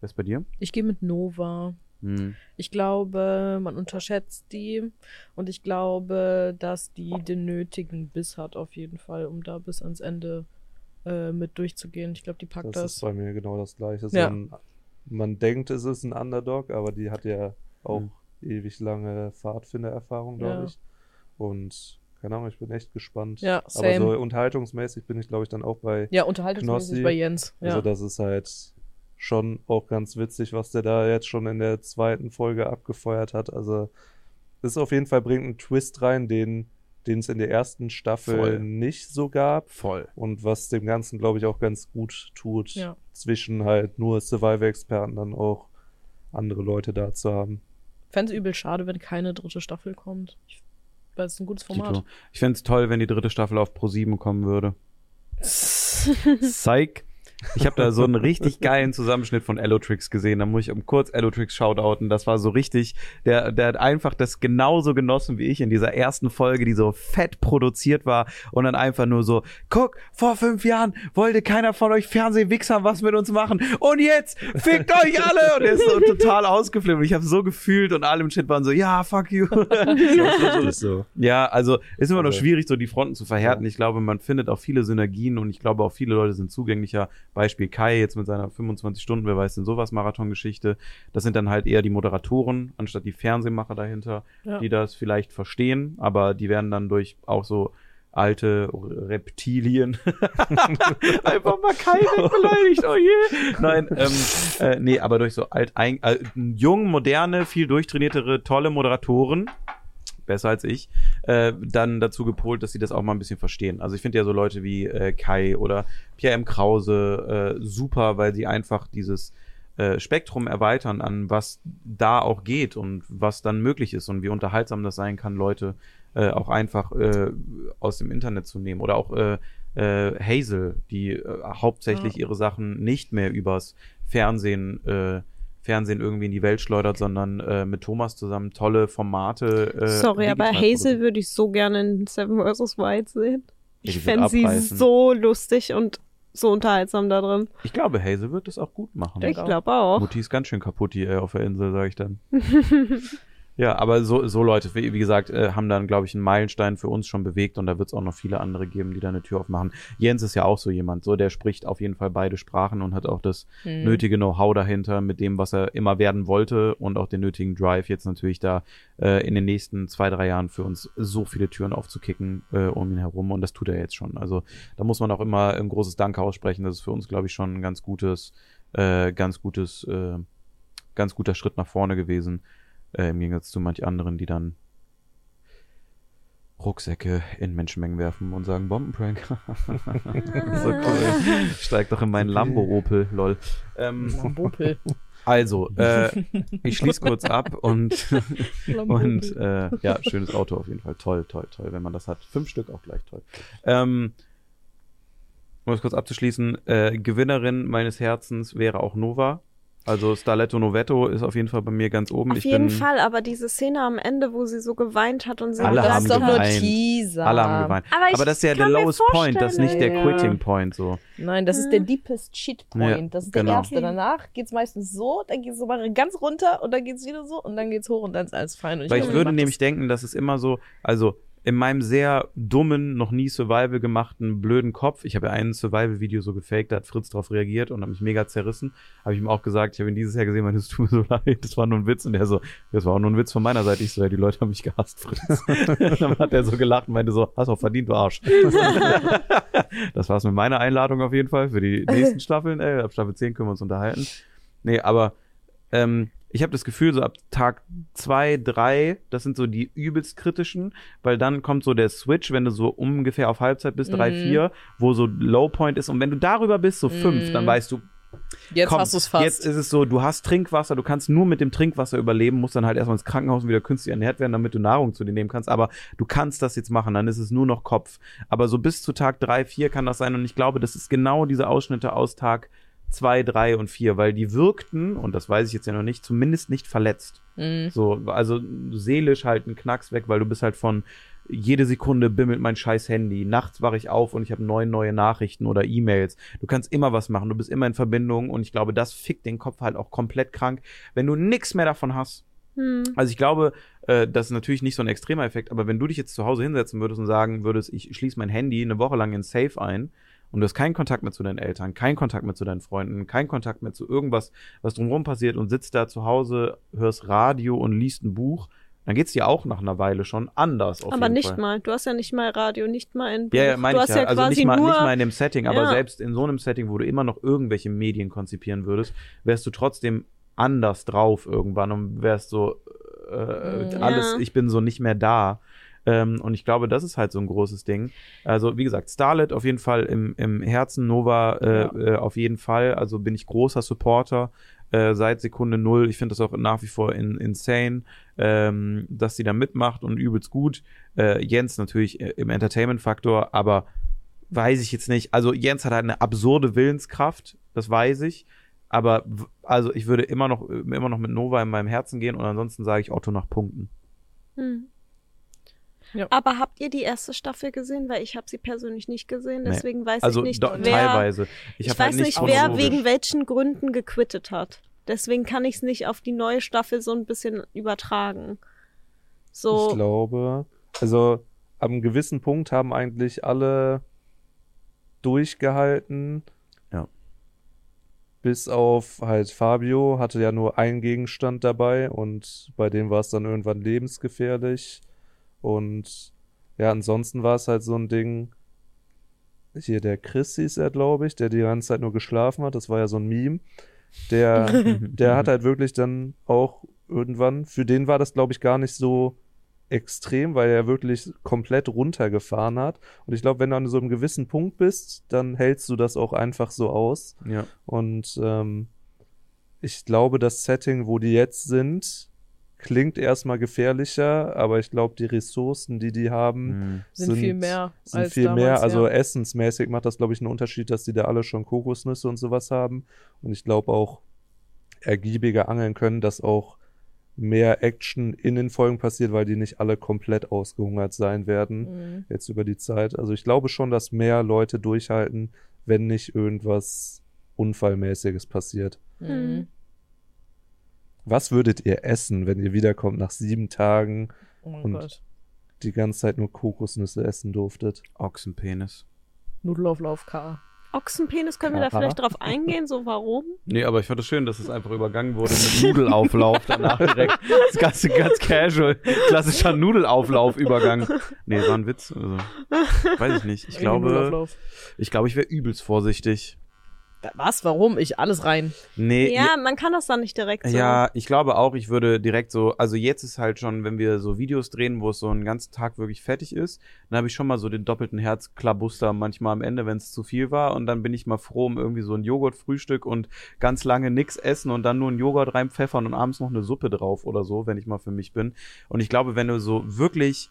Wer ist bei dir? Ich gehe mit Nova. Hm. Ich glaube, man unterschätzt die und ich glaube, dass die den nötigen Biss hat auf jeden Fall, um da bis ans Ende äh, mit durchzugehen. Ich glaube, die packt Das das. ist bei mir genau das Gleiche. So Ja. ein, man denkt, es ist ein Underdog, aber die hat ja auch Mhm. ewig lange Pfadfindererfahrung, glaube Ja. ich. Und keine Ahnung, ich bin echt gespannt. Ja, aber same. so unterhaltungsmäßig bin ich, glaube ich, dann auch bei. Ja, unterhaltungsmäßig Knossi. bei Jens. Ja. Also das ist halt schon auch ganz witzig, was der da jetzt schon in der zweiten Folge abgefeuert hat. Also ist auf jeden Fall bringt einen Twist rein, den den es in der ersten Staffel Voll. nicht so gab. Voll. Und was dem Ganzen, glaube ich, auch ganz gut tut, Ja. zwischen halt nur Survival-Experten dann auch andere Leute da zu haben. Fände es übel schade, wenn keine dritte Staffel kommt. Ich Weil es ein gutes Format. Tito. Ich fände es toll, wenn die dritte Staffel auf Pro7 kommen würde. Psych. Ich habe da so einen richtig geilen Zusammenschnitt von Allotrix gesehen. Da muss ich um kurz Allotrix shoutouten. Das war so richtig, der, der hat einfach das genauso genossen wie ich in dieser ersten Folge, die so fett produziert war und dann einfach nur so, guck, vor fünf Jahren wollte keiner von euch Fernsehwichsern was mit uns machen und jetzt fickt euch alle und er ist so total ausgeflippt und ich habe so gefühlt und alle im Chat waren so, ja, fuck you. So. Ja, also ist immer noch Also- schwierig, so die Fronten zu verhärten. Ich glaube, man findet auch viele Synergien und ich glaube auch viele Leute sind zugänglicher. Beispiel Kai jetzt mit seiner 25 Stunden, wer weiß denn sowas, Marathongeschichte. Das sind dann halt eher die Moderatoren, anstatt die Fernsehmacher dahinter, Ja. die das vielleicht verstehen, aber die werden dann durch auch so alte Reptilien einfach mal Kai wegbeleidigt, oh je. Nein, ähm, äh, nee, aber durch so alt, ein, äh, jung, moderne, viel durchtrainiertere, tolle Moderatoren, besser als ich, äh, dann dazu gepolt, dass sie das auch mal ein bisschen verstehen. Also ich finde ja so Leute wie äh, Kai oder Pierre M. Krause äh, super, weil sie einfach dieses äh, Spektrum erweitern an was da auch geht und was dann möglich ist und wie unterhaltsam das sein kann, Leute äh, auch einfach äh, aus dem Internet zu nehmen. Oder auch äh, äh, Hazel, die äh, hauptsächlich ihre Sachen nicht mehr übers Fernsehen äh, Fernsehen irgendwie in die Welt schleudert, sondern äh, mit Thomas zusammen tolle Formate. Äh, Sorry, aber Hazel würde ich so gerne in Seven vs. Wild sehen. Ich wird fände sie so lustig und so unterhaltsam da drin. Ich glaube, Hazel wird das auch gut machen. Ich glaube auch. Mutti ist ganz schön kaputt hier auf der Insel, sage ich dann. ja, aber so, so Leute, wie, wie gesagt, äh, haben dann, glaube ich, einen Meilenstein für uns schon bewegt und da wird es auch noch viele andere geben, die da eine Tür aufmachen. Jens ist ja auch so jemand, so der spricht auf jeden Fall beide Sprachen und hat auch das Hm. nötige Know-how dahinter mit dem, was er immer werden wollte und auch den nötigen Drive jetzt natürlich da äh, in den nächsten zwei, drei Jahren für uns so viele Türen aufzukicken äh, um ihn herum und das tut er jetzt schon. Also da muss man auch immer ein großes Danke aussprechen. Das ist für uns, glaube ich, schon ein ganz gutes, äh, ganz gutes, äh, ganz guter Schritt nach vorne gewesen. Äh, Im Gegensatz zu manch anderen, die dann Rucksäcke in Menschenmengen werfen und sagen Bombenprank. so cool. Steig doch in meinen Lambo Opel, lol. Ähm, Lambopel. also, äh, ich schließe kurz ab und, und äh, ja, schönes Auto auf jeden Fall. Toll, toll, toll, wenn man das hat. Fünf Stück auch gleich toll. Ähm, um das kurz abzuschließen, äh, Gewinnerin meines Herzens wäre auch Nova. Also Starletto Novetto ist auf jeden Fall bei mir ganz oben. Auf ich jeden bin, Fall, aber diese Szene am Ende, wo sie so geweint hat und sie Alle das haben ist doch nur. Teaser. Alle haben geweint. Aber ich Aber das ist ja der lowest point, das ist nicht der. Quitting Point so. Nein, das ist der deepest shit point. Ja, das ist der genau. erste. Danach geht's meistens so, dann geht's so mal ganz runter und dann geht's wieder so und dann geht's hoch und dann ist alles fein. Und Weil ich glaube, würde nämlich denken, dass es immer so, also in meinem sehr dummen, noch nie Survival gemachten, blöden Kopf, ich habe ja ein Survival-Video so gefaked, da hat Fritz drauf reagiert und hat mich mega zerrissen. Habe ich ihm auch gesagt, ich habe ihn dieses Jahr gesehen, meinte, es tut mir so leid, das war nur ein Witz. Und er so, das war auch nur ein Witz von meiner Seite. Ich so, ja, die Leute haben mich gehasst, Fritz. dann hat er so gelacht und meinte so, hast auch verdient, du Arsch. das war's mit meiner Einladung auf jeden Fall für die nächsten Staffeln. Ey, ab Staffel 10 können wir uns unterhalten. Nee, aber ähm, ich habe das Gefühl, so ab Tag zwei, drei, das sind so die übelst kritischen, weil dann kommt so der Switch, wenn du so ungefähr auf Halbzeit bist, drei, Mhm. vier, wo so Low Point ist. Und wenn du darüber bist, so fünf, Mhm. dann weißt du, Jetzt komm, hast du's fast. jetzt ist es so, du hast Trinkwasser, du kannst nur mit dem Trinkwasser überleben, musst dann halt erstmal ins Krankenhaus und wieder künstlich ernährt werden, damit du Nahrung zu dir nehmen kannst. Aber du kannst das jetzt machen, dann ist es nur noch Kopf. Aber so bis zu Tag drei, vier kann das sein. Und ich glaube, das ist genau diese Ausschnitte aus Tag zwei, drei und vier, weil die wirkten, und das weiß ich jetzt ja noch nicht, zumindest nicht verletzt. Mhm. So, also seelisch halt ein Knacks weg, weil du bist halt von jede Sekunde bimmelt mein scheiß Handy. Nachts wache ich auf und ich habe neun neue Nachrichten oder E-Mails. Du kannst immer was machen, du bist immer in Verbindung und ich glaube, das fickt den Kopf halt auch komplett krank, wenn du nix mehr davon hast. Hm. Also ich glaube, äh, das ist natürlich nicht so ein extremer Effekt, aber wenn du dich jetzt zu Hause hinsetzen würdest und sagen würdest, ich schließe mein Handy eine Woche lang in Safe ein und du hast keinen Kontakt mehr zu deinen Eltern, keinen Kontakt mehr zu deinen Freunden, keinen Kontakt mehr zu irgendwas, was drumherum passiert und sitzt da zu Hause, hörst Radio und liest ein Buch, dann geht's dir auch nach einer Weile schon anders. Auf Aber nicht Fall. mal. Du hast ja nicht mal Radio, nicht mal ein Buch. Ja, ja, meine du ich hast ja. ja, also nicht mal, nicht mal in dem Setting, aber Ja. selbst in so einem Setting, wo du immer noch irgendwelche Medien konzipieren würdest, wärst du trotzdem anders drauf irgendwann und wärst so äh, alles, Ja. ich bin so nicht mehr da. Ähm, und ich glaube, das ist halt so ein großes Ding. Also, wie gesagt, Starlet auf jeden Fall im, im Herzen, Nova äh, Ja. äh, auf jeden Fall. Also bin ich großer Supporter. äh, seit Sekunde null. Ich finde das auch nach wie vor in, insane, ähm, dass sie da mitmacht und übelst gut. Äh, Jens natürlich äh, im Entertainment-Faktor, aber weiß ich jetzt nicht. Also Jens hat halt eine absurde Willenskraft, das weiß ich. Aber also ich würde immer noch, immer noch mit Nova in meinem Herzen gehen und ansonsten sage ich Otto nach Punkten. Hm. Ja. Aber habt ihr die erste Staffel gesehen? Weil ich habe sie persönlich nicht gesehen, Nee. deswegen weiß Also ich nicht, do- wer. teilweise. Ich, Ich, halt weiß nicht, wer wegen welchen Gründen gequittet hat. Deswegen kann ich es nicht auf die neue Staffel so ein bisschen übertragen. So, Ich glaube, also einem gewissen Punkt haben eigentlich alle durchgehalten. Ja. Bis auf halt Fabio hatte ja nur einen Gegenstand dabei und bei dem war es dann irgendwann lebensgefährlich. Und ja, ansonsten war es halt so ein Ding. Hier, der Chris hieß er, glaube ich, der die ganze Zeit nur geschlafen hat. Das war ja so ein Meme. Der, der hat halt wirklich dann auch irgendwann, für den war das, glaube ich, gar nicht so extrem, weil er wirklich komplett runtergefahren hat. Und ich glaube, wenn du an so einem gewissen Punkt bist, dann hältst du das auch einfach so aus. Ja. Und ähm, ich glaube, das Setting, wo die jetzt sind, klingt erstmal gefährlicher, aber ich glaube, die Ressourcen, die die haben, Mhm. Sind, viel mehr sind als viel damals, mehr. Also ja. essensmäßig macht das, glaube ich, einen Unterschied, dass die da alle schon Kokosnüsse und sowas haben. Und ich glaube auch ergiebiger angeln können, dass auch mehr Action in den Folgen passiert, weil die nicht alle komplett ausgehungert sein werden Mhm. jetzt über die Zeit. Also ich glaube schon, dass mehr Leute durchhalten, wenn nicht irgendwas Unfallmäßiges passiert. Mhm. Was würdet ihr essen, wenn ihr wiederkommt nach sieben Tagen, Oh Und- Gott. die ganze Zeit nur Kokosnüsse essen durftet? Ochsenpenis. Nudelauflauf K. Ochsenpenis, können wir da vielleicht drauf eingehen? So, warum? Nee, aber ich fand es schön, dass es einfach übergangen wurde mit Nudelauflauf danach direkt. Das Ganze ganz casual. Klassischer Nudelauflauf-Übergang. Nee, war ein Witz. Also, weiß ich nicht. Ich glaube, ich glaube, ich wäre übelst vorsichtig. Was? Warum? Ich alles rein. Nee, Ja, man kann das dann nicht direkt so. Ja, ich glaube auch, ich würde direkt so, also jetzt ist halt schon, wenn wir so Videos drehen, wo es so einen ganzen Tag wirklich fertig ist, dann habe ich schon mal so den doppelten Herzklabuster manchmal am Ende, wenn es zu viel war und dann bin ich mal froh um irgendwie so ein Joghurtfrühstück und ganz lange nix essen und dann nur einen Joghurt reinpfeffern und abends noch eine Suppe drauf oder so, wenn ich mal für mich bin. Und ich glaube, wenn du so wirklich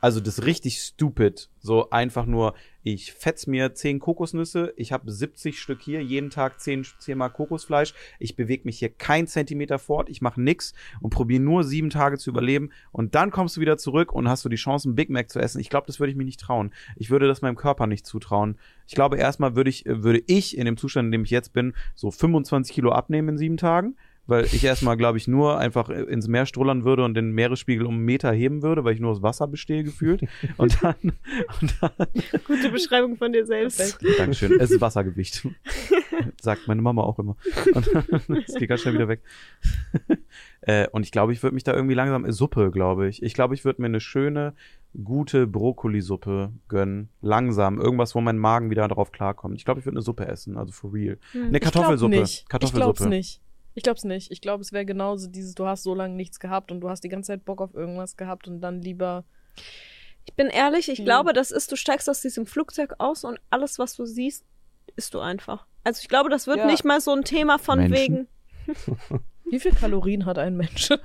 also das richtig stupid, so einfach nur, ich fetz mir 10 Kokosnüsse, ich habe 70 Stück hier, jeden Tag 10, 10 mal Kokosfleisch, ich bewege mich hier kein Zentimeter fort, ich mache nix und probiere nur sieben Tage zu überleben und dann kommst du wieder zurück und hast du die Chance, einen Big Mac zu essen. Ich glaube, das würde ich mir nicht trauen. Ich würde das meinem Körper nicht zutrauen. Ich glaube, erstmal würde ich, würde ich in dem Zustand, in dem ich jetzt bin, so 25 Kilo abnehmen in sieben Tagen weil ich erstmal, glaube ich, nur einfach ins Meer strullern würde und den Meeresspiegel um einen Meter heben würde, weil ich nur aus Wasser bestehe gefühlt. Und dann, und dann Gute Beschreibung von dir selbst. Dankeschön, es ist Wassergewicht. Sagt meine Mama auch immer. Und es geht ganz schnell wieder weg. äh, und ich glaube, ich würde mich da irgendwie langsam, Suppe, glaube ich. Ich glaube, ich würde mir eine schöne, gute Brokkolisuppe gönnen. Langsam. Irgendwas, wo mein Magen wieder drauf klarkommt. Ich glaube, ich würde eine Suppe essen, also for real. Hm. Eine Kartoffelsuppe. Ich glaub nicht. Ich glaub's Kartoffelsuppe. nicht. Ich glaub's nicht. Ich glaube, es wäre genauso dieses, du hast so lange nichts gehabt und du hast die ganze Zeit Bock auf irgendwas gehabt und dann lieber. Ich bin ehrlich, ich Hm. glaube, das ist, du steigst aus diesem Flugzeug aus und alles, was du siehst, isst du einfach. Also ich glaube, das wird Ja. nicht mal so ein Thema von Menschen? wegen. Wie viel Kalorien hat ein Mensch?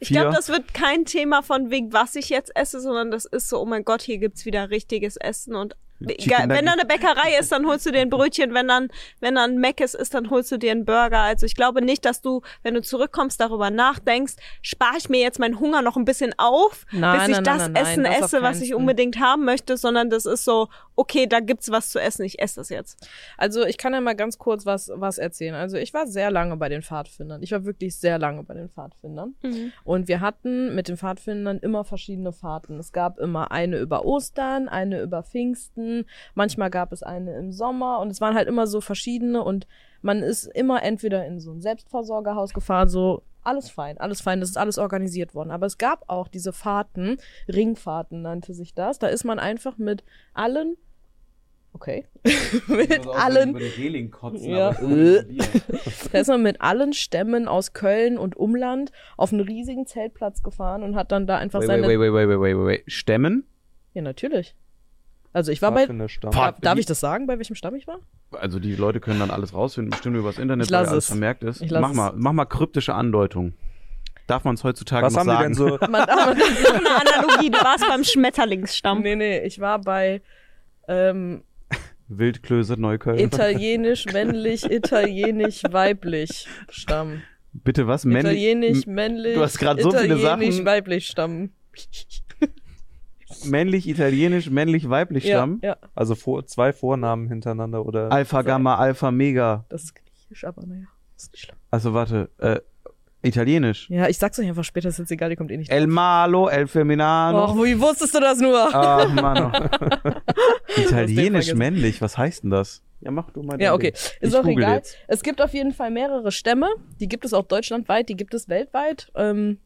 Ich glaube, das wird kein Thema von wegen, was ich jetzt esse, sondern das ist so, oh mein Gott, hier gibt's wieder richtiges Essen und Chicken wenn da eine Bäckerei ist, dann holst du dir ein Brötchen, wenn dann, wenn dann Meckes ist, dann holst du dir einen Burger. Also ich glaube nicht, dass du, wenn du zurückkommst, darüber nachdenkst, spare ich mir jetzt meinen Hunger noch ein bisschen auf, Nein, bis ich nein, das nein, nein, Essen das esse, was ich unbedingt haben möchte, sondern das ist so, okay, da gibt's was zu essen, ich esse das jetzt. Also ich kann ja mal ganz kurz was, was erzählen. Also ich war sehr lange bei den Pfadfindern. Ich war wirklich sehr lange bei den Pfadfindern. Und wir hatten mit den Pfadfindern immer verschiedene Fahrten. Es gab immer eine über Ostern, eine über Pfingsten, manchmal gab es eine im Sommer und es waren halt immer so verschiedene und man ist immer entweder in so ein Selbstversorgerhaus gefahren, so alles fein, alles fein, das ist alles organisiert worden. Aber es gab auch diese Fahrten, Ringfahrten nannte sich das. Da ist man einfach mit allen, okay, mit allen Ja. Da ist man mit allen Stämmen aus Köln und Umland auf einen riesigen Zeltplatz gefahren und hat dann da einfach Wait, seine. wait, wait, wait, wait, wait, wait, wait. Stämmen? Ja, natürlich. Also ich war bei. Pfad- Darf ich das sagen, bei welchem Stamm ich war? Also die Leute können dann alles rausfinden, bestimmt übers Internet, Ich lass weil alles es. vermerkt ist. Mach es. mal, mach mal kryptische Andeutung. Darf man es heutzutage Was noch haben die sagen? denn so? Man, man, Eine Analogie, du warst beim Schmetterlingsstamm. nee, nee, ich war bei ähm, Wildklöße Neukölln. italienisch, männlich, italienisch, weiblich Stamm. Bitte was? Männlich? Italienisch, männlich, Du hast grad so viele italienisch, Sachen. weiblich Stamm. Männlich, italienisch, männlich, weiblich Ja, Stamm. ja, Also vor, zwei Vornamen hintereinander oder? Alpha, Gamma, Alpha, Mega. das ist griechisch, aber naja, ist nicht schlimm. Also warte, äh, italienisch. Ja, ich sag's euch einfach später, ist jetzt egal, ihr kommt eh nicht El Malo, El Feminano. Och, wie wusstest du das nur? Ach, Mann. Italienisch, vergessen. männlich, was heißt denn das? Ja, mach du mal Ja, okay. Ding. Ist Ich auch egal. jetzt. Es gibt auf jeden Fall mehrere Stämme. Die gibt es auch deutschlandweit, die gibt es weltweit. Ähm,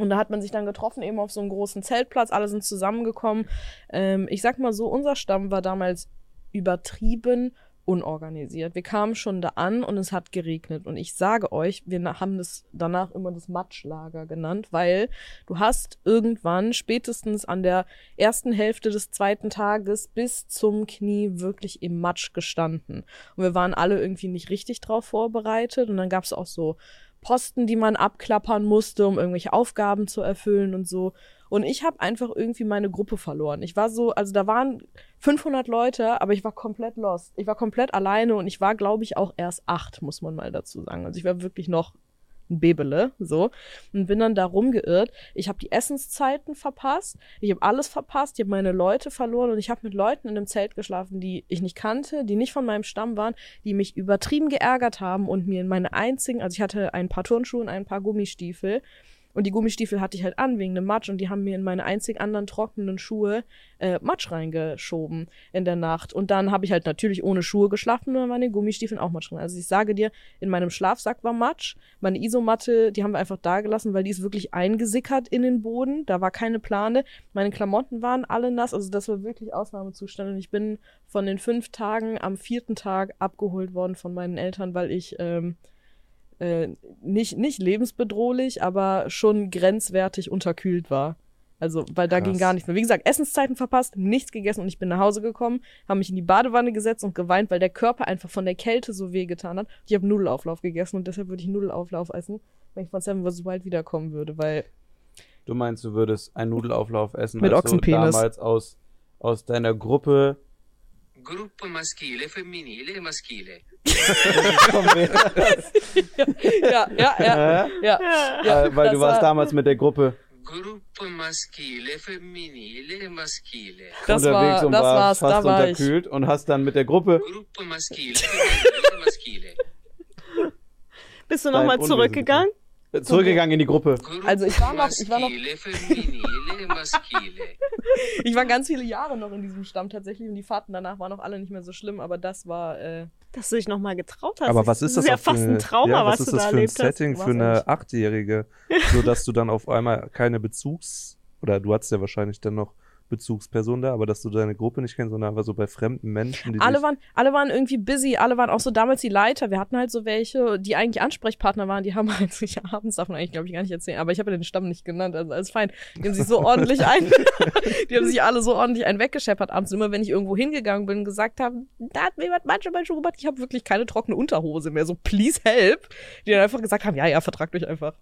und da hat man sich dann getroffen, eben auf so einem großen Zeltplatz. Alle sind zusammengekommen. Ähm, ich sag mal so, unser Stamm war damals übertrieben unorganisiert. Wir kamen schon da an und es hat geregnet. Und ich sage euch, wir haben das danach immer das Matschlager genannt, weil du hast irgendwann spätestens an der ersten Hälfte des zweiten Tages bis zum Knie wirklich im Matsch gestanden. Und wir waren alle irgendwie nicht richtig drauf vorbereitet. Und dann gab es auch so Posten, die man abklappern musste, um irgendwelche Aufgaben zu erfüllen und so. Und ich habe einfach irgendwie meine Gruppe verloren. Ich war so, also da waren 500 Leute, aber ich war komplett lost. Ich war komplett alleine und ich war, glaube ich, auch erst acht, muss man mal dazu sagen. Also ich war wirklich noch ein Bebele, so. Und bin dann da rumgeirrt. Ich habe die Essenszeiten verpasst. Ich habe alles verpasst. Ich habe meine Leute verloren und ich habe mit Leuten in einem Zelt geschlafen, die ich nicht kannte, die nicht von meinem Stamm waren, die mich übertrieben geärgert haben und mir in meine einzigen, also ich hatte ein paar Turnschuhe und ein paar Gummistiefel. Und die Gummistiefel hatte ich halt an wegen dem Matsch und die haben mir in meine einzig anderen trockenen Schuhe äh, Matsch reingeschoben in der Nacht. Und dann habe ich halt natürlich ohne Schuhe geschlafen und dann waren den Gummistiefeln auch Matsch drin. Also ich sage dir, in meinem Schlafsack war Matsch. Meine Isomatte, die haben wir einfach da gelassen, weil die ist wirklich eingesickert in den Boden. Da war keine Plane. Meine Klamotten waren alle nass. Also das war wirklich Ausnahmezustand. Und ich bin von den fünf Tagen am vierten Tag abgeholt worden von meinen Eltern, weil ich ähm, äh, nicht, nicht lebensbedrohlich, aber schon grenzwertig unterkühlt war. Also, weil da Krass. ging gar nichts mehr. Wie gesagt, Essenszeiten verpasst, nichts gegessen und ich bin nach Hause gekommen, habe mich in die Badewanne gesetzt und geweint, weil der Körper einfach von der Kälte so wehgetan hat. Ich habe Nudelauflauf gegessen und deshalb würde ich Nudelauflauf essen, wenn ich von Seven vs. Wild wiederkommen würde, weil Du meinst, du würdest einen Nudelauflauf essen, Mit als Ochsenpenis. du damals aus, aus deiner Gruppe Gruppo maschile, femminile e maschile. ja, ja, ja, ja. ja äh, weil das du warst war- damals mit der Gruppe Gruppo maschile, femminile e maschile. Das unterwegs war, und das war war's, fast da war ich. unterkühlt und hast dann mit der Gruppe Gruppo maschile, femminile e maschile. Bist du nochmal zurückgegangen? Äh, zurückgegangen in die Gruppe. Also ich war noch- ich war noch-. Ich war ganz viele Jahre noch in diesem Stamm tatsächlich und die Fahrten danach waren auch alle nicht mehr so schlimm, aber das war, äh, Dass du dich nochmal getraut hast. Aber was ist das, ist ja fast eine- ein Trauma, ja, was, was, ist du das da für ein erlebt hast. Setting für eine? Achtjährige, so dass du dann auf einmal keine Bezugs oder du hattest ja wahrscheinlich dann noch Bezugsperson da, aber dass du deine Gruppe nicht kennst, sondern einfach so bei fremden Menschen, alle waren, alle waren irgendwie busy, alle waren auch so damals die Leiter. Wir hatten halt so welche, die eigentlich Ansprechpartner waren, die haben halt sich abends, darf man eigentlich, glaube ich, gar nicht erzählen, aber ich habe ja den Stamm nicht genannt, also alles fein. Die haben sich so ordentlich ein, die haben sich alle so ordentlich einen weggescheppert abends. Und immer wenn ich irgendwo hingegangen bin und gesagt habe, da hat mir jemand manche mein Schuh gemacht, ich habe wirklich keine trockene Unterhose mehr, so please help. Die dann einfach gesagt haben, ja, ja, vertragt euch einfach.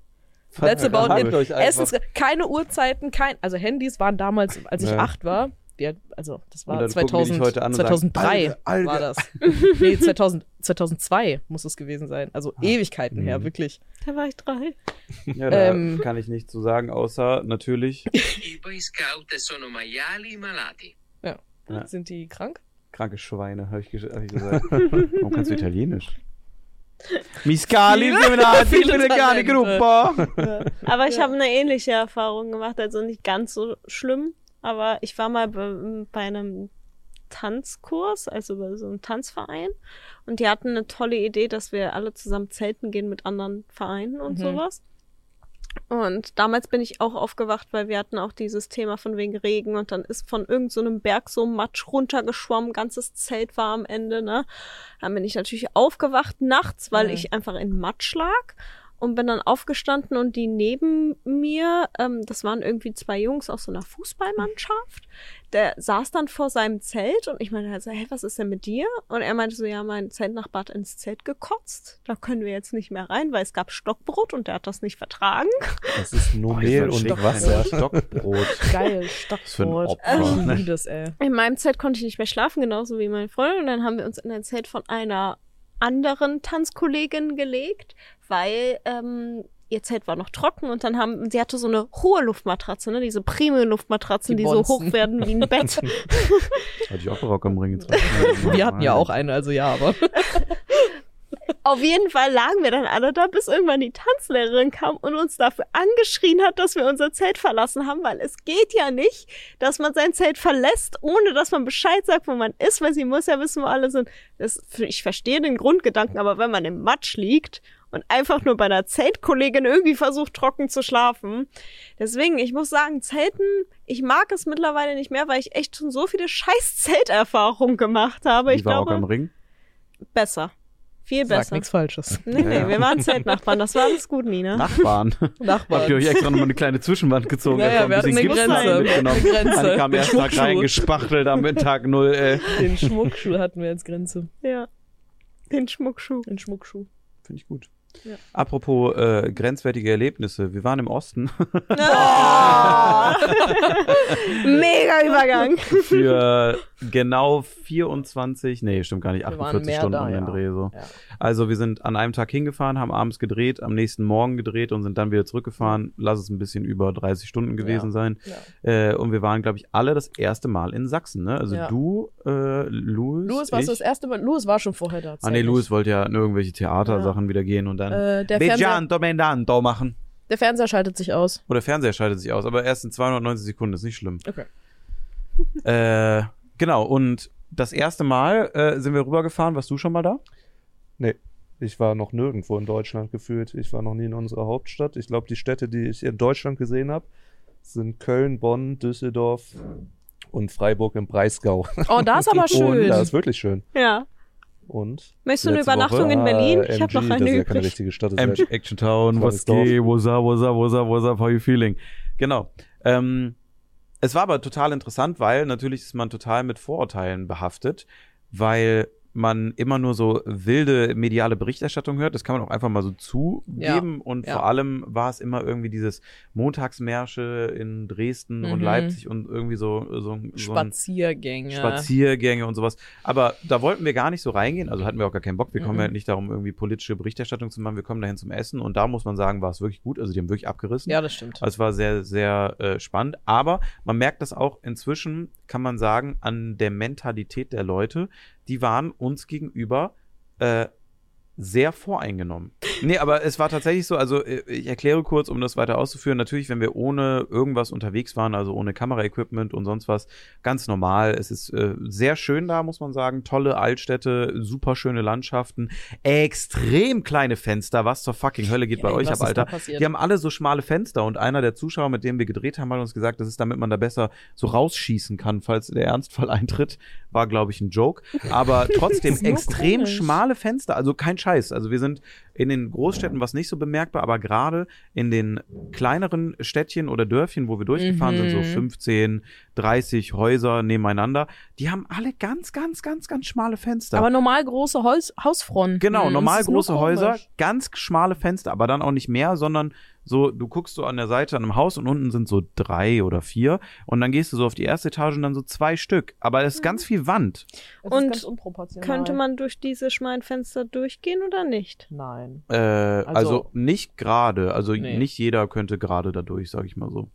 That's about it. Essens, keine Uhrzeiten, kein, also Handys waren damals, als ich Nee. acht war, die, also das war dann gucken die dich 2000, heute an und sagen, 2003 Alge, Alge. war das. nee, 2000, 2002 muss es gewesen sein. Also Ah. Ewigkeiten her, Mhm. wirklich. Da war ich drei. Ja, da Ähm. kann ich nichts zu sagen, außer natürlich malati. Ja. Sind die krank? kranke Schweine, habe ich, hab ich gesagt. Warum kannst du Italienisch? Viele- Feminati, viele Feminati, Talente. Gruppo. Aber ich habe eine ähnliche Erfahrung gemacht, also nicht ganz so schlimm. Aber ich war mal bei, bei einem Tanzkurs, also bei so einem Tanzverein. Und die hatten eine tolle Idee, dass wir alle zusammen zelten gehen mit anderen Vereinen und Mhm. sowas. Und damals bin ich auch aufgewacht, weil wir hatten auch dieses Thema von wegen Regen und dann ist von irgendeinem so einem Berg so Matsch runtergeschwommen, ganzes Zelt war am Ende, ne? Dann bin ich natürlich aufgewacht nachts, weil Mhm. ich einfach in Matsch lag und bin dann aufgestanden und die neben mir, ähm, das waren irgendwie zwei Jungs aus so einer Fußballmannschaft, der saß dann vor seinem Zelt und ich meinte halt so, hey, was ist denn mit dir? Und er meinte so, ja, mein Zeltnachbar hat ins Zelt gekotzt. Da können wir jetzt nicht mehr rein, weil es gab Stockbrot und der hat das nicht vertragen. Das ist nur Boah, Mehl ich und verstehe Wasser. Stockbrot. Geil, für ein Stockbrot. Ne? liebe das, ey. In meinem Zelt konnte ich nicht mehr schlafen, genauso wie meine Freundin. Und dann haben wir uns in ein Zelt von einer anderen Tanzkollegin gelegt, weil ähm, ihr Zelt war noch trocken und dann haben, sie hatte so eine hohe Luftmatratze, ne, diese Premium-Luftmatratzen, Die die, so hoch werden wie ein Bett. Hatte ich auch Rock am Ring getragen. Wir hatten ja auch eine, also ja, aber. Auf jeden Fall lagen wir dann alle da, bis irgendwann die Tanzlehrerin kam und uns dafür angeschrien hat, dass wir unser Zelt verlassen haben, weil es geht ja nicht, dass man sein Zelt verlässt, ohne dass man Bescheid sagt, wo man ist, weil sie muss ja wissen, wo alle sind. Das, ich verstehe den Grundgedanken, aber wenn man im Matsch liegt und einfach nur bei einer Zeltkollegin irgendwie versucht, trocken zu schlafen. Deswegen, ich muss sagen, Zelten, ich mag es mittlerweile nicht mehr, weil ich echt schon so viele scheiß Zelterfahrungen gemacht habe. Ich war Rock am glaube, Ring? besser. Viel Sag besser. nichts Falsches. Nee, nee, Ja. wir waren Zeltnachbarn, das war alles gut, Nina. Nachbarn. Nachbarn. Habt ihr euch extra nochmal eine kleine Zwischenwand gezogen? Ja, ja, wir hatten eine Grenze. mitgenommen. Eine Grenze. Dann kam erst Tag Schmuckschuh. reingespachtelt am Tag null, ey. Den Schmuckschuh hatten wir als Grenze. Ja. Den Schmuckschuh. Den Schmuckschuh. Finde ich gut. Ja. Apropos äh, grenzwertige Erlebnisse. Wir waren im Osten Oh. Mega Übergang. für genau 24, nee, stimmt gar nicht, Wir waren 48 mehr Stunden da, um den ja. Dreh so. Ja. Also wir sind an einem Tag hingefahren, haben abends gedreht, am nächsten Morgen gedreht und sind dann wieder zurückgefahren. Lass es ein bisschen über 30 Stunden gewesen Ja. sein. Äh, und wir waren, glaube ich, alle das erste Mal in Sachsen. Ne? Also du, äh, Louis, Louis war das erste Mal. Louis war schon vorher da. Ah nee. Louis wollte ja in irgendwelche Theatersachen wieder gehen und dann Äh, der, Fernseher, Begianto Mendanto machen. der Fernseher schaltet sich aus. Oder Fernseher schaltet sich aus, aber erst in 290 Sekunden, ist nicht schlimm. Okay. Äh, genau, und das erste Mal äh, sind wir rübergefahren. Warst du schon mal da? Nee, ich war noch nirgendwo in Deutschland gefühlt. Ich war noch nie in unserer Hauptstadt. Ich glaube, die Städte, die ich in Deutschland gesehen habe, sind Köln, Bonn, Düsseldorf und Freiburg im Breisgau. Oh, da ist aber Und schön. da ist wirklich schön. Ja. Und Möchtest du eine Übernachtung Woche, in Berlin? Ich Ah, habe noch eine das ist ja keine übrig. richtige Stadt. Ist MG ja Action Town, was geht, what's up, what's up, what's up, what's up, how you feeling? Genau. Ähm, es war aber total interessant, weil natürlich ist man total mit Vorurteilen behaftet, weil man immer nur so wilde mediale Berichterstattung hört. Das kann man auch einfach mal so zugeben. und ja. vor allem war es immer irgendwie dieses Montagsmärsche in Dresden und Mhm. Leipzig und irgendwie so, so, so ein Spaziergänge. Spaziergänge und sowas. Aber da wollten wir gar nicht so reingehen. Also hatten wir auch gar keinen Bock. Wir kommen Mhm. ja nicht darum, irgendwie politische Berichterstattung zu machen. Wir kommen dahin zum Essen. Und da muss man sagen, war es wirklich gut. Also die haben wirklich abgerissen. Ja, das stimmt. Also es war sehr, sehr äh, spannend. Aber man merkt das auch inzwischen, kann man sagen, an der Mentalität der Leute. Die waren uns gegenüber äh, sehr voreingenommen. Nee, aber es war tatsächlich so, also äh, ich erkläre kurz, um das weiter auszuführen. Natürlich, wenn wir ohne irgendwas unterwegs waren, also ohne Kameraequipment und sonst was, ganz normal. Es ist äh, sehr schön da, muss man sagen. Tolle Altstädte, super schöne Landschaften, extrem kleine Fenster. Was zur fucking Hölle geht bei Ey, euch ab, Alter? Die haben alle so schmale Fenster und einer der Zuschauer, mit dem wir gedreht haben, hat uns gesagt, das ist damit man da besser so rausschießen kann, falls der Ernstfall eintritt. War, glaube ich, ein Joke. Aber trotzdem extrem komisch. schmale Fenster. Also kein Scheiß. Also wir sind in den Großstädten was nicht so bemerkbar, aber gerade in den kleineren Städtchen oder Dörfchen, wo wir durchgefahren sind, so Mhm. 15, 30 Häuser nebeneinander, die haben alle ganz, ganz, ganz, ganz schmale Fenster. Aber normal große Haus Hausfronten. Genau, Das normal große Häuser, ganz schmale Fenster, aber dann auch nicht mehr, sondern so, du guckst so an der Seite an einem Haus und unten sind so drei oder vier und dann gehst du so auf die erste Etage und dann so zwei Stück. Aber es ist ganz viel Wand. Das Und ist ganz unproportional. Könnte man durch diese schmalen Fenster durchgehen oder nicht? Nein. Äh, also, Also- nicht gerade, also Nee. nicht jeder könnte gerade dadurch, sag ich mal so.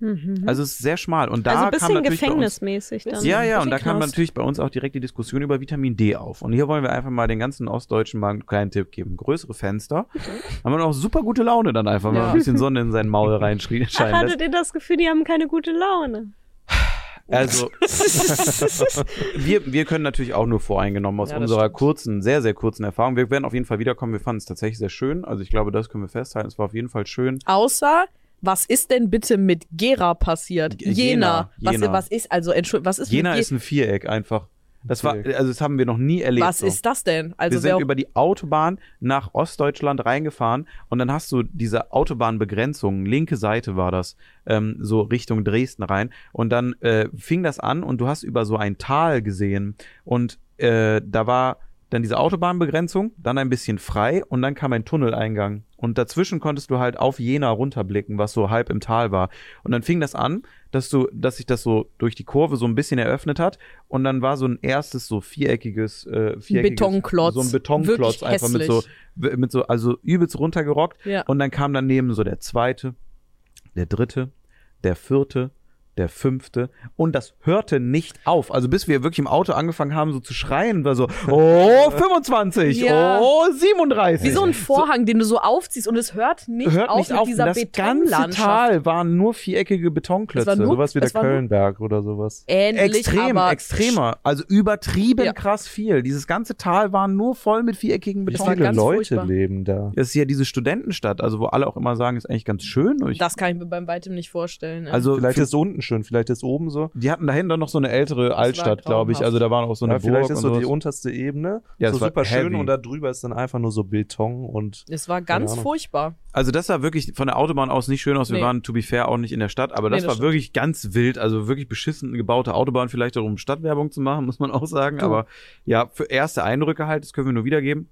Mhm. Also es ist sehr schmal und da also ein kam bisschen natürlich bei uns, gefängnismäßig dann. Ja, ja, und da kam Knast. natürlich bei uns auch direkt die Diskussion über Vitamin D auf. Und hier wollen wir einfach mal den ganzen Ostdeutschen mal einen kleinen Tipp geben. Größere Fenster. Haben wir auch super gute Laune dann einfach, wenn man Ja. ein bisschen Sonne in sein Maul reinscheinen Ach, lässt. hattet ihr das Gefühl, die haben keine gute Laune? Also, wir, wir können natürlich auch nur voreingenommen aus Ja, unserer stimmt. kurzen, sehr, sehr kurzen Erfahrung. Wir werden auf jeden Fall wiederkommen. Wir fanden es tatsächlich sehr schön. Also ich glaube, das können wir festhalten. Es war auf jeden Fall schön. Außer, was ist denn bitte mit Gera passiert? G- Jena. Jena, Was, Jena. was ist, also, Entschuldigung, was ist Jena mit ist ein Viereck einfach. Das war, also das haben wir noch nie erlebt. Was so. ist das denn? Also wir sind über die Autobahn nach Ostdeutschland reingefahren und dann hast du diese Autobahnbegrenzung, linke Seite war das, ähm, so Richtung Dresden rein und dann äh, fing das an und du hast über so ein Tal gesehen und äh, da war dann diese Autobahnbegrenzung, dann ein bisschen frei und dann kam ein Tunneleingang. Und dazwischen konntest du halt auf Jena runterblicken, was so halb im Tal war. Und dann fing das an, dass du, dass sich das so durch die Kurve so ein bisschen eröffnet hat. Und dann war so ein erstes so viereckiges, äh, viereckiges Betonklotz. so ein Betonklotz Wirklich einfach mit so mit so also übelst runtergerockt. Ja. und dann kam daneben so der zweite, der dritte, der vierte, der fünfte und das hörte nicht auf. Also bis wir wirklich im Auto angefangen haben so zu schreien, war so oh 25, Ja. oh 37. Wie so ein Vorhang, den du so aufziehst und es hört nicht hört auf nicht mit auf. dieser das ganze Betonlandschaft. Tal waren nur viereckige Betonklötze. Nur- Sowas wie der Kölnberg oder sowas. Ähnlich, Extrem, aber extremer. Also übertrieben Ja. krass viel. Dieses ganze Tal war nur voll mit viereckigen Wie war Beton. viele Leute furchtbar. leben da? Das ist ja diese Studentenstadt, also wo alle auch immer sagen, ist eigentlich ganz schön. Das kann ich mir beim weitem nicht vorstellen. ey. also Vielleicht ist unten schön, vielleicht ist oben so. die hatten dahinter noch so eine ältere Altstadt, glaube ich. Also da waren auch so eine ja, Burg vielleicht ist so die unterste Ebene Ja, so es war super schön und da drüber ist dann einfach nur so Beton und es war ganz furchtbar. Also das sah wirklich von der Autobahn aus nicht schön aus. Wir Nee. waren, to be fair, auch nicht in der Stadt, aber Nee, das das war stimmt. wirklich ganz wild. Also wirklich beschissen gebaute Autobahn, vielleicht auch um Stadtwerbung zu machen, muss man auch sagen. Du. Aber ja, für erste Eindrücke halt, das können wir nur wiedergeben.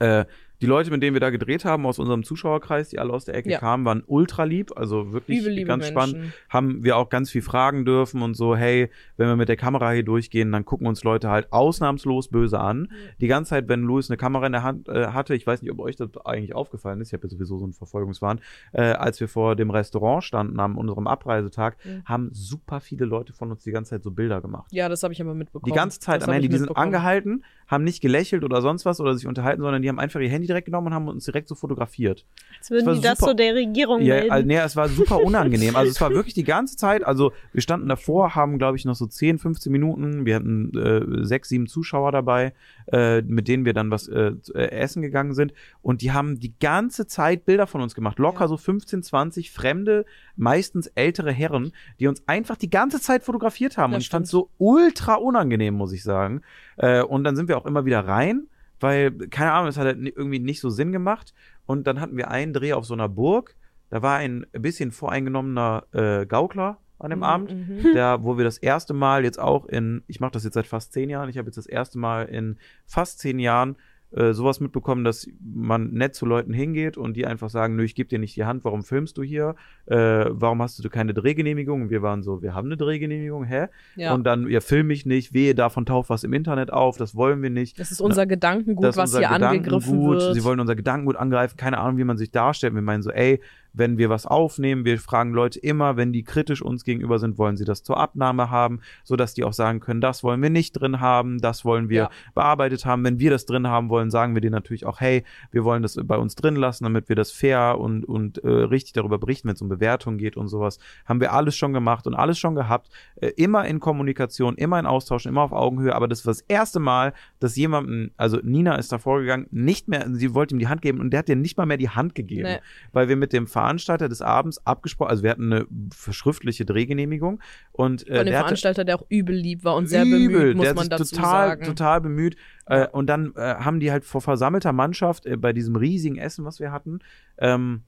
Äh, die Leute, mit denen wir da gedreht haben, aus unserem Zuschauerkreis, die alle aus der Ecke Ja. kamen, waren ultra lieb. Also wirklich Liebe, liebe ganz spannend. Menschen. haben wir auch ganz viel fragen dürfen und so, hey, wenn wir mit der Kamera hier durchgehen, dann gucken uns Leute halt ausnahmslos böse an. Die ganze Zeit, wenn Louis eine Kamera in der Hand äh, hatte, ich weiß nicht, ob euch das eigentlich aufgefallen ist, ich habe ja sowieso so einen Verfolgungswahn, äh, als wir vor dem Restaurant standen am unserem Abreisetag, Mhm. haben super viele Leute von uns die ganze Zeit so Bilder gemacht. Ja, das habe ich aber mitbekommen. Die ganze Zeit Das am Handy, die sind angehalten, haben nicht gelächelt oder sonst was oder sich unterhalten, sondern die haben einfach ihr Handy direkt genommen und haben uns direkt so fotografiert. Jetzt würden war die das super. so der Regierung Ja, melden. also, nee, es war super unangenehm. Also es war wirklich die ganze Zeit, also wir standen davor, haben glaube ich noch so 10, 15 Minuten, wir hatten äh, sechs, sieben Zuschauer dabei, äh, mit denen wir dann was äh, äh, essen gegangen sind und die haben die ganze Zeit Bilder von uns gemacht. Locker Ja. so 15, 20 fremde, meistens ältere Herren, die uns einfach die ganze Zeit fotografiert haben. Das und ich fand so ultra unangenehm, muss ich sagen. Äh, und dann sind wir auch immer wieder rein, weil, keine Ahnung, es hat halt irgendwie nicht so Sinn gemacht. Und dann hatten wir einen Dreh auf so einer Burg. Da war ein bisschen voreingenommener äh, Gaukler an dem Mhm, Abend, mhm. der, wo wir das erste Mal jetzt auch in, ich mache das jetzt seit fast zehn Jahren, ich habe jetzt das erste Mal in fast zehn Jahren äh, sowas mitbekommen, dass man nett zu Leuten hingeht und die einfach sagen, nö, ich gebe dir nicht die Hand, warum filmst du hier? Äh, warum hast du keine Drehgenehmigung? Und wir waren so, wir haben eine Drehgenehmigung, hä? Ja. Und dann, ihr film mich nicht, wehe, davon taucht was im Internet auf, das wollen wir nicht. das ist unser Gedankengut, Das was unser hier angegriffen Gedankengut. wird. Sie wollen unser Gedankengut angreifen, keine Ahnung, wie man sich darstellt. Wir meinen so, ey, wenn wir was aufnehmen, wir fragen Leute immer, wenn die kritisch uns gegenüber sind, wollen sie das zur Abnahme haben, so dass die auch sagen können, das wollen wir nicht drin haben, das wollen wir Ja. bearbeitet haben. Wenn wir das drin haben wollen, sagen wir denen natürlich auch, hey, wir wollen das bei uns drin lassen, damit wir das fair und, und äh, richtig darüber berichten, wenn es um Bewertung geht und sowas. Haben wir alles schon gemacht und alles schon gehabt. Äh, immer in Kommunikation, immer in Austausch, immer auf Augenhöhe. Aber das war das erste Mal, dass jemandem, also Nina ist da vorgegangen, nicht mehr, sie wollte ihm die Hand geben und der hat dir nicht mal mehr die Hand gegeben. Nee. Weil wir mit dem Veranstalter des Abends abgesprochen, also wir hatten eine schriftliche Drehgenehmigung und äh, Von dem der hatte, Veranstalter, der auch übel lieb war und sehr übel, bemüht, muss der man dazu total, sagen. total bemüht. Äh, und dann äh, haben die halt vor versammelter Mannschaft äh, bei diesem riesigen Essen, was wir hatten, ähm,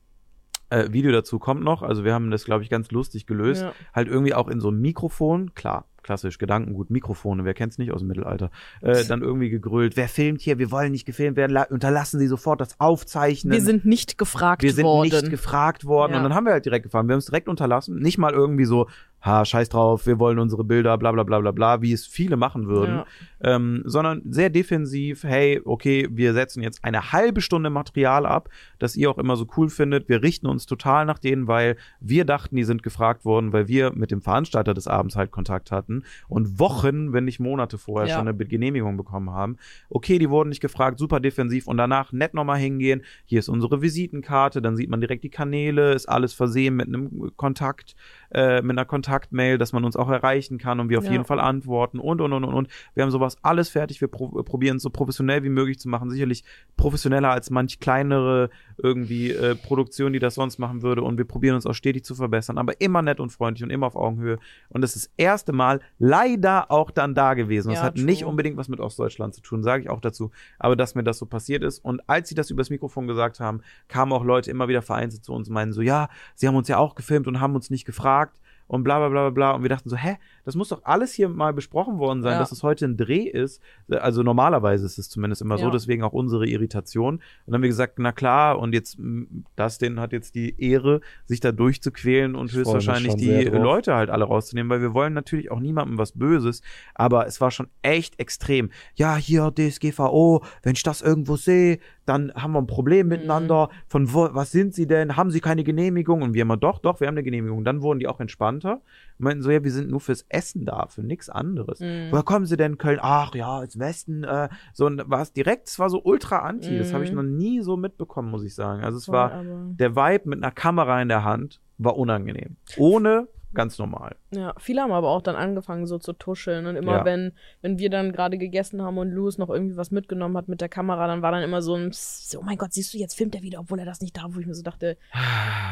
äh, Video dazu kommt noch. Also wir haben das, glaube ich, ganz lustig gelöst. Ja. Halt irgendwie auch in so einem Mikrofon, klar, klassisch, Gedankengut, Mikrofone, wer kennt's nicht aus dem Mittelalter, äh, dann irgendwie gegrölt, wer filmt hier, wir wollen nicht gefilmt werden, la- unterlassen Sie sofort das Aufzeichnen. Wir sind nicht gefragt Wir sind worden. nicht gefragt worden. Ja. Und dann haben wir halt direkt gefahren. Wir haben es direkt unterlassen. Nicht mal irgendwie so, ha, scheiß drauf, wir wollen unsere Bilder, bla bla bla bla bla, wie es viele machen würden. Ja. Ähm, sondern sehr defensiv, hey, okay, wir setzen jetzt eine halbe Stunde Material ab, das ihr auch immer so cool findet. Wir richten uns total nach denen, weil wir dachten, die sind gefragt worden, weil wir mit dem Veranstalter des Abends halt Kontakt hatten und Wochen, wenn nicht Monate vorher Ja. schon eine Genehmigung bekommen haben. Okay, die wurden nicht gefragt, super defensiv und danach nett nochmal hingehen. Hier ist unsere Visitenkarte, dann sieht man direkt die Kanäle, ist alles versehen mit einem Kontakt, äh, mit einer Kontaktmail, dass man uns auch erreichen kann und wir auf Ja. jeden Fall antworten und, und, und, und, und. Wir haben sowas alles fertig. Wir pro probieren es so professionell wie möglich zu machen. Sicherlich professioneller als manch kleinere irgendwie äh, Produktion, die das sonst machen würde. Und wir probieren uns auch stetig zu verbessern, aber immer nett und freundlich und immer auf Augenhöhe. Und das ist das erste Mal leider auch dann da gewesen. Das Ja, hat nicht true. unbedingt was mit Ostdeutschland zu tun, sage ich auch dazu. Aber dass mir das so passiert ist. Und als sie das übers Mikrofon gesagt haben, kamen auch Leute immer wieder vereinzelt zu uns und meinen so, ja, sie haben uns ja auch gefilmt und haben uns nicht gefragt und bla bla bla bla bla. Und wir dachten so, hä, das muss doch alles hier mal besprochen worden sein, Ja. dass es heute ein Dreh ist. Also normalerweise ist es zumindest immer so, Ja. deswegen auch unsere Irritation. Und dann haben wir gesagt, na klar, und jetzt, m, Dustin hat jetzt die Ehre, sich da durchzuquälen und Ich höchstwahrscheinlich die. Leute halt alle rauszunehmen, weil wir wollen natürlich auch niemandem was Böses, aber es war schon echt extrem. Ja, hier DSGVO, wenn ich das irgendwo sehe, dann haben wir ein Problem miteinander. Von wo, was sind sie denn? Haben sie keine Genehmigung? Und wir immer, doch, doch, wir haben eine Genehmigung. Dann wurden die auch entspannter. Und meinten so, ja, wir sind nur fürs Essen da, für nichts anderes. Mhm. Woher kommen sie denn, Köln? Ach ja, ins Westen. Äh, so und war es direkt, es war so ultra anti. Das habe ich Mhm. noch nie so mitbekommen, muss ich sagen. Also es Voll, war, der Vibe mit einer Kamera in der Hand war unangenehm. Ohne ganz normal. Ja, viele haben aber auch dann angefangen so zu tuscheln und immer Ja. wenn wenn wir dann gerade gegessen haben und Louis noch irgendwie was mitgenommen hat mit der Kamera, dann war dann immer so ein Psst, oh mein Gott, siehst du, jetzt filmt er wieder, obwohl er das nicht darf, wo ich mir so dachte,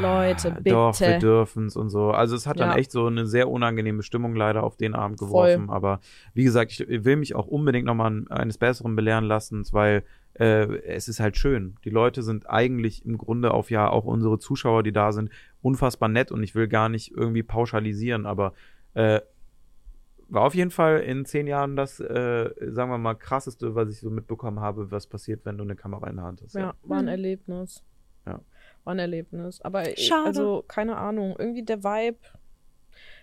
Leute, bitte. Doch, wir dürfen's und so. Also es hat dann Ja. echt so eine sehr unangenehme Stimmung leider auf den Abend geworfen. Aber wie gesagt, ich will mich auch unbedingt nochmal eines Besseren belehren lassen, weil äh, es ist halt schön. Die Leute sind eigentlich im Grunde auf ja auch unsere Zuschauer, die da sind, unfassbar nett und ich will gar nicht irgendwie pauschalisieren, aber äh, war auf jeden Fall in zehn Jahren das, äh, sagen wir mal, krasseste, was ich so mitbekommen habe, was passiert, wenn du eine Kamera in der Hand hast. Ja, war ein Mhm. Erlebnis. Ja. War ein Erlebnis. Aber ich, Schade. also, keine Ahnung, irgendwie der Vibe.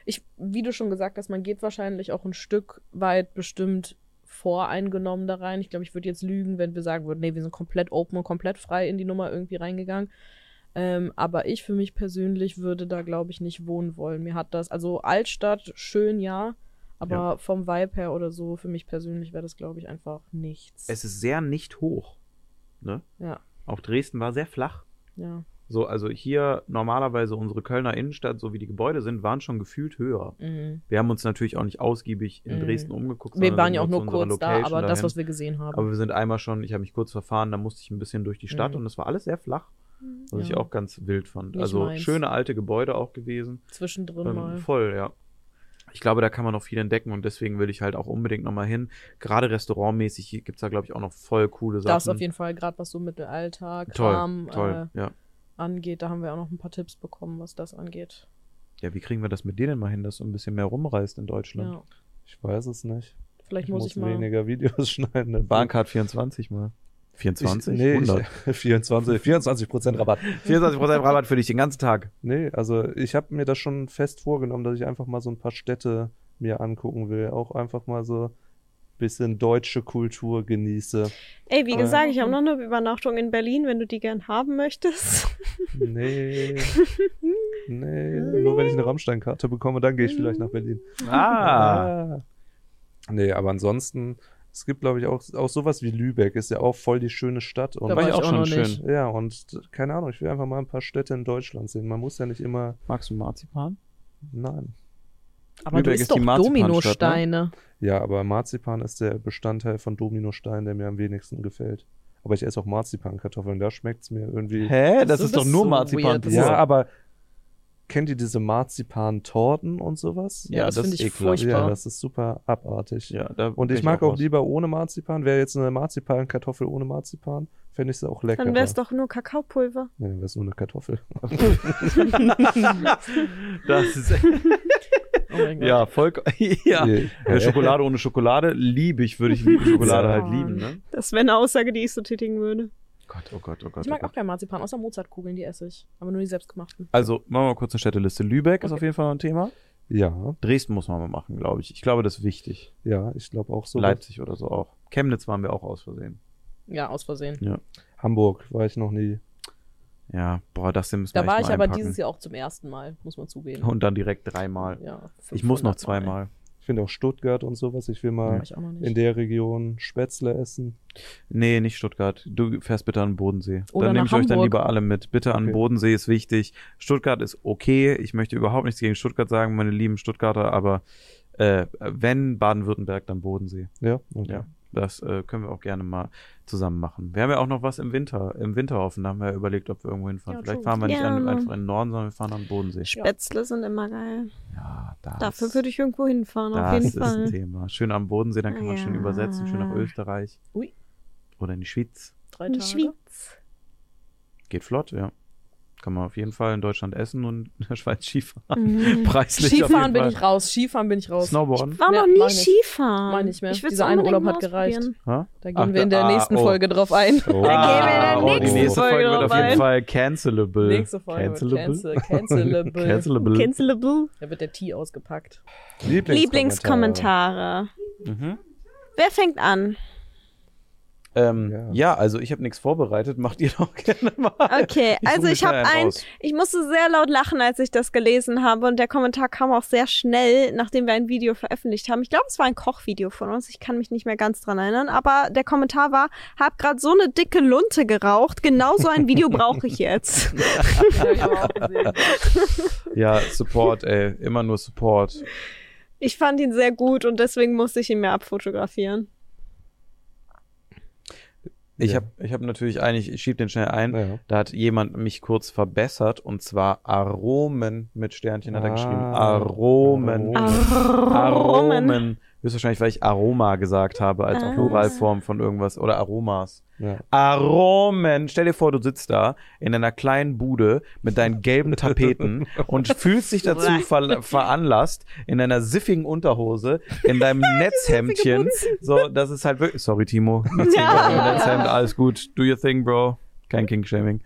Ich, wie du schon gesagt hast, man geht wahrscheinlich auch ein Stück weit bestimmt voreingenommen da rein. Ich glaube, ich würde jetzt lügen, wenn wir sagen würden, nee, wir sind komplett open und komplett frei in die Nummer irgendwie reingegangen. Ähm, aber ich für mich persönlich würde da, glaube ich, nicht wohnen wollen. Mir hat das, also Altstadt, schön ja, aber Ja. vom Vibe her oder so, für mich persönlich wäre das, glaube ich, einfach nichts. Es ist sehr nicht hoch. Ne? ja, Auch Dresden war sehr flach. ja. So, also hier normalerweise unsere Kölner Innenstadt, so wie die Gebäude sind, waren schon gefühlt höher. Mhm. Wir haben uns natürlich auch nicht ausgiebig in Mhm. Dresden umgeguckt. Wir waren ja auch nur kurz da, Location aber das, dahin. was wir gesehen haben. Aber wir sind einmal schon, ich habe mich kurz verfahren, da musste ich ein bisschen durch die Stadt Mhm. und es war alles sehr flach, was ich Ja. auch ganz wild fand. Nicht also meins. schöne alte Gebäude auch gewesen. Zwischendrin Ähm, mal. voll, ja. Ich glaube, da kann man noch viel entdecken und deswegen will ich halt auch unbedingt nochmal hin. Gerade restaurantmäßig gibt's da, glaube ich, auch noch voll coole Sachen. Das auf jeden Fall, gerade was so Mittelalter, toll, Kram toll, Äh, ja. Angeht, da haben wir auch noch ein paar Tipps bekommen, was das angeht. Ja, wie kriegen wir das mit dir denn mal hin, dass du ein bisschen mehr rumreist in Deutschland? Ja. Ich weiß es nicht. Vielleicht ich muss, muss ich mal. weniger Videos schneiden. Bahncard 24 mal. 24? Ich, nee, 100. ich, 24, 24 Prozent Rabatt. 24% Rabatt für dich den ganzen Tag. Nee, also ich habe mir das schon fest vorgenommen, dass ich einfach mal so ein paar Städte mir angucken will. Auch einfach mal so bisschen deutsche Kultur genieße. Ey, wie gesagt, ich habe noch eine Übernachtung in Berlin, wenn du die gern haben möchtest. Nee. nee, nur wenn ich eine Rammstein-Karte bekomme, dann gehe ich vielleicht nach Berlin. Ah. Ah. Nee, aber ansonsten, es gibt, glaube ich, auch, auch sowas wie Lübeck, ist ja auch voll die schöne Stadt. Und Da war ich auch auch schon noch schön. nicht. ja, und keine Ahnung, ich will einfach mal ein paar Städte in Deutschland sehen. Man muss ja nicht immer, Magst du Marzipan? nein. Aber Lübeck du ist isst doch Marzipanstadt, ne? Dominosteine. Ja, aber Marzipan ist der Bestandteil von Dominostein, der mir am wenigsten gefällt. Aber ich esse auch Marzipankartoffeln, da schmeckt's mir irgendwie. Hä? Das Du ist doch nur so Marzipan weird. Ja, aber kennt ihr diese Marzipan-Torten und sowas? Ja, das finde ich ekelhaft. furchtbar. Ja, das ist super abartig. Ja, da Und ich mag auch raus. lieber ohne Marzipan. Wäre jetzt eine Marzipankartoffel ohne Marzipan, fände ich sie auch lecker. Dann wär's doch nur Kakaopulver. Nee, dann wär's nur eine Kartoffel. Das ist. Oh mein Gott. ja, voll. ja. Nee. Äh, Schokolade ohne Schokolade liebe ich, würde ich lieben, Schokolade Ja. halt lieben, ne? Das wäre eine Aussage, die ich so tätigen würde. Gott, oh Gott, oh Gott. Ich oh mag Gott. auch kein Marzipan, außer Mozartkugeln, die esse ich. Aber nur die selbstgemachten. Also, machen wir mal kurz eine Städteliste. Lübeck ist Okay. auf jeden Fall noch ein Thema. Ja, Dresden muss man mal machen, glaube ich. Ich glaube, das ist wichtig. ja, ich glaube auch so. Leipzig oder so auch. Chemnitz waren wir auch aus Versehen. Ja, aus Versehen. Hamburg war ich noch nie. Ja, boah, das müssen wir Da echt war mal ich aber einpacken. dieses Jahr auch zum ersten Mal, muss man zugeben. Und dann direkt dreimal. Ja, Ich muss noch 500 Mal. zweimal. finde auch Stuttgart und sowas. Ich will mal ich in der Region Spätzle essen. Nee, nicht Stuttgart. Du fährst bitte an den Bodensee. Oder dann nehme ich nach euch dann Hamburg. lieber alle mit. Bitte an den Okay. Bodensee ist wichtig. Stuttgart ist okay. Ich möchte überhaupt nichts gegen Stuttgart sagen, meine lieben Stuttgarter, aber äh, wenn Baden-Württemberg, dann Bodensee. Ja, okay. Ja. Das äh, können wir auch gerne mal zusammen machen. Wir haben ja auch noch was im Winter, im Winter offen. Da haben wir überlegt, ob wir irgendwo hinfahren. Ja, Vielleicht fahren wir nicht an, Gerne. einfach in den Norden, sondern wir fahren an den Bodensee. Spätzle sind immer geil. Ja, das, Dafür würde ich irgendwo hinfahren, auf das jeden ist ein Fall. Thema. Schön am Bodensee, dann kann man schön Ja. übersetzen, schön nach Österreich. Ui. Oder in die Schweiz. Drei In Tage. Schweiz. Geht flott, ja. Kann man auf jeden Fall in Deutschland essen und in der Schweiz Skifahren. Mhm. Preislich Skifahren bin ich raus. Skifahren bin ich raus. Snowboarden? War Nee, noch nie ich. Skifahren. Mach ich nicht mehr. Ich Dieser eine Urlaub hat gereicht. Ha? Da gehen Ach, wir in der ah, nächsten oh. Folge drauf ein. Oh. Da gehen wir in der Ah, oh, die nächsten nächste Folge Folge wird auf jeden drauf ein. Fall cancelable. Nächste Folge Cancelable? cancel, cancelable. Cancelable. Cancelable. Da wird der Tee ausgepackt. Lieblingskommentare. Mhm. Wer fängt an? Ähm, ja. Ja. also ich habe nichts vorbereitet, macht ihr doch gerne mal. Okay, Ich also ich habe ein, ich musste sehr laut lachen, als ich das gelesen habe und der Kommentar kam auch sehr schnell, nachdem wir ein Video veröffentlicht haben. Ich glaube, es war ein Kochvideo von uns, ich kann mich nicht mehr ganz dran erinnern, aber der Kommentar war, hab grad so eine dicke Lunte geraucht, genau so ein Video brauche ich jetzt. Hab ich aber auch gesehen. Ja, Support, ey. Immer nur Support. Ich fand ihn sehr gut und deswegen musste ich ihn mir abfotografieren. Ich Ja. habe ich hab natürlich eigentlich, ich schieb den schnell ein. Ja. Da hat jemand mich kurz verbessert und zwar Aromen mit Sternchen hat er Ah. geschrieben. Aromen. Aromen. Aromen. Höchstwahrscheinlich, weil ich Aroma gesagt habe als Ah. Pluralform von irgendwas oder Aromas. Ja. Aromen. Stell dir vor, du sitzt da in einer kleinen Bude mit deinen gelben Tapeten und fühlst dich dazu ver veranlasst, in deiner siffigen Unterhose, in deinem Netzhemdchen. So, das ist halt wirklich. Sorry, Timo. Netzhemd, alles gut. Do your thing, Bro. Kein King-Shaming.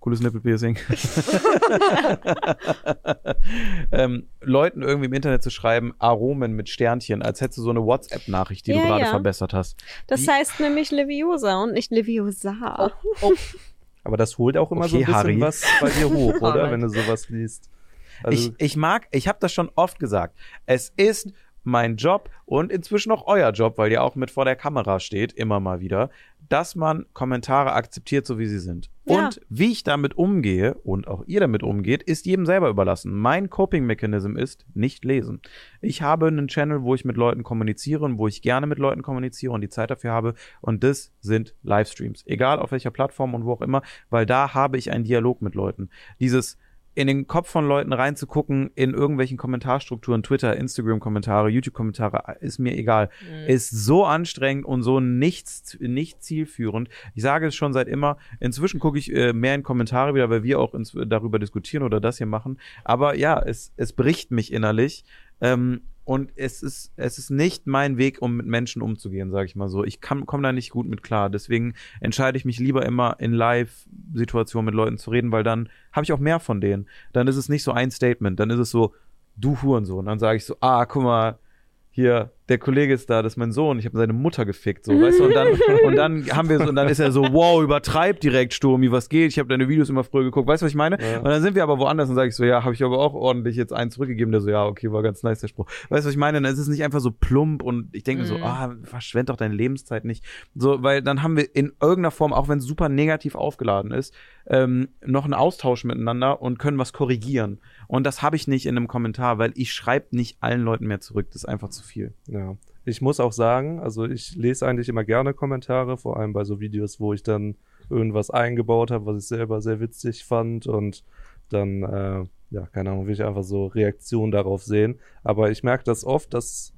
Cooles Nippelpiercing. ähm, Leuten irgendwie im Internet zu schreiben, Aromen mit Sternchen, als hättest du so eine WhatsApp-Nachricht, die Ja, du gerade ja. verbessert hast. Das Wie- heißt nämlich Leviosa und nicht Leviosa. Oh, Aber das holt auch immer so ein Okay, bisschen Harry. was bei dir hoch, oder? Wenn du sowas liest. Also, ich, ich mag, ich habe das schon oft gesagt. Es ist mein Job und inzwischen auch euer Job, weil ihr auch mit vor der Kamera steht, immer mal wieder, dass man Kommentare akzeptiert, so wie sie sind. Ja. Und wie ich damit umgehe und auch ihr damit umgeht, ist jedem selber überlassen. Mein Coping-Mechanism ist nicht lesen. Ich habe einen Channel, wo ich mit Leuten kommuniziere und wo ich gerne mit Leuten kommuniziere und die Zeit dafür habe. Und das sind Livestreams. Egal auf welcher Plattform und wo auch immer, weil da habe ich einen Dialog mit Leuten. Dieses in den Kopf von Leuten reinzugucken, in irgendwelchen Kommentarstrukturen, Twitter, Instagram-Kommentare, YouTube-Kommentare, ist mir egal. Ist so anstrengend und so nichts, nicht zielführend. Ich sage es schon seit immer. Inzwischen gucke ich äh, mehr in Kommentare wieder, weil wir auch ins, darüber diskutieren oder das hier machen. Aber ja, es, es bricht mich innerlich. Ähm, und es ist, es ist nicht mein Weg, um mit Menschen umzugehen, sage ich mal so. Ich komme da nicht gut mit klar. Deswegen entscheide ich mich lieber immer in Live-Situationen mit Leuten zu reden, weil dann habe ich auch mehr von denen. Dann ist es nicht so ein Statement, dann ist es so, du Hurensohn. Dann sage ich so, ah, guck mal, hier, der Kollege ist da, das ist mein Sohn, ich habe seine Mutter gefickt, so, weißt du, und dann, und dann haben wir so, und dann ist er so, wow, übertreib direkt, Sturmi, was geht, ich habe deine Videos immer früher geguckt, weißt du, was ich meine? Ja. Und dann sind wir aber woanders und sage ich so, ja, habe ich aber auch ordentlich jetzt einen zurückgegeben, der so, ja, okay, war ganz nice, der Spruch. Weißt du, was ich meine? Dann ist es nicht einfach so plump und ich denke mir so, Mhm. ah, verschwend doch deine Lebenszeit nicht. So, weil dann haben wir in irgendeiner Form, auch wenn es super negativ aufgeladen ist, ähm, noch einen Austausch miteinander und können was korrigieren. Und das habe ich nicht in einem Kommentar, weil ich schreibe nicht allen Leuten mehr zurück. Das ist einfach zu viel. Ja. Ich muss auch sagen, also ich lese eigentlich immer gerne Kommentare, vor allem bei so Videos, wo ich dann irgendwas eingebaut habe, was ich selber sehr witzig fand und dann, äh, ja, keine Ahnung, will ich einfach so Reaktionen darauf sehen. Aber ich merke das oft, dass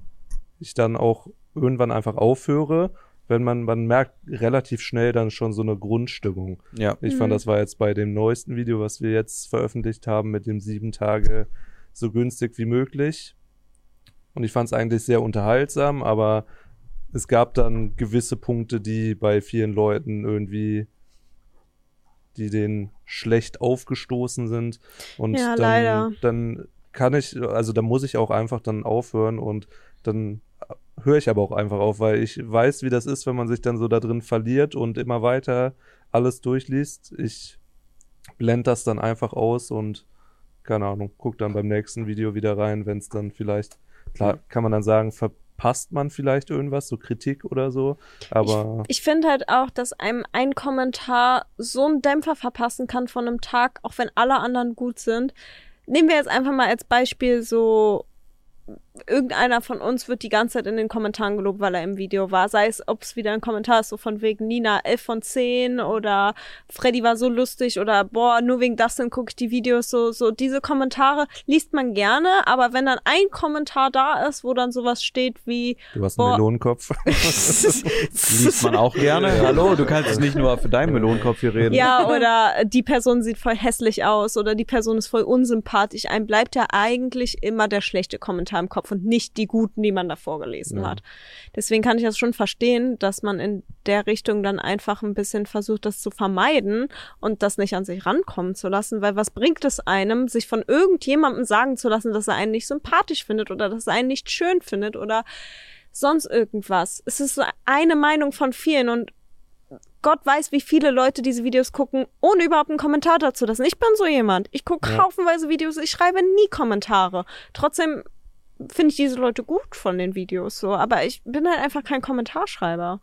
ich dann auch irgendwann einfach aufhöre, wenn man, man merkt relativ schnell dann schon so eine Grundstimmung. Ja. Ich Mhm. fand, das war jetzt bei dem neuesten Video, was wir jetzt veröffentlicht haben, mit dem sieben Tage so günstig wie möglich. Und ich fand es eigentlich sehr unterhaltsam, aber es gab dann gewisse Punkte, die bei vielen Leuten irgendwie, die denen schlecht aufgestoßen sind. Und Ja, dann, leider. dann kann ich, also da muss ich auch einfach dann aufhören und dann höre ich aber auch einfach auf, weil ich weiß, wie das ist, wenn man sich dann so da drin verliert und immer weiter alles durchliest. Ich blende das dann einfach aus und keine Ahnung, guck dann beim nächsten Video wieder rein, wenn es dann vielleicht Klar, kann man dann sagen, verpasst man vielleicht irgendwas, so Kritik oder so, aber Ich finde halt auch, dass einem ein Kommentar so einen Dämpfer verpassen kann von einem Tag, auch wenn alle anderen gut sind. Nehmen wir jetzt einfach mal als Beispiel so, irgendeiner von uns wird die ganze Zeit in den Kommentaren gelobt, weil er im Video war. Sei es, ob es wieder ein Kommentar ist, so von wegen Nina 11 von 10 oder Freddy war so lustig oder boah, nur wegen das dann gucke ich die Videos so, so. Diese Kommentare liest man gerne, aber wenn dann ein Kommentar da ist, wo dann sowas steht wie, du hast einen. Melonenkopf. Liest man auch gerne. Hallo, du kannst nicht nur für deinen Melonenkopf hier reden. Ja, oder die Person sieht voll hässlich aus oder die Person ist voll unsympathisch. Einem bleibt ja eigentlich immer der schlechte Kommentar im Kopf und nicht die guten, die man davor gelesen Ja. hat. Deswegen kann ich das schon verstehen, dass man in der Richtung dann einfach ein bisschen versucht, das zu vermeiden und das nicht an sich rankommen zu lassen, weil was bringt es einem, sich von irgendjemandem sagen zu lassen, dass er einen nicht sympathisch findet oder dass er einen nicht schön findet oder sonst irgendwas. Es ist so eine Meinung von vielen und Gott weiß, wie viele Leute diese Videos gucken, ohne überhaupt einen Kommentar dazu lassen. Ich bin so jemand. Ich gucke Ja. haufenweise Videos, ich schreibe nie Kommentare. Trotzdem finde ich diese Leute gut von den Videos so, aber ich bin halt einfach kein Kommentarschreiber.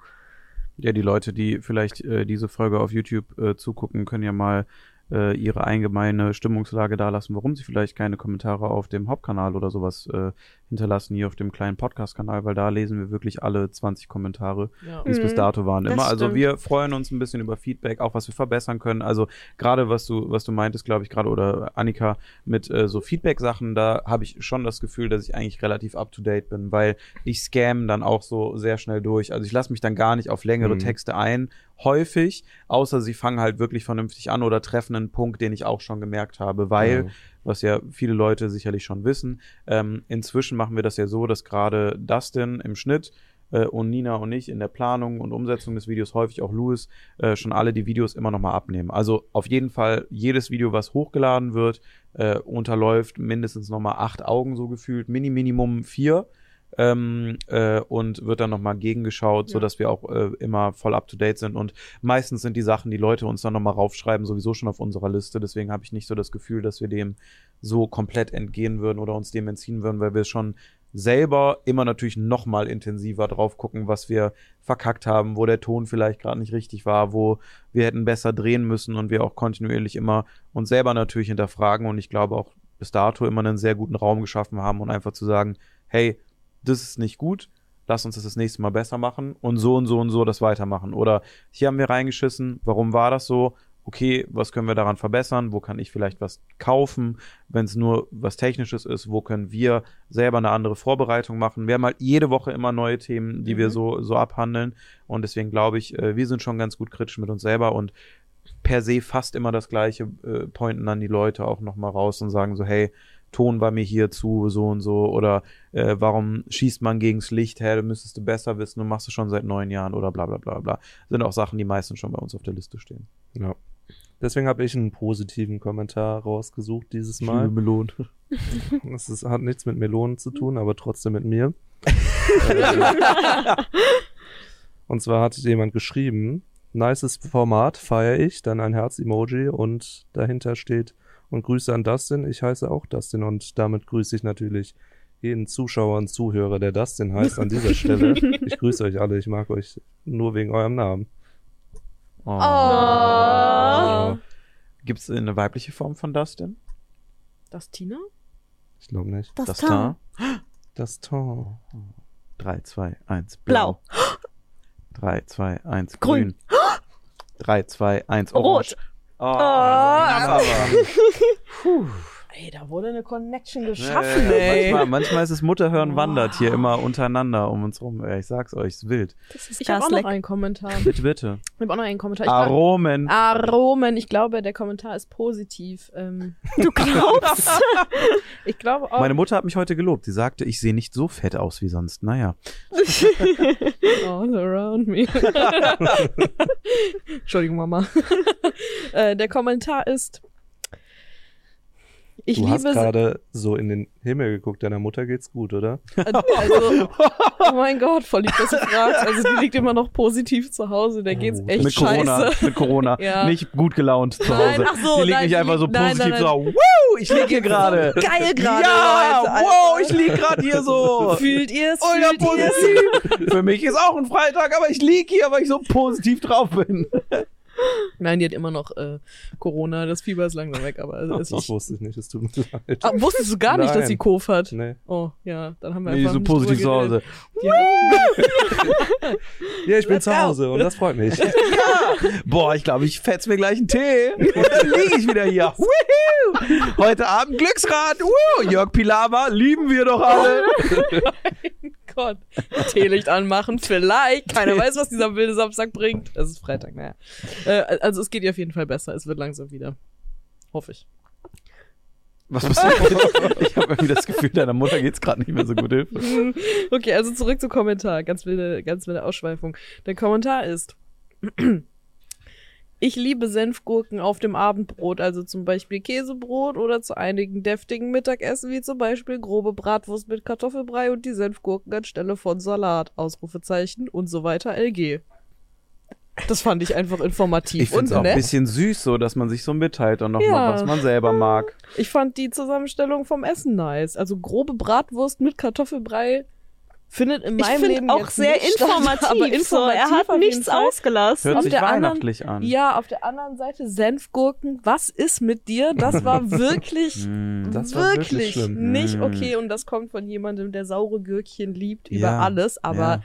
Ja, die Leute, die vielleicht äh, diese Folge auf YouTube äh, zugucken, können ja mal äh, ihre allgemeine Stimmungslage dalassen, warum sie vielleicht keine Kommentare auf dem Hauptkanal oder sowas äh, hinterlassen, hier auf dem kleinen Podcast-Kanal, weil da lesen wir wirklich alle 20 Kommentare, Ja. die es bis Mhm, dato waren. Immer. Also wir freuen uns ein bisschen über Feedback, auch was wir verbessern können. Also gerade was du, was du meintest, glaube ich, gerade oder Annika mit äh, so Feedback-Sachen, da habe ich schon das Gefühl, dass ich eigentlich relativ up to date bin, weil ich scam dann auch so sehr schnell durch. Also ich lasse mich dann gar nicht auf längere Mhm. Texte ein, häufig, außer sie fangen halt wirklich vernünftig an oder treffen einen Punkt, den ich auch schon gemerkt habe, weil Ja. was ja viele Leute sicherlich schon wissen. Ähm, inzwischen machen wir das ja so, dass gerade Dustin im Schnitt äh, und Nina und ich in der Planung und Umsetzung des Videos, häufig auch Louis, äh, schon alle die Videos immer nochmal abnehmen. Also auf jeden Fall jedes Video, was hochgeladen wird, äh, unterläuft mindestens nochmal acht Augen so gefühlt, Mini Minimum vier. Ähm, äh, und wird dann nochmal gegengeschaut, Ja. sodass wir auch äh, immer voll up to date sind. Und meistens sind die Sachen, die Leute uns dann nochmal raufschreiben, sowieso schon auf unserer Liste. Deswegen habe ich nicht so das Gefühl, dass wir dem so komplett entgehen würden oder uns dem entziehen würden, weil wir schon selber immer natürlich noch mal intensiver drauf gucken, was wir verkackt haben, wo der Ton vielleicht gerade nicht richtig war, wo wir hätten besser drehen müssen und wir auch kontinuierlich immer uns selber natürlich hinterfragen und ich glaube auch bis dato immer einen sehr guten Raum geschaffen haben und einfach zu sagen, hey, das ist nicht gut, lass uns das das nächste Mal besser machen und so und so und so das weitermachen. Oder hier haben wir reingeschissen, warum war das so? Okay, was können wir daran verbessern? Wo kann ich vielleicht was kaufen? Wenn es nur was Technisches ist, wo können wir selber eine andere Vorbereitung machen? Wir haben halt jede Woche immer neue Themen, die wir Mhm. so, so abhandeln. Und deswegen glaube ich, äh, wir sind schon ganz gut kritisch mit uns selber und per se fast immer das Gleiche, äh, pointen dann die Leute auch nochmal raus und sagen so, hey, Ton war mir hier zu, so und so, oder äh, warum schießt man gegens Licht, hä, du müsstest du besser wissen, du machst es schon seit neun Jahren oder bla bla bla bla. Sind auch Sachen, die meistens schon bei uns auf der Liste stehen. Ja. Deswegen habe ich einen positiven Kommentar rausgesucht dieses Mal. Melon. Das ist, hat nichts mit Melonen zu tun, aber trotzdem mit mir. und zwar hat jemand geschrieben, nices Format, feiere ich, dann ein Herz-Emoji und dahinter steht und Grüße an Dustin. Ich heiße auch Dustin und damit grüße ich natürlich jeden Zuschauer und Zuhörer, der Dustin heißt, an dieser Stelle. Ich grüße euch alle, ich mag euch nur wegen eurem Namen. Oh. Oh. Gibt es eine weibliche Form von Dustin? Das Tina? Ich glaube nicht. Das Dustin? Dustin. 3, 2, 1, Blau. 3, 2, 1, Grün. grün. 3, 2, 1, Rot. orange. Oh, Oh. Puh. Ey, da wurde eine Connection geschaffen, ja, ja. ey. Manchmal, manchmal ist es Mutterhören wandert hier immer untereinander um uns rum. Ich sag's euch, ist wild. Das ist Ich habe auch noch einen Kommentar. Bitte, bitte. Ich habe auch noch einen Kommentar. Ich glaub- Aromen. Aromen. Ich glaube, der Kommentar ist positiv. Ähm, Du glaubst? ich glaube auch. Meine Mutter hat mich heute gelobt. Sie sagte, ich sehe nicht so fett aus wie sonst. Naja. All around me. Entschuldigung, Mama. äh, der Kommentar ist: Ich du hast gerade so in den Himmel geguckt, deiner Mutter geht's gut, oder? Also, oh mein Gott, voll lieb, dass du fragst. Also die liegt immer noch positiv zu Hause, der geht's Oh. echt mit Corona, scheiße. mit Corona. Ja. Nicht gut gelaunt zu Nein, Hause. ach so, die liegt nein, nicht einfach so nein, positiv nein, so, wow, ich lieg hier gerade. Geil gerade, Ja, Leute, wow, ich lieg gerade hier so. Fühlt ihr es? Ultra Fühlt ihr es? positiv. Für mich ist auch ein Freitag, aber ich lieg hier, weil ich so positiv drauf bin. Nein, die hat immer noch äh, Corona, das Fieber ist langsam weg, aber es ist Das wusste ich nicht, es tut mir leid. Ah, wusstest du gar nicht, dass sie Kof hat? Nee. Oh, ja, dann haben wir Nee, einfach so positiv zu Hause. geredet. Ja, ich bin zu. Hause und das freut mich. Boah, ich glaube, ich fetz mir gleich einen Tee und dann liege ich wieder hier. Heute Abend Glücksrad. Woo! Jörg Pilawa lieben wir doch alle. Gott. Teelicht anmachen, vielleicht. Keiner weiß, was dieser wilde Samstag bringt. Es ist Freitag, naja. Äh, also es geht ihr auf jeden Fall besser. Es wird langsam wieder. Hoffe ich. Was passiert? Ich habe irgendwie das Gefühl, deiner Mutter geht's gerade nicht mehr so gut. Hilfe. Okay, also zurück zum Kommentar. Ganz wilde, ganz wilde Ausschweifung. Der Kommentar ist. Ich liebe Senfgurken auf dem Abendbrot, also zum Beispiel Käsebrot oder zu einigen deftigen Mittagessen, wie zum Beispiel grobe Bratwurst mit Kartoffelbrei und die Senfgurken anstelle von Salat, Ausrufezeichen und so weiter, LG. Das fand ich einfach informativ Ich finde es auch ein nett. bisschen süß, so dass man sich so mitteilt und noch Ja. was man selber mag. Ich fand die Zusammenstellung vom Essen nice. Also grobe Bratwurst mit Kartoffelbrei findet in Ich meinem finde Leben auch jetzt sehr nicht statt, informativ. aber so. informativ Er hat nichts ausgelassen. Hört Auf sich der anderen- weihnachtlich an. Ja, auf der anderen Seite Senfgurken. Was ist mit dir? Das war wirklich, Mm. Das war wirklich wirklich nicht Mm. okay. Und das kommt von jemandem, der saure Gürkchen liebt über Ja, alles. Aber Ja.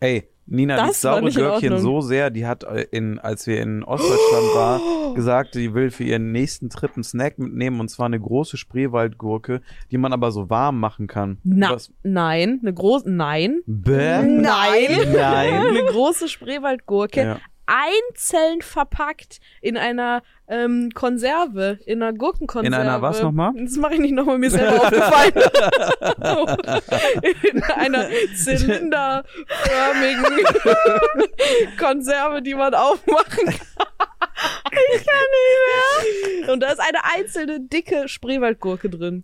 Ey, Nina Das war saure Gürkchen so sehr, die hat, äh, in, als wir in Ostdeutschland war, gesagt, die will für ihren nächsten Trip einen Snack mitnehmen und zwar eine große Spreewaldgurke, die man aber so warm machen kann. na, Was? nein, eine große, nein. Bäh? Nein. Nein. Eine große Spreewaldgurke. Ja. Einzeln verpackt in einer ähm, Konserve, in einer Gurkenkonserve. In einer was nochmal? Das mache ich nicht nochmal, mir selber aufgefallen. in einer zylinderförmigen Konserve, die man aufmachen kann. Ich kann nicht mehr. Und da ist eine einzelne dicke Spreewaldgurke drin.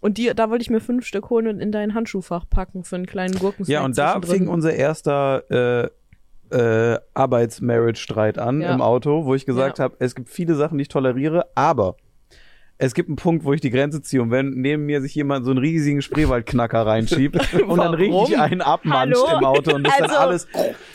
Und die, da wollte ich mir fünf Stück holen und in dein Handschuhfach packen für einen kleinen Gurkensnack Ja, und da fing unser erster äh, äh, Arbeits-Marriage-Streit an Ja. im Auto, wo ich gesagt Ja. habe, es gibt viele Sachen, die ich toleriere, aber es gibt einen Punkt, wo ich die Grenze ziehe und wenn neben mir sich jemand so einen riesigen Spreewaldknacker reinschiebt und dann richtig einen abmanscht Hallo? im Auto und das Also- dann alles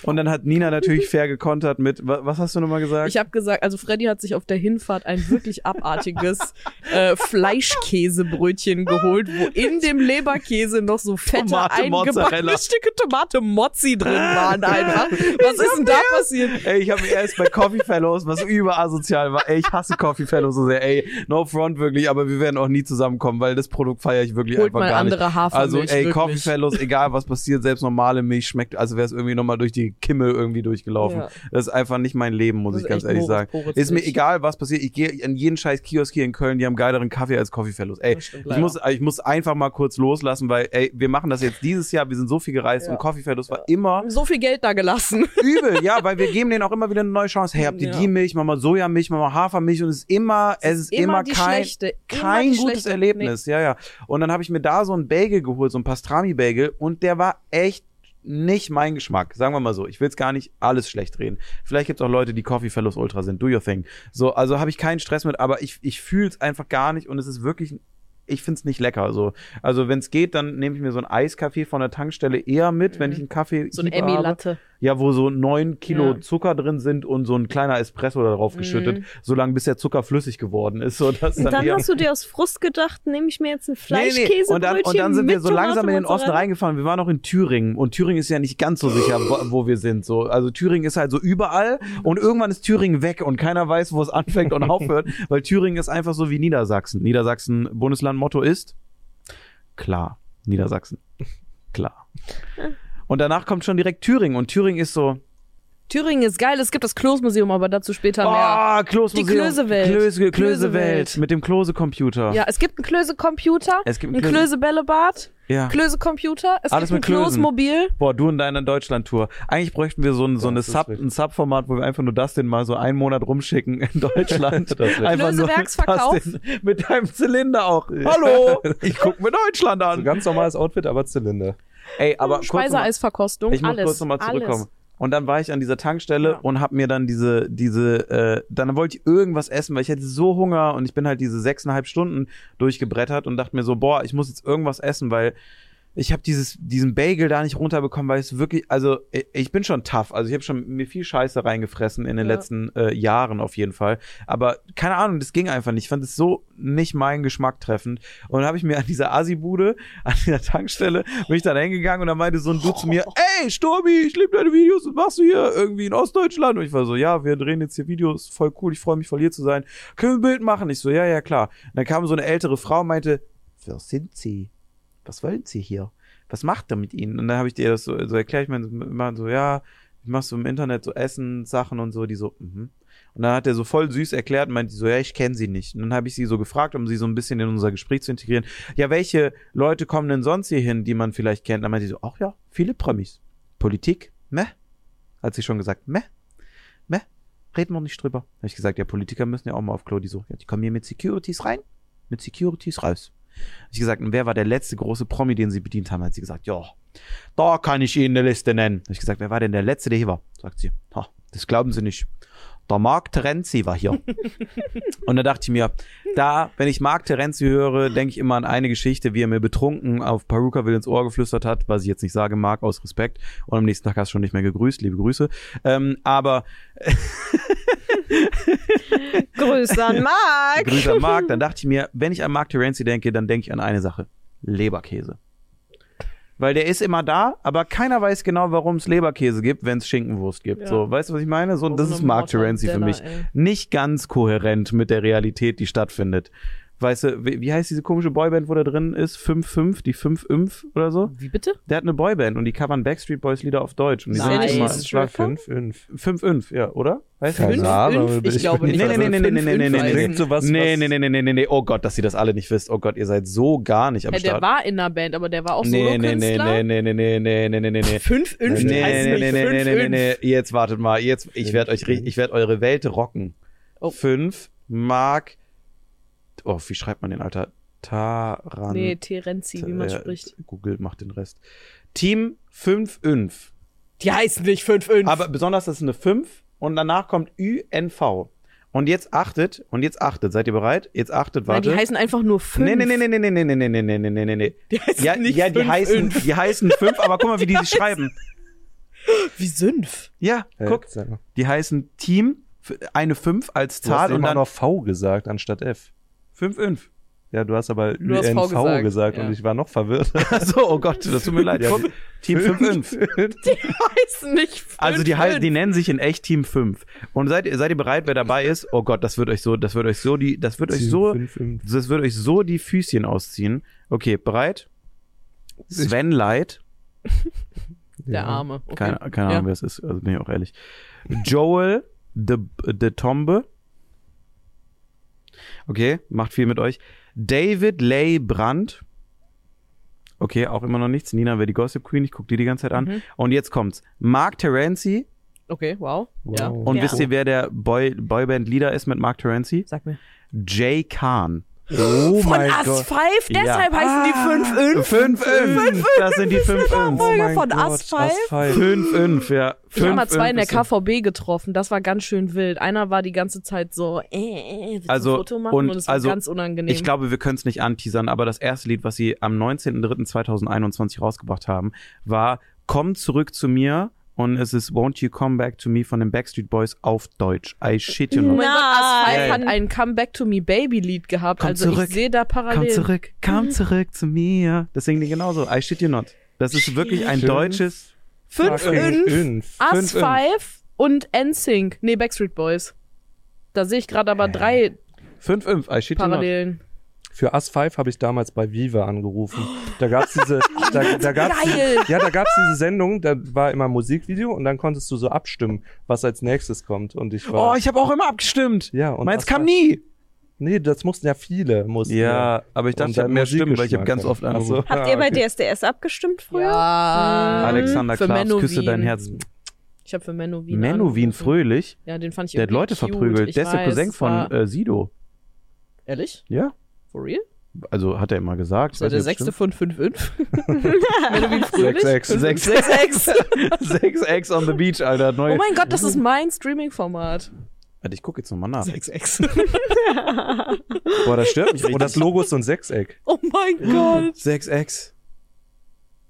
und dann hat Nina natürlich fair gekontert mit wa- was hast du nochmal gesagt? Ich habe gesagt, also Freddy hat sich auf der Hinfahrt ein wirklich abartiges äh, Fleischkäsebrötchen geholt, wo in dem Leberkäse noch so fette Tomate, eingebackene Stücke Tomate Mozzi drin waren einfach. Was ist denn da passiert? Ey, ich habe erst bei Coffee Fellows, was überasozial war. Ey, ich hasse Coffee Fellows so sehr. Ey, no front wirklich, aber wir werden auch nie zusammenkommen, weil das Produkt feiere ich wirklich Holt einfach mal gar nicht. andere Hafermilch. Also, ey. Coffee Fellows, egal was passiert, selbst normale Milch schmeckt, also wäre es irgendwie nochmal durch die Kimme irgendwie durchgelaufen. Ja. Das ist einfach nicht mein Leben, muss ich ganz ehrlich sagen. Ist mir egal, was passiert. Ich gehe an jeden scheiß Kiosk hier in Köln, die haben geileren Kaffee als Coffee Fellows. Ey, stimmt ich muss, ich muss einfach mal kurz loslassen, weil, ey, wir machen das jetzt dieses Jahr, wir sind so viel gereist Ja. und Coffee Fellows war immer So viel Geld da gelassen. übel, ja, weil wir geben denen auch immer wieder eine neue Chance. Hey, habt ihr die Milch, mach mal Sojamilch, mach mal Hafermilch und es ist immer, es ist immer, die kein, schlechte. Kein gutes schlechte. Erlebnis, ja, ja. Und dann habe ich mir da so einen Bagel geholt, so einen Pastrami-Bagel und der war echt nicht mein Geschmack, sagen wir mal so. Ich will jetzt gar nicht alles schlecht reden. Vielleicht gibt es auch Leute, die Coffee Fellows Ultra sind. Do your thing. So, also habe ich keinen Stress mit, aber ich, ich fühle es einfach gar nicht und es ist wirklich, ich finde es nicht lecker. So. Also wenn es geht, dann nehme ich mir so einen Eiskaffee von der Tankstelle eher mit, wenn ich einen Kaffee Mhm. So ein Hieber Emmy habe. Latte. Ja, wo so neun Kilo Ja. Zucker drin sind und so ein kleiner Espresso darauf geschüttet, Mhm. solange bis der Zucker flüssig geworden ist. So, dass dann Dann hast du dir aus Frust gedacht, nehme ich mir jetzt ein Nee, nee. Fleischkäsebrötchen Und dann, und dann sind wir so langsam in den Osten reingefahren. Wir waren noch in Thüringen und Thüringen ist ja nicht ganz so sicher, wo, wo wir sind. So, also Thüringen ist halt so überall und irgendwann ist Thüringen weg und keiner weiß, wo es anfängt und aufhört, weil Thüringen ist einfach so wie Niedersachsen. Niedersachsen Bundeslandmotto ist klar. Niedersachsen. Klar. Und danach kommt schon direkt Thüringen und Thüringen ist so, Thüringen ist geil, es gibt das Klosmuseum, aber dazu später mehr. Ah, Klose-Museum. Die Klösewelt. Klöse, Klösewelt. Klösewelt. Mit dem Klose-Computer. Ja, es gibt einen Klöse-Computer, Es gibt ein einen Klöse- Klöse-Bällebad, Ja. Klöse-Computer, es Alles gibt mit ein Klösen. Klose-Mobil. Boah, du und deine Deutschland-Tour. Eigentlich bräuchten wir so ein, so Ja, eine Sub, ein Sub-Format, wo wir einfach nur das den mal so einen Monat rumschicken in Deutschland. Klösewerksverkauf. mit deinem Zylinder auch. Hallo, ich guck mir Deutschland So an. ganz normales Outfit, aber Zylinder. Ey, aber noch mal- Speiseeisverkostung, Ich muss alles. kurz nochmal zurückkommen. Alles. Und dann war ich an dieser Tankstelle Ja. und hab mir dann diese, diese, äh, dann wollte ich irgendwas essen, weil ich hatte so Hunger und ich bin halt diese sechseinhalb Stunden durchgebrettert und dachte mir so, boah, ich muss jetzt irgendwas essen, weil ich habe dieses, diesen Bagel da nicht runterbekommen, weil es wirklich, also ich, bin schon tough, also ich habe schon mir viel Scheiße reingefressen in den Ja. letzten äh, Jahren auf jeden Fall, aber keine Ahnung, das ging einfach nicht. Ich fand es so nicht meinen Geschmack treffend und dann habe ich mir an dieser Asi-Bude, an dieser Tankstelle, bin ich dann hingegangen und dann meinte so ein Dude zu mir, ey, Stormi, ich liebe deine Videos, was machst du hier irgendwie in Ostdeutschland? Und ich war so, ja, wir drehen jetzt hier Videos, voll cool, ich freue mich voll hier zu sein. Können wir ein Bild machen? Ich so, ja, ja, klar. Und dann kam so eine ältere Frau und meinte, wer sind Sie? Was wollen Sie hier? Was macht er mit Ihnen? Und dann habe ich dir das so, so erklärt, ich meine, immer so, ja, ich mach so im Internet so Essen, Sachen und so, die so, mhm. Und dann hat er so voll süß erklärt und meinte so, ja, ich kenne sie nicht. Und dann habe ich sie so gefragt, um sie so ein bisschen in unser Gespräch zu integrieren. Ja, welche Leute kommen denn sonst hier hin, die man vielleicht kennt? Dann meinte sie so, ach ja, viele Promis. Politik, meh. Hat sie schon gesagt, meh, meh, reden wir nicht drüber. Habe ich gesagt, ja, Politiker müssen ja auch mal auf Klo, die so, ja, die kommen hier mit Securities rein, mit Securities raus. Hab ich gesagt, und wer war der letzte große Promi, den sie bedient haben? Hat sie gesagt, ja, da kann ich Ihnen eine Liste nennen. Hab ich gesagt, wer war denn der letzte, der hier war? Sagt sie, ha, das glauben Sie nicht. Der Marc Terenzi war hier. und da dachte ich mir, da, wenn ich Marc Terenzi höre, denke ich immer an eine Geschichte, wie er mir betrunken auf Perukaville ins Ohr geflüstert hat, was ich jetzt nicht sage, Marc, aus Respekt. Und am nächsten Tag hast du schon nicht mehr gegrüßt, liebe Grüße. Ähm, aber Grüße an Marc. Grüße an Marc, dann dachte ich mir, wenn ich an Marc Terenzi denke, dann denke ich an eine Sache. Leberkäse. Weil der ist immer da, aber keiner weiß genau, warum es Leberkäse gibt, wenn es Schinkenwurst gibt. Ja. So, weißt du, was ich meine? So, das ist Marc Terenzi für mich. Ey. Nicht ganz kohärent mit der Realität, die stattfindet. Weißt du, wie, wie heißt diese komische Boyband, wo der drin ist? 5-5, die 5-5 oder so? Wie bitte? Der hat eine Boyband und die covern Backstreet Boys Lieder auf Deutsch. Und die Nice. sind immer Ist schwach. Stricker? 5, 5. 5-5, ja, oder? Weißt du? Keine Fünf, Ahnung, fünf? bin Ich glaube nicht, Nee, nee, nee, nee, nee, nee, nee, nee, heißen. Klingt so was, nee, nee, nee, nee, nee, nee, nee, oh Gott, dass ihr das alle nicht wisst. Oh Gott, ihr seid so gar nicht am Ja, der Start. war in einer Band, aber der war auch nee, nee, nee, nee, nee, nee, nee, nee, nee, nee, nee. 5 5 Nee, nee, nee, nicht nee, nee, 5 nee, nee, 5. nee, jetzt wartet mal, jetzt, ich werde euch, ich werde eure Welt rocken. Oh. Fünf, Mark, oh, wie schreibt man den, Alter? Taran. Nee, Terenzi, wie man äh, spricht. Google macht den Rest. Team 5-5. Die heißen nicht 5 5. Aber besonders das ist eine 5 und danach kommt UNV. Und jetzt achtet, und jetzt achtet, seid ihr bereit? Jetzt achtet, Nein, warte. die heißen einfach nur 5. Nee, nee, nee, nee, nee, nee, nee, nee, nee, nee, nee, nee, nee, nee. Die heißen Ja, nicht ja, die fünf, heißen, fünf. die heißen 5, aber guck mal, wie die sich schreiben. Wie Sünf. Ja, Äh, guck, die heißen Team, eine 5 als Du hast Zahl und immer dann noch V gesagt anstatt F. 5-5. Ja, du hast aber Du hast UNV gesagt, gesagt, ja. und ich war noch verwirrt. Achso, oh Gott, das tut mir leid. Ja, Team 5-5. Die heißen nicht 5 Also die, die nennen sich in echt Team 5. Und seid, ihr- seid ihr bereit, wer dabei ist? Oh Gott, das wird euch so, das wird euch so die, das wird euch so, 5, 5. das wird euch so die Füßchen ausziehen. Okay, bereit? Sven Light. Der Arme. Okay. Keine, keine Ahnung, Ja. wer es ist, also bin ich auch ehrlich. Joel de, de Tombe. Okay, macht viel mit euch. David Lay Brandt. Okay, auch immer noch nichts. Nina wäre die Gossip Queen, ich gucke die die ganze Zeit an. Mhm. Und jetzt kommt's. Mark Terenzi. Okay, wow. Ja. Wow. Und Ja. wisst ihr, wer der Boy, Boyband-Leader ist mit Mark Terenzi? Sag mir. Jay Khan. Oh Von mein Gott. 5, deshalb Ja. heißen die 5 5. 5-5. Das sind die 5-5. Folge mein von Gott, Us Five? Us Five. 5-5, ja. Ich habe mal 5-5 zwei in der KVB getroffen. Das war ganz schön wild. Einer war die ganze Zeit so, äh, äh, willst du Also, ein Foto machen? und Und, es war also, ganz unangenehm. Ich glaube, wir können es nicht anteasern, aber das erste Lied, was sie am 19.03.2021 rausgebracht haben, war Komm zurück zu mir und es ist Won't You Come Back to Me von den Backstreet Boys auf Deutsch. I shit you not. mein Gott. 5 hat ein Come Back to Me Baby Lied gehabt. Komm also zurück. ich sehe da Komm parallel. zurück, komm zurück zu mir. Das singen die genauso. I shit you not. Das ist wirklich ein Schön. deutsches 5 Fucking 5, Fünf. Us 5. 5 und NSYNC. Nee, Backstreet Boys. Da sehe ich gerade aber drei 5-5. I shit you not. Für Us 5 habe ich damals bei Viva angerufen. Da gab's diese, da, da gab's Geil. ja, da gab's diese Sendung, da war immer ein Musikvideo und dann konntest du so abstimmen, was als nächstes kommt. Und ich war, Oh, ich habe auch immer abgestimmt. ja, und Meins kam 5 nie. Nee, das mussten ja viele. Mussten Ja, aber ich dachte, ich habe mehr Stimmen, weil ich habe ganz oft. Ach so. angerufen. Habt Ah, ihr bei okay. DSDS abgestimmt früher? Ja. Alexander Für Klaas, küsse dein Herz. Ich habe für Menowin. Menowin angerufen. Fröhlich, Ja, den fand ich der hat Leute cute. verprügelt. Ich Der ist der weiß, Cousin von äh, Sido. Ehrlich? Ja, For real? also hat er immer gesagt. Ist er Weiß der sechste von 5-5? Menowin Fröhlich? 6-6. 6-6. stimmt. Sechs Eggs on the Beach, Alter. Neu. Oh mein Gott, das ist mein Streaming-Format. Warte, ich gucke jetzt nochmal nach. 6-6. Boah, das stört mich Und das. Logo ist so ein Sechseck. Oh mein Gott. Sechs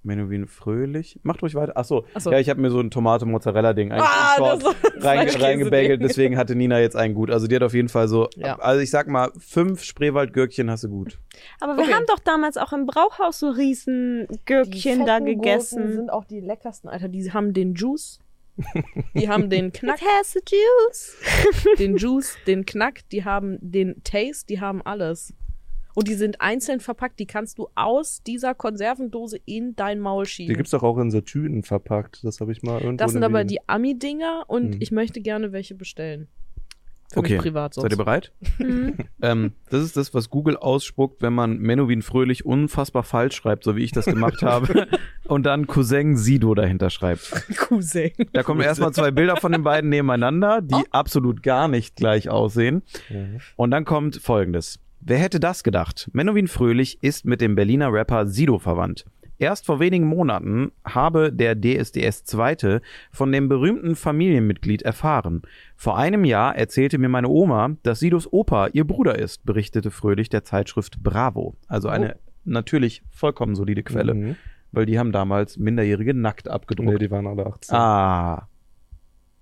Menowin Fröhlich. Macht ruhig weiter. Achso, Ach so. ja, ich habe mir so ein Tomate-Mozzarella-Ding Ah, das reingebagelt, deswegen hatte Nina jetzt einen gut. Also die hat auf jeden Fall so, Ja. also ich sag mal, fünf Spreewaldgürkchen hast du gut. Aber wir Okay. haben doch damals auch im Brauhaus so riesen Gürkchen da gegessen. sind auch die leckersten, Alter. Die haben den Juice. Die haben den Knack, It has the juice. den Juice, den Knack, die haben den Taste, die haben alles. Und die sind einzeln verpackt, die kannst du aus dieser Konservendose in dein Maul Die schieben. gibt's doch auch in so Tüten verpackt. Das habe ich mal irgendwo. das sind in aber die Ami-Dinger und Hm. ich möchte gerne welche bestellen. Für Okay. mich privat sonst. Seid ihr bereit? Mhm. ähm, das ist das, was Google ausspuckt, wenn man Menowin Fröhlich unfassbar falsch schreibt, so wie ich das gemacht habe, und dann Cousin Sido dahinter schreibt. Cousin. Da kommen erstmal zwei Bilder von den beiden nebeneinander, die Oh. absolut gar nicht gleich aussehen. Mhm. Und dann kommt folgendes. Wer hätte das gedacht? Menowin Fröhlich ist mit dem Berliner Rapper Sido verwandt. Erst vor wenigen Monaten habe der DSDS Zweite von dem berühmten Familienmitglied erfahren. Vor einem Jahr erzählte mir meine Oma, dass Sidos Opa ihr Bruder ist, berichtete Fröhlich der Zeitschrift Bravo. Also eine natürlich vollkommen solide Quelle, Mhm. weil die haben damals Minderjährige nackt abgedruckt. Nee, die waren alle 18. Ah.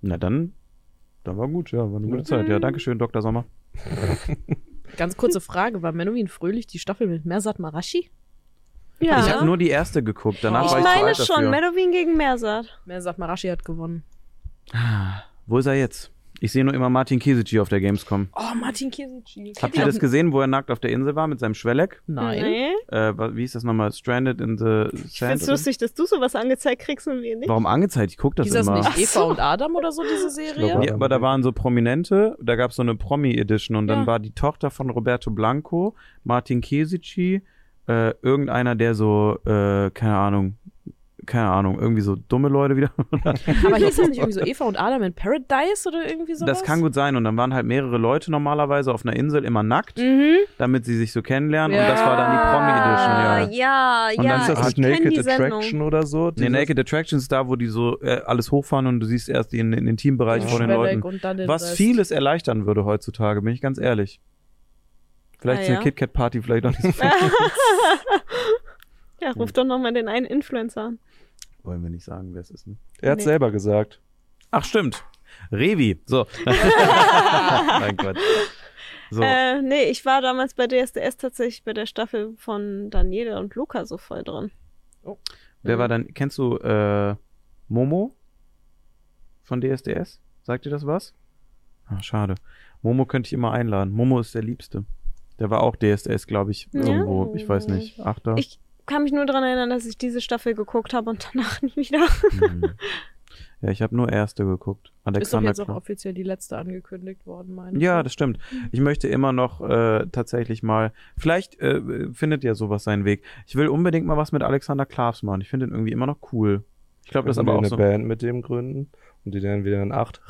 Na dann, dann war gut, ja, war eine gute Zeit. Ja, danke schön, Dr. Sommer. Ganz kurze Frage, war Menowin Fröhlich die Staffel mit Mersat Marashi? Ja. Ich habe nur die erste geguckt, danach Ich war ich ich zu meine alt dafür. schon, Medowin gegen Mersat. Mersat Marashi hat gewonnen. Wo ist er jetzt? Ich sehe nur immer Martin Kesici auf der Gamescom. Oh, Martin Kisici. Habt ihr das gesehen, wo er nackt auf der Insel war mit seinem Schwelleck? Nein. Äh, wie hieß das nochmal? Stranded in the Ich Sand? find's oder? lustig, dass du sowas angezeigt kriegst und wir nicht. Warum angezeigt? Ich guck das Hieß das immer. nicht Ach Eva so. und Adam oder so, diese Serie? glaub, Ja, aber da waren so Prominente, da gab es so eine Promi-Edition und dann Ja. war die Tochter von Roberto Blanco, Martin Kesici, äh, irgendeiner, der so, äh, keine Ahnung, keine Ahnung, irgendwie so dumme Leute wieder. Aber hieß das nicht irgendwie so Eva und Adam in Paradise oder irgendwie sowas? das kann gut sein und dann waren halt mehrere Leute normalerweise auf einer Insel immer nackt, Mhm. damit sie sich so kennenlernen Ja. und das war dann die Promi-Edition, ja. Ja, Und ja, dann ist das kenn Naked. Attraction oder so? Nee, Naked Attraction ist da, wo die so äh, alles hochfahren und du siehst erst den, den Intimbereich Ja. von den Leuten. Und dann den Was Rest. vieles erleichtern würde heutzutage, bin ich ganz ehrlich. Vielleicht Ah, ist eine ja. KitKat-Party vielleicht auch nicht so ja, ruf doch nochmal den einen Influencer an. Wollen wir nicht sagen, wer es ist. Ne? Er hat Nee. selber gesagt. Ach, stimmt. Revi. So. Nein, Quatsch. So. Äh, nee, ich war damals bei DSDS tatsächlich bei der Staffel von Daniela und Luca so voll drin. Wer war dann, kennst du äh, Momo von DSDS? Sagt dir das was? Ah, schade. Momo könnte ich immer einladen. Momo ist der Liebste. Der war auch DSDS, glaube ich, Ja. irgendwo. Ich weiß nicht. Achter. Ich kann mich nur daran erinnern, dass ich diese Staffel geguckt habe und danach nie wieder. Hm. Ja, ich habe nur erste geguckt. Ist doch Alexander jetzt auch offiziell die letzte angekündigt worden, meine ich. Ja, das stimmt. Ich möchte immer noch äh, tatsächlich mal, vielleicht äh, findet ja sowas seinen Weg. Ich will unbedingt mal was mit Alexander Klavs machen. Ich finde ihn irgendwie immer noch cool. Ich glaube, das ist aber auch eine so. Band mit dem gründen und die dann wieder in acht.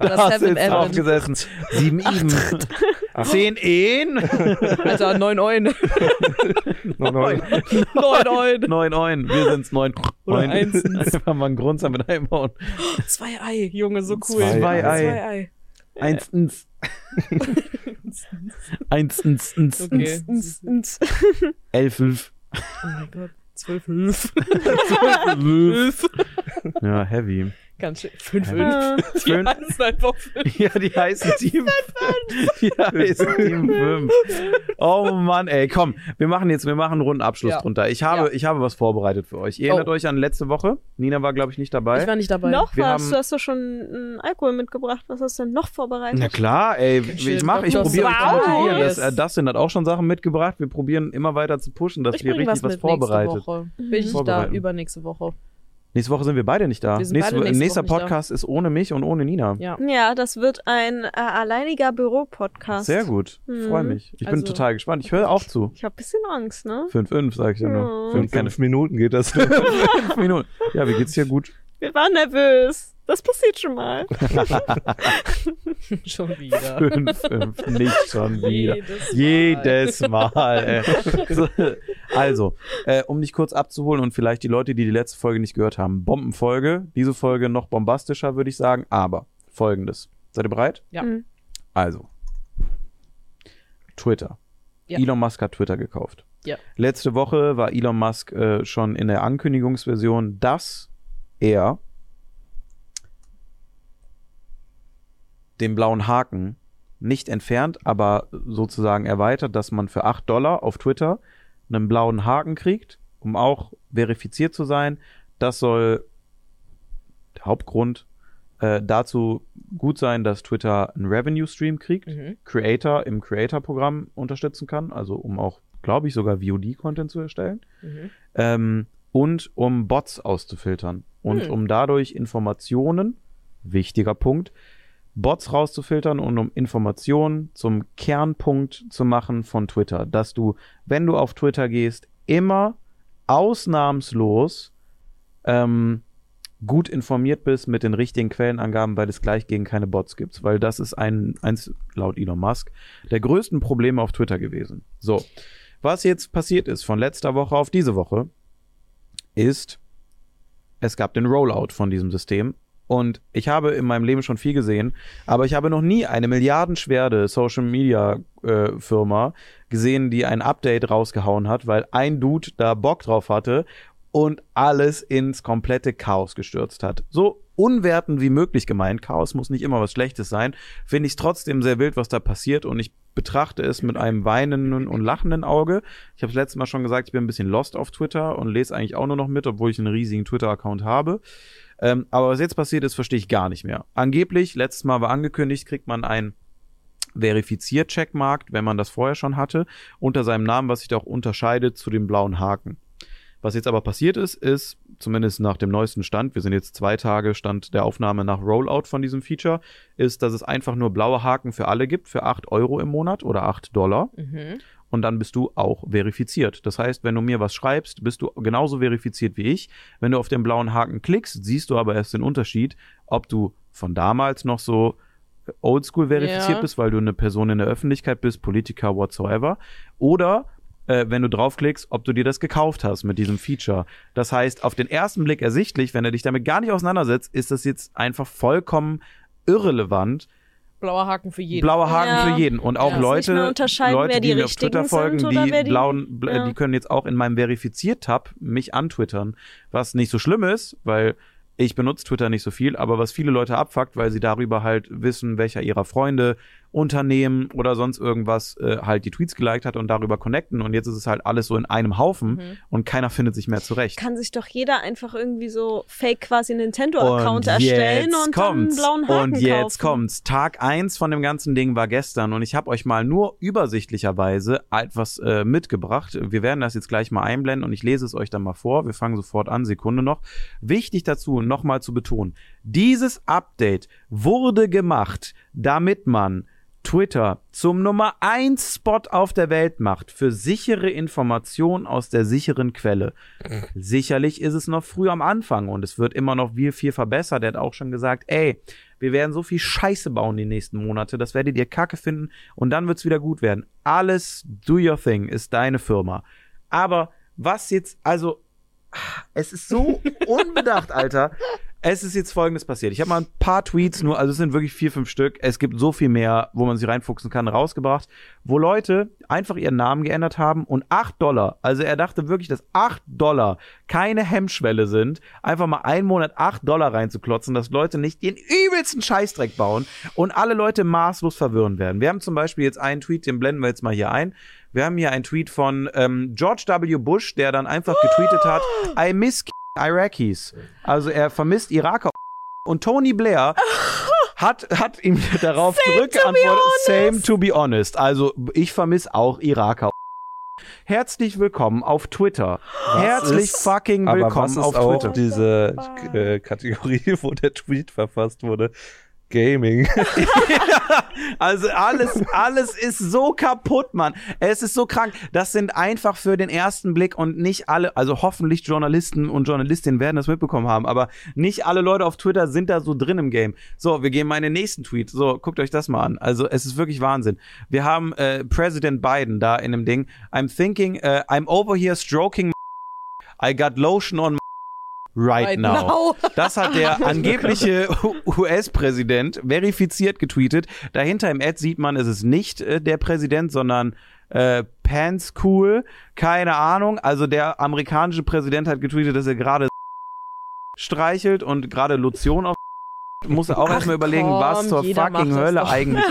Oder Da hast du Seven jetzt Evan. aufgesessen. Sieben Eben. Zehn Ehen. Alter, 9 Eun. Neun, neun. 9 Eun. Neun Euen. Wir sind's neun. Oder Neun. Einsens. Einfach mal einen Grund mit einbauen. Zwei Ei, Junge, so cool. Zwei Ei. Zwei Ei. Einstens. Einstens. Okay. Elf. fünf. Oh mein Gott. 12 Hülf. Zwölf. Ja, heavy. Ganz schön. 5 Hülf. Äh, Die Fünf. heißen einfach 5. Ja, die heißen Team. Die heißen Team 5. Oh Mann, ey, komm, wir machen jetzt, wir machen einen runden Abschluss Ja. drunter. Ich habe, Ja. ich habe was vorbereitet für euch. Ihr erinnert Oh. euch an letzte Woche? Nina war, glaube ich, nicht dabei. Ich war nicht dabei. noch Wir was? haben- Du hast doch schon einen Alkohol mitgebracht. Was hast du denn noch vorbereitet? Na klar, ey, Schön, ich mach, ich probiere euch zu motivieren. Das, äh, Dustin hat auch schon Sachen mitgebracht. Wir probieren immer weiter zu pushen, dass ich wir bringe richtig was was, mit vorbereitet. Bin ich da übernächste Woche. Nächste Woche sind wir beide nicht da. Nächste, beide nächste nächster Woche. Podcast ist ohne mich und ohne Nina. Ja. Ja, das wird ein äh, alleiniger Büro-Podcast. Sehr gut. Mhm. Freue mich. Ich bin Also- total gespannt. Ich höre auch zu. Ich habe bisschen Angst, ne? 5-5, sag ich ja nur. Mhm. Fünf, fünf Minuten geht das. fünf Minuten. Ja, wie geht's dir gut? Wir waren nervös. Das passiert schon mal. Schon wieder. 5-5. Nicht schon wieder. Jedes Mal. Jedes Mal. Also, äh, um dich kurz abzuholen und vielleicht die Leute, die die letzte Folge nicht gehört haben. Bombenfolge. Diese Folge noch bombastischer, würde ich sagen. Aber folgendes. Seid ihr bereit? Ja. Mhm. Also. Twitter. Ja. Elon Musk hat Twitter gekauft. Ja. Letzte Woche war Elon Musk äh, schon in der Ankündigungsversion, dass er den blauen Haken nicht entfernt, aber sozusagen erweitert, dass man für 8 Dollar auf Twitter einen blauen Haken kriegt, um auch verifiziert zu sein. Das soll der Hauptgrund äh, dazu gut sein, dass Twitter einen Revenue Stream kriegt, Mhm. Creator im Creator-Programm unterstützen kann, also um auch, glaube ich, sogar VOD-Content zu erstellen Mhm. ähm, und um Bots auszufiltern und Hm. um dadurch Informationen, wichtiger Punkt, Bots rauszufiltern und um Informationen zum Kernpunkt zu machen von Twitter, dass du, wenn du auf Twitter gehst, immer ausnahmslos ähm, gut informiert bist mit den richtigen Quellenangaben, weil es gleich gegen keine Bots gibt. Weil das ist ein, eins, laut Elon Musk, der größten Probleme auf Twitter gewesen. So. Was jetzt passiert ist von letzter Woche auf diese Woche, ist, es gab den Rollout von diesem System. Und ich habe in meinem Leben schon viel gesehen, aber ich habe noch nie eine milliardenschwere Social Media äh, Firma gesehen, die ein Update rausgehauen hat, weil ein Dude da Bock drauf hatte und alles ins komplette Chaos gestürzt hat. So unwertend wie möglich gemeint, Chaos muss nicht immer was Schlechtes sein, finde ich es trotzdem sehr wild, was da passiert und ich betrachte es mit einem weinenden und lachenden Auge. Ich habe letztes Mal schon gesagt, ich bin ein bisschen lost auf Twitter und lese eigentlich auch nur noch mit, obwohl ich einen riesigen Twitter-Account habe. Ähm, aber was jetzt passiert ist, verstehe ich gar nicht mehr. Angeblich, letztes Mal war angekündigt, kriegt man ein verifiziert-Checkmark, wenn man das vorher schon hatte, unter seinem Namen, was sich da auch unterscheidet zu dem blauen Haken. Was jetzt aber passiert ist, ist, zumindest nach dem neuesten Stand, wir sind jetzt zwei Tage Stand der Aufnahme nach Rollout von diesem Feature, ist, dass es einfach nur blaue Haken für alle gibt, für 8 Euro im Monat oder 8 Dollar. Mhm. Und dann bist du auch verifiziert. Das heißt, wenn du mir was schreibst, bist du genauso verifiziert wie ich. Wenn du auf den blauen Haken klickst, siehst du aber erst den Unterschied, ob du von damals noch so oldschool verifiziert Ja. bist, weil du eine Person in der Öffentlichkeit bist, Politiker, whatsoever. Oder äh, wenn du draufklickst, ob du dir das gekauft hast mit diesem Feature. Das heißt, auf den ersten Blick ersichtlich, wenn er dich damit gar nicht auseinandersetzt, ist das jetzt einfach vollkommen irrelevant. Blauer Haken für jeden. Blauer Haken Ja. für jeden. Und auch Ja. Leute, Leute, die die mir auf Twitter folgen, die, die- blauen, bl- Ja. die können jetzt auch in meinem Verifiziert-Tab mich antwittern. Was nicht so schlimm ist, weil ich benutze Twitter nicht so viel, aber was viele Leute abfuckt, weil sie darüber halt wissen, welcher ihrer Freunde, Unternehmen oder sonst irgendwas äh, halt die Tweets geliked hat und darüber connecten. Und jetzt ist es halt alles so in einem Haufen Mhm. und keiner findet sich mehr zurecht. Kann sich doch jeder einfach irgendwie so fake quasi Nintendo-Account erstellen und dann einen kommt's. blauen Haken Und jetzt kaufen. kommt's. Tag eins von dem ganzen Ding war gestern und ich habe euch mal nur übersichtlicherweise etwas äh, mitgebracht. Wir werden das jetzt gleich mal einblenden und ich lese es euch dann mal vor. Wir fangen sofort an, Sekunde noch. Wichtig dazu, nochmal zu betonen, dieses Update wurde gemacht, damit man Twitter zum Nummer 1 Spot auf der Welt macht für sichere Informationen aus der sicheren Quelle. Sicherlich ist es noch früh am Anfang und es wird immer noch viel, viel verbessert. Er hat auch schon gesagt, ey, wir werden so viel Scheiße bauen die nächsten Monate, das werdet ihr kacke finden und dann wird's wieder gut werden. Alles do your thing ist deine Firma. Aber was jetzt, also, es ist so unbedacht, Alter. Es ist jetzt folgendes passiert. Ich habe mal ein paar Tweets, nur, also es sind wirklich vier, fünf Stück. Es gibt so viel mehr, wo man sich reinfuchsen kann, rausgebracht, wo Leute einfach ihren Namen geändert haben und acht Dollar, also er dachte wirklich, dass acht Dollar keine Hemmschwelle sind, einfach mal einen Monat acht Dollar reinzuklotzen, dass Leute nicht den übelsten Scheißdreck bauen und alle Leute maßlos verwirren werden. Wir haben zum Beispiel jetzt einen Tweet, den blenden wir jetzt mal hier ein. Wir haben hier einen Tweet von ähm, George W. Bush, der dann einfach getweetet hat, I miss Iraqis. Also er vermisst Iraker. Und Tony Blair hat, hat ihm darauf zurückgeantwortet, same to be honest. Also ich vermisse auch Iraker. herzlich willkommen auf Twitter. Herzlich ist- fucking Aber was willkommen ist auf auch Twitter. diese äh, Kategorie, wo der Tweet verfasst wurde? Gaming. Also alles, alles ist so kaputt, Mann. Es ist so krank. Das sind einfach für den ersten Blick und nicht alle, also hoffentlich Journalisten und Journalistinnen werden das mitbekommen haben, aber nicht alle Leute auf Twitter sind da so drin im Game. So, wir gehen mal in den nächsten Tweet. So, guckt euch das mal an. Also es ist wirklich Wahnsinn. Wir haben äh, President Biden da in dem Ding. I'm thinking, äh, I'm over here stroking I got lotion on right, Right now. now. Das hat der angebliche US-Präsident verifiziert getweetet. Dahinter im Ad sieht man, es ist nicht äh, der Präsident, sondern äh, Pants Cool. Keine Ahnung. Also der amerikanische Präsident hat getweetet, dass er gerade streichelt und gerade Lotion auf muss auch erstmal überlegen, komm, was zur fucking Hölle eigentlich.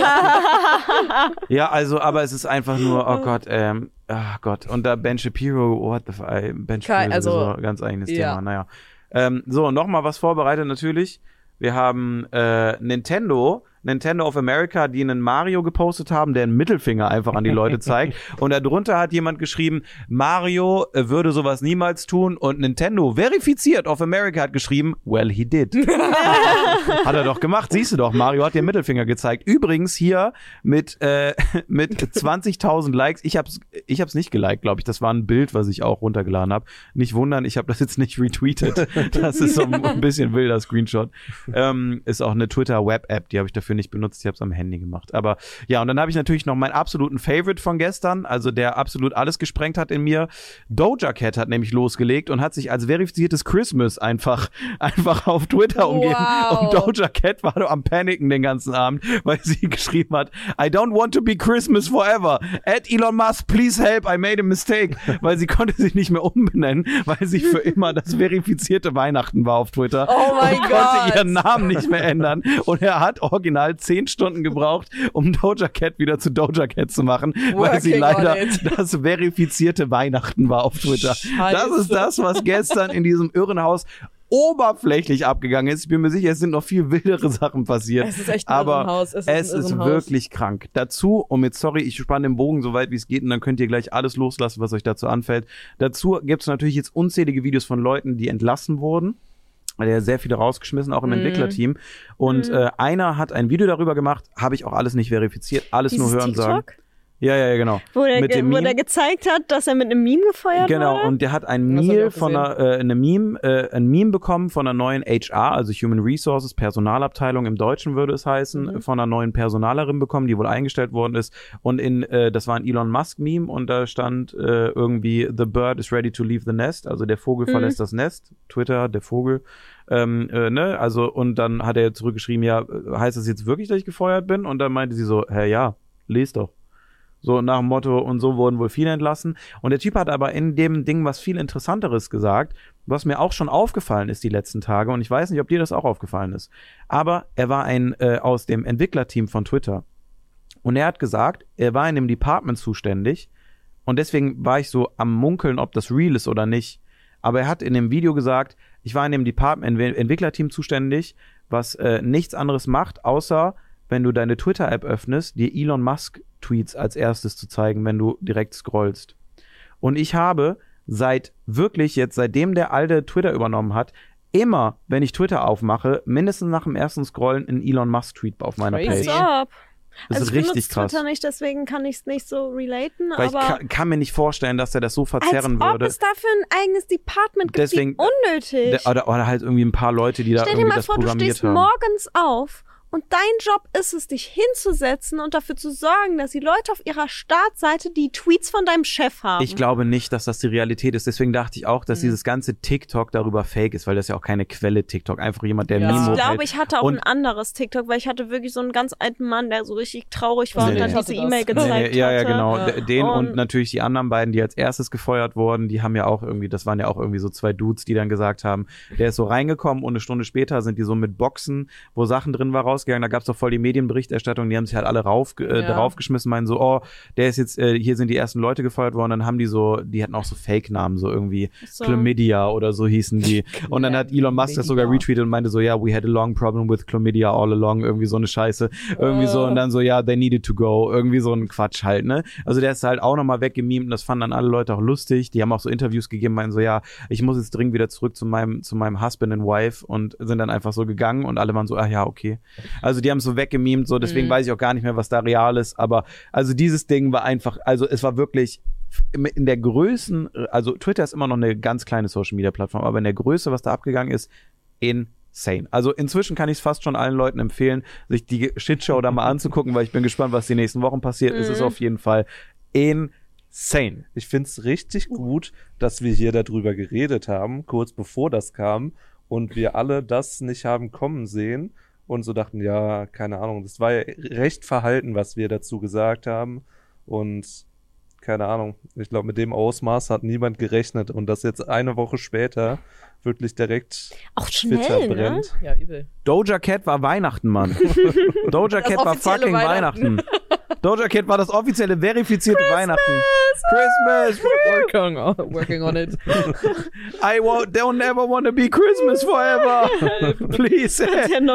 ja, also, aber es ist einfach nur, oh Gott, ähm, oh Gott. Und da Ben Shapiro, what the fuck, äh, Ben Shapiro ist also, ein ganz eigenes ja. Thema, naja. Ähm, so, nochmal was vorbereitet natürlich. Wir haben äh, Nintendo, Nintendo of America, die einen Mario gepostet haben, der einen Mittelfinger einfach an die Leute zeigt. Und darunter hat jemand geschrieben, Mario würde sowas niemals tun. Und Nintendo, verifiziert of America, hat geschrieben, well, he did. hat er doch gemacht, siehst du doch. Mario hat den Mittelfinger gezeigt. Übrigens hier mit, äh, mit 20.000 Likes. Ich hab's, ich hab's nicht geliked, glaube ich. Das war ein Bild, was ich auch runtergeladen habe. Nicht wundern, ich habe das jetzt nicht retweetet. Das ist so ein bisschen wilder Screenshot. Ähm, ist auch eine Twitter-Web-App, die habe ich dafür nicht benutzt. Ich habe es am Handy gemacht. Aber ja, und dann habe ich natürlich noch meinen absoluten Favorite von gestern, also der absolut alles gesprengt hat in mir. Doja Cat hat nämlich losgelegt und hat sich als verifiziertes Christmas einfach, einfach auf Twitter umgeben. Wow. Und Doja Cat war am Paniken den ganzen Abend, weil sie geschrieben hat, I don't want to be Christmas forever. At Elon Musk, please help, I made a mistake. Weil sie konnte sich nicht mehr umbenennen, weil sie für immer das verifizierte Weihnachten war auf Twitter. Oh mein und Gott. konnte ihren Namen nicht mehr ändern. Und er hat original zehn Stunden gebraucht, um Doja Cat wieder zu Doja Cat zu machen, weil sie Working leider das verifizierte Weihnachten war auf Twitter. Das ist Scheiße. das, was gestern in diesem Irrenhaus oberflächlich abgegangen ist. Ich bin mir sicher, es sind noch viel wildere Sachen passiert. Es ist echt ein aber Irrenhaus. Es ist, es ist wirklich krank. Dazu, und jetzt sorry, ich spanne den Bogen so weit wie es geht und dann könnt ihr gleich alles loslassen, was euch dazu anfällt. Dazu gibt es natürlich jetzt unzählige Videos von Leuten, die entlassen wurden. Der hat sehr viele rausgeschmissen, auch im Mhm. Entwicklerteam. Und Mhm. äh, einer hat ein Video darüber gemacht, habe ich auch alles nicht verifiziert, alles Dieses nur hören sagen. Ja, ja, ja, genau. wo der, Mit dem wo Meme. der gezeigt hat, dass er mit einem Meme gefeuert Genau, wurde. und der hat ein Das hab ich Meal auch von einer, äh, eine Meme, äh, ein Meme bekommen von einer neuen HR, also Human Resources, Personalabteilung im Deutschen würde es heißen, Mhm. von einer neuen Personalerin bekommen, die wohl eingestellt worden ist. Und in, äh, das war ein Elon Musk Meme und da stand äh, irgendwie The bird is ready to leave the nest, also der Vogel Mhm. verlässt das Nest, Twitter, der Vogel. Ähm, äh, ne, also und dann hat er zurückgeschrieben, ja, äh, heißt das jetzt wirklich, dass ich gefeuert bin? Und dann meinte sie so, hä, ja, les doch. So nach dem Motto, und so wurden wohl viele entlassen. Und der Typ hat aber in dem Ding was viel Interessanteres gesagt, was mir auch schon aufgefallen ist die letzten Tage. Und ich weiß nicht, ob dir das auch aufgefallen ist. Aber er war ein äh, aus dem Entwicklerteam von Twitter. Und er hat gesagt, er war in dem Department zuständig. Und deswegen war ich so am Munkeln, ob das real ist oder nicht. Aber er hat in dem Video gesagt, ich war in dem Department, Entwi- Entwicklerteam zuständig, was äh, nichts anderes macht, außer wenn du deine Twitter-App öffnest, dir Elon Musk-Tweets als erstes zu zeigen, wenn du direkt scrollst. Und ich habe seit wirklich jetzt, seitdem der alte Twitter übernommen hat, immer, wenn ich Twitter aufmache, mindestens nach dem ersten Scrollen einen Elon Musk-Tweet auf meiner Crazy. Page. Als ob. Das also ist ich richtig benutze krass. Twitter nicht, deswegen kann ich es nicht so relaten, Weil ich aber kann, kann mir nicht vorstellen, dass er das so als verzerren ob würde. es dafür ein eigenes Department gibt, Deswegen- wie unnötig. Der- Oder, oder halt irgendwie ein paar Leute, die da Stell dir irgendwie mal das vor, du programmiert stehst haben. morgens auf und dein Job ist es, dich hinzusetzen und dafür zu sorgen, dass die Leute auf ihrer Startseite die Tweets von deinem Chef haben. Ich glaube nicht, dass das die Realität ist. Deswegen dachte ich auch, dass Mhm. dieses ganze TikTok darüber fake ist, weil das ja auch keine Quelle TikTok. Einfach jemand, der Ja. Meme Ich glaube, ich hatte auch Und- ein anderes TikTok, weil ich hatte wirklich so einen ganz alten Mann, der so richtig traurig war Nee, und dann diese. E-Mail gezeigt nee, ja, ja, genau. Ja. Den und, Und- natürlich die anderen beiden, die als erstes gefeuert wurden, die haben ja auch irgendwie, das waren ja auch irgendwie so zwei Dudes, die dann gesagt haben, der ist so reingekommen und eine Stunde später sind die so mit Boxen, wo Sachen drin war, rausgegangen, da gab es doch voll die Medienberichterstattung, die haben sich halt alle rauf, äh, Ja. darauf geschmissen, meinen so, oh, der ist jetzt, äh, hier sind die ersten Leute gefeuert worden, dann haben die so, die hatten auch so Fake-Namen, so irgendwie So. Chlamydia oder so hießen die. Und dann hat Elon Musk das sogar retweetet und meinte so, ja, we had a long problem with chlamydia all along, irgendwie so eine Scheiße. Irgendwie so, und dann so, ja, they needed to go. Irgendwie so ein Quatsch halt, ne? Also der ist halt auch nochmal weggemimt und das fanden dann alle Leute auch lustig. Die haben auch so Interviews gegeben, meinen so, ja, ich muss jetzt dringend wieder zurück zu meinem, zu meinem Husband and Wife und sind dann einfach so gegangen und alle waren so, ah ja, okay. Also die haben es so weggemimt, so, deswegen Mhm. weiß ich auch gar nicht mehr, was da real ist, aber also dieses Ding war einfach, also es war wirklich in der Größen, also Twitter ist immer noch eine ganz kleine Social Media Plattform, aber in der Größe, was da abgegangen ist, insane. Also inzwischen kann ich es fast schon allen Leuten empfehlen, sich die Shitshow da mal anzugucken, weil ich bin gespannt, was die nächsten Wochen passiert. Es ist Mhm. auf jeden Fall insane. Ich find's richtig gut, dass wir hier darüber geredet haben, kurz bevor das kam, und wir alle das nicht haben kommen sehen und so dachten, ja, keine Ahnung, das war ja recht verhalten, was wir dazu gesagt haben. Und keine Ahnung, ich glaube, mit dem Ausmaß hat niemand gerechnet. Und das jetzt eine Woche später wirklich direkt Auch Twitter schnell, ne? brennt. Ja, übel. Doja Cat war Weihnachten, Mann. Doja Cat war fucking Weihnachten. Weihnachten. Doja Cat war das offizielle verifizierte Weihnachten. Christmas. Working on, working on it. I wa- don't ever want to be Christmas forever. Please Der send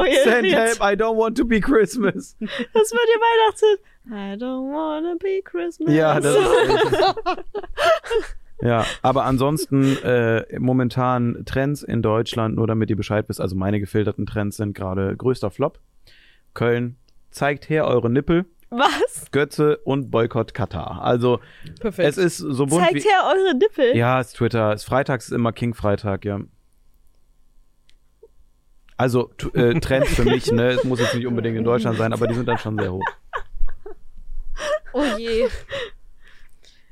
help. I don't want to be Christmas. Das wird ihr Weihnachtshit. I don't wanna be Christmas. Ja, das ist Ja, aber ansonsten äh, momentan Trends in Deutschland, nur damit ihr Bescheid wisst, also meine gefilterten Trends sind gerade größter Flop. Köln, zeigt her eure Nippel, Was? Götze und Boykott Katar. Also Perfekt. es ist so bunt Zeigt wie... her eure Nippel. Ja, ist Twitter. Ist Freitags ist immer King Freitag, ja. Also äh, Trends für mich, ne? Es muss jetzt nicht unbedingt in Deutschland sein, aber die sind dann schon sehr hoch. oh je.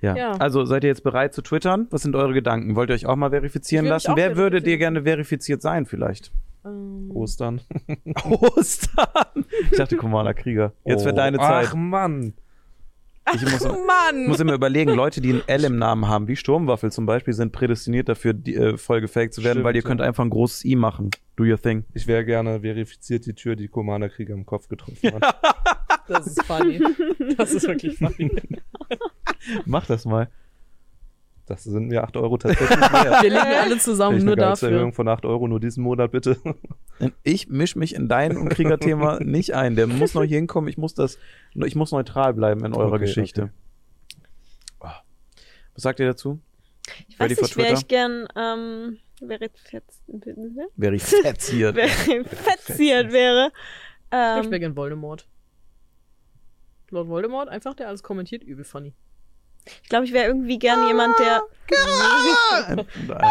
Ja. Ja. Also seid ihr jetzt bereit zu twittern? Was sind eure Gedanken? Wollt ihr euch auch mal verifizieren lassen? Wer würde dir gerne verifiziert sein vielleicht? Ähm, Ostern. Ostern. Ich dachte Commander Krieger. Jetzt wird Oh, deine Zeit. Ach Mann. Ich muss, Mann! muss immer überlegen, Leute, die ein L im Namen haben, wie Sturmwaffel zum Beispiel, sind prädestiniert dafür, die, äh, voll gefaked zu werden, Stimmt, weil ihr ja. könnt einfach ein großes I machen. Do your thing. Ich wäre gerne verifiziert die Tür, die Commander Krieger im Kopf getroffen hat. Das ist funny. Das ist wirklich funny. Mach das mal. Das sind mir 8 Euro tatsächlich mehr. Wir liegen alle zusammen Vielleicht nur eine dafür. Gehaltserhöhung von 8 Euro nur diesen Monat, bitte. Ich misch mich in dein und Kriegerthema nicht ein. Der muss noch hier hinkommen. Ich muss das, ich muss neutral bleiben in eurer Okay, Geschichte. okay. Ah. Was sagt ihr dazu? Ich weiß Ready for nicht, wäre ich gern ähm, verifiziert, Verifiziert. verifiziert wäre. Ich Ähm, wäre gern Voldemort. Lord Voldemort, einfach der alles kommentiert, übel funny. ich glaube, ich wäre irgendwie gern jemand, der. Nein.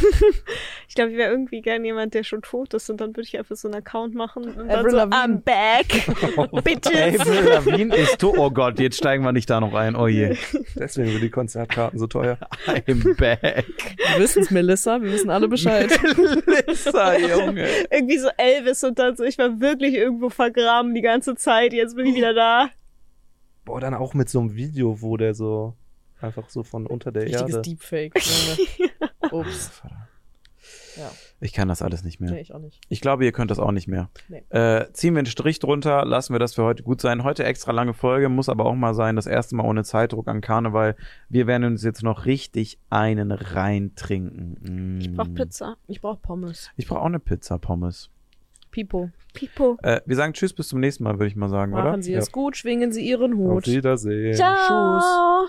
Ich glaube, ich wäre irgendwie gern jemand, der schon tot ist und dann würde ich einfach so einen Account machen und dann Avril so, Lavigne. I'm back. Bitches. Avril Lavigne ist tot. Oh Gott, jetzt steigen wir nicht da noch ein. Oh je. Deswegen sind die Konzertkarten so teuer. I'm back. Wir wissen es, Melissa, wir wissen alle Bescheid. Lissa, Junge. irgendwie so Elvis und dann so, ich war wirklich irgendwo vergraben die ganze Zeit, jetzt bin ich wieder da. Boah, dann auch mit so einem Video, wo der so einfach so von unter der Richtiges Erde. Deepfake. Ups. Ja, Ich kann das alles nicht mehr. nee, ich auch nicht. Ich glaube, ihr könnt das auch nicht mehr. Nee. Äh, ziehen wir einen Strich drunter, lassen wir das für heute gut sein. Heute extra lange Folge, muss aber auch mal sein, das erste Mal ohne Zeitdruck an Karneval. Wir werden uns jetzt noch richtig einen reintrinken. Mm. Ich brauch Pizza. Ich brauche Pommes. Ich brauche auch eine Pizza, Pommes. Pipo. Pipo. Äh, wir sagen Tschüss, bis zum nächsten Mal, würde ich mal sagen, oder? Machen Sie Ja. es gut, schwingen Sie Ihren Auf Hut. Wiedersehen. Ciao.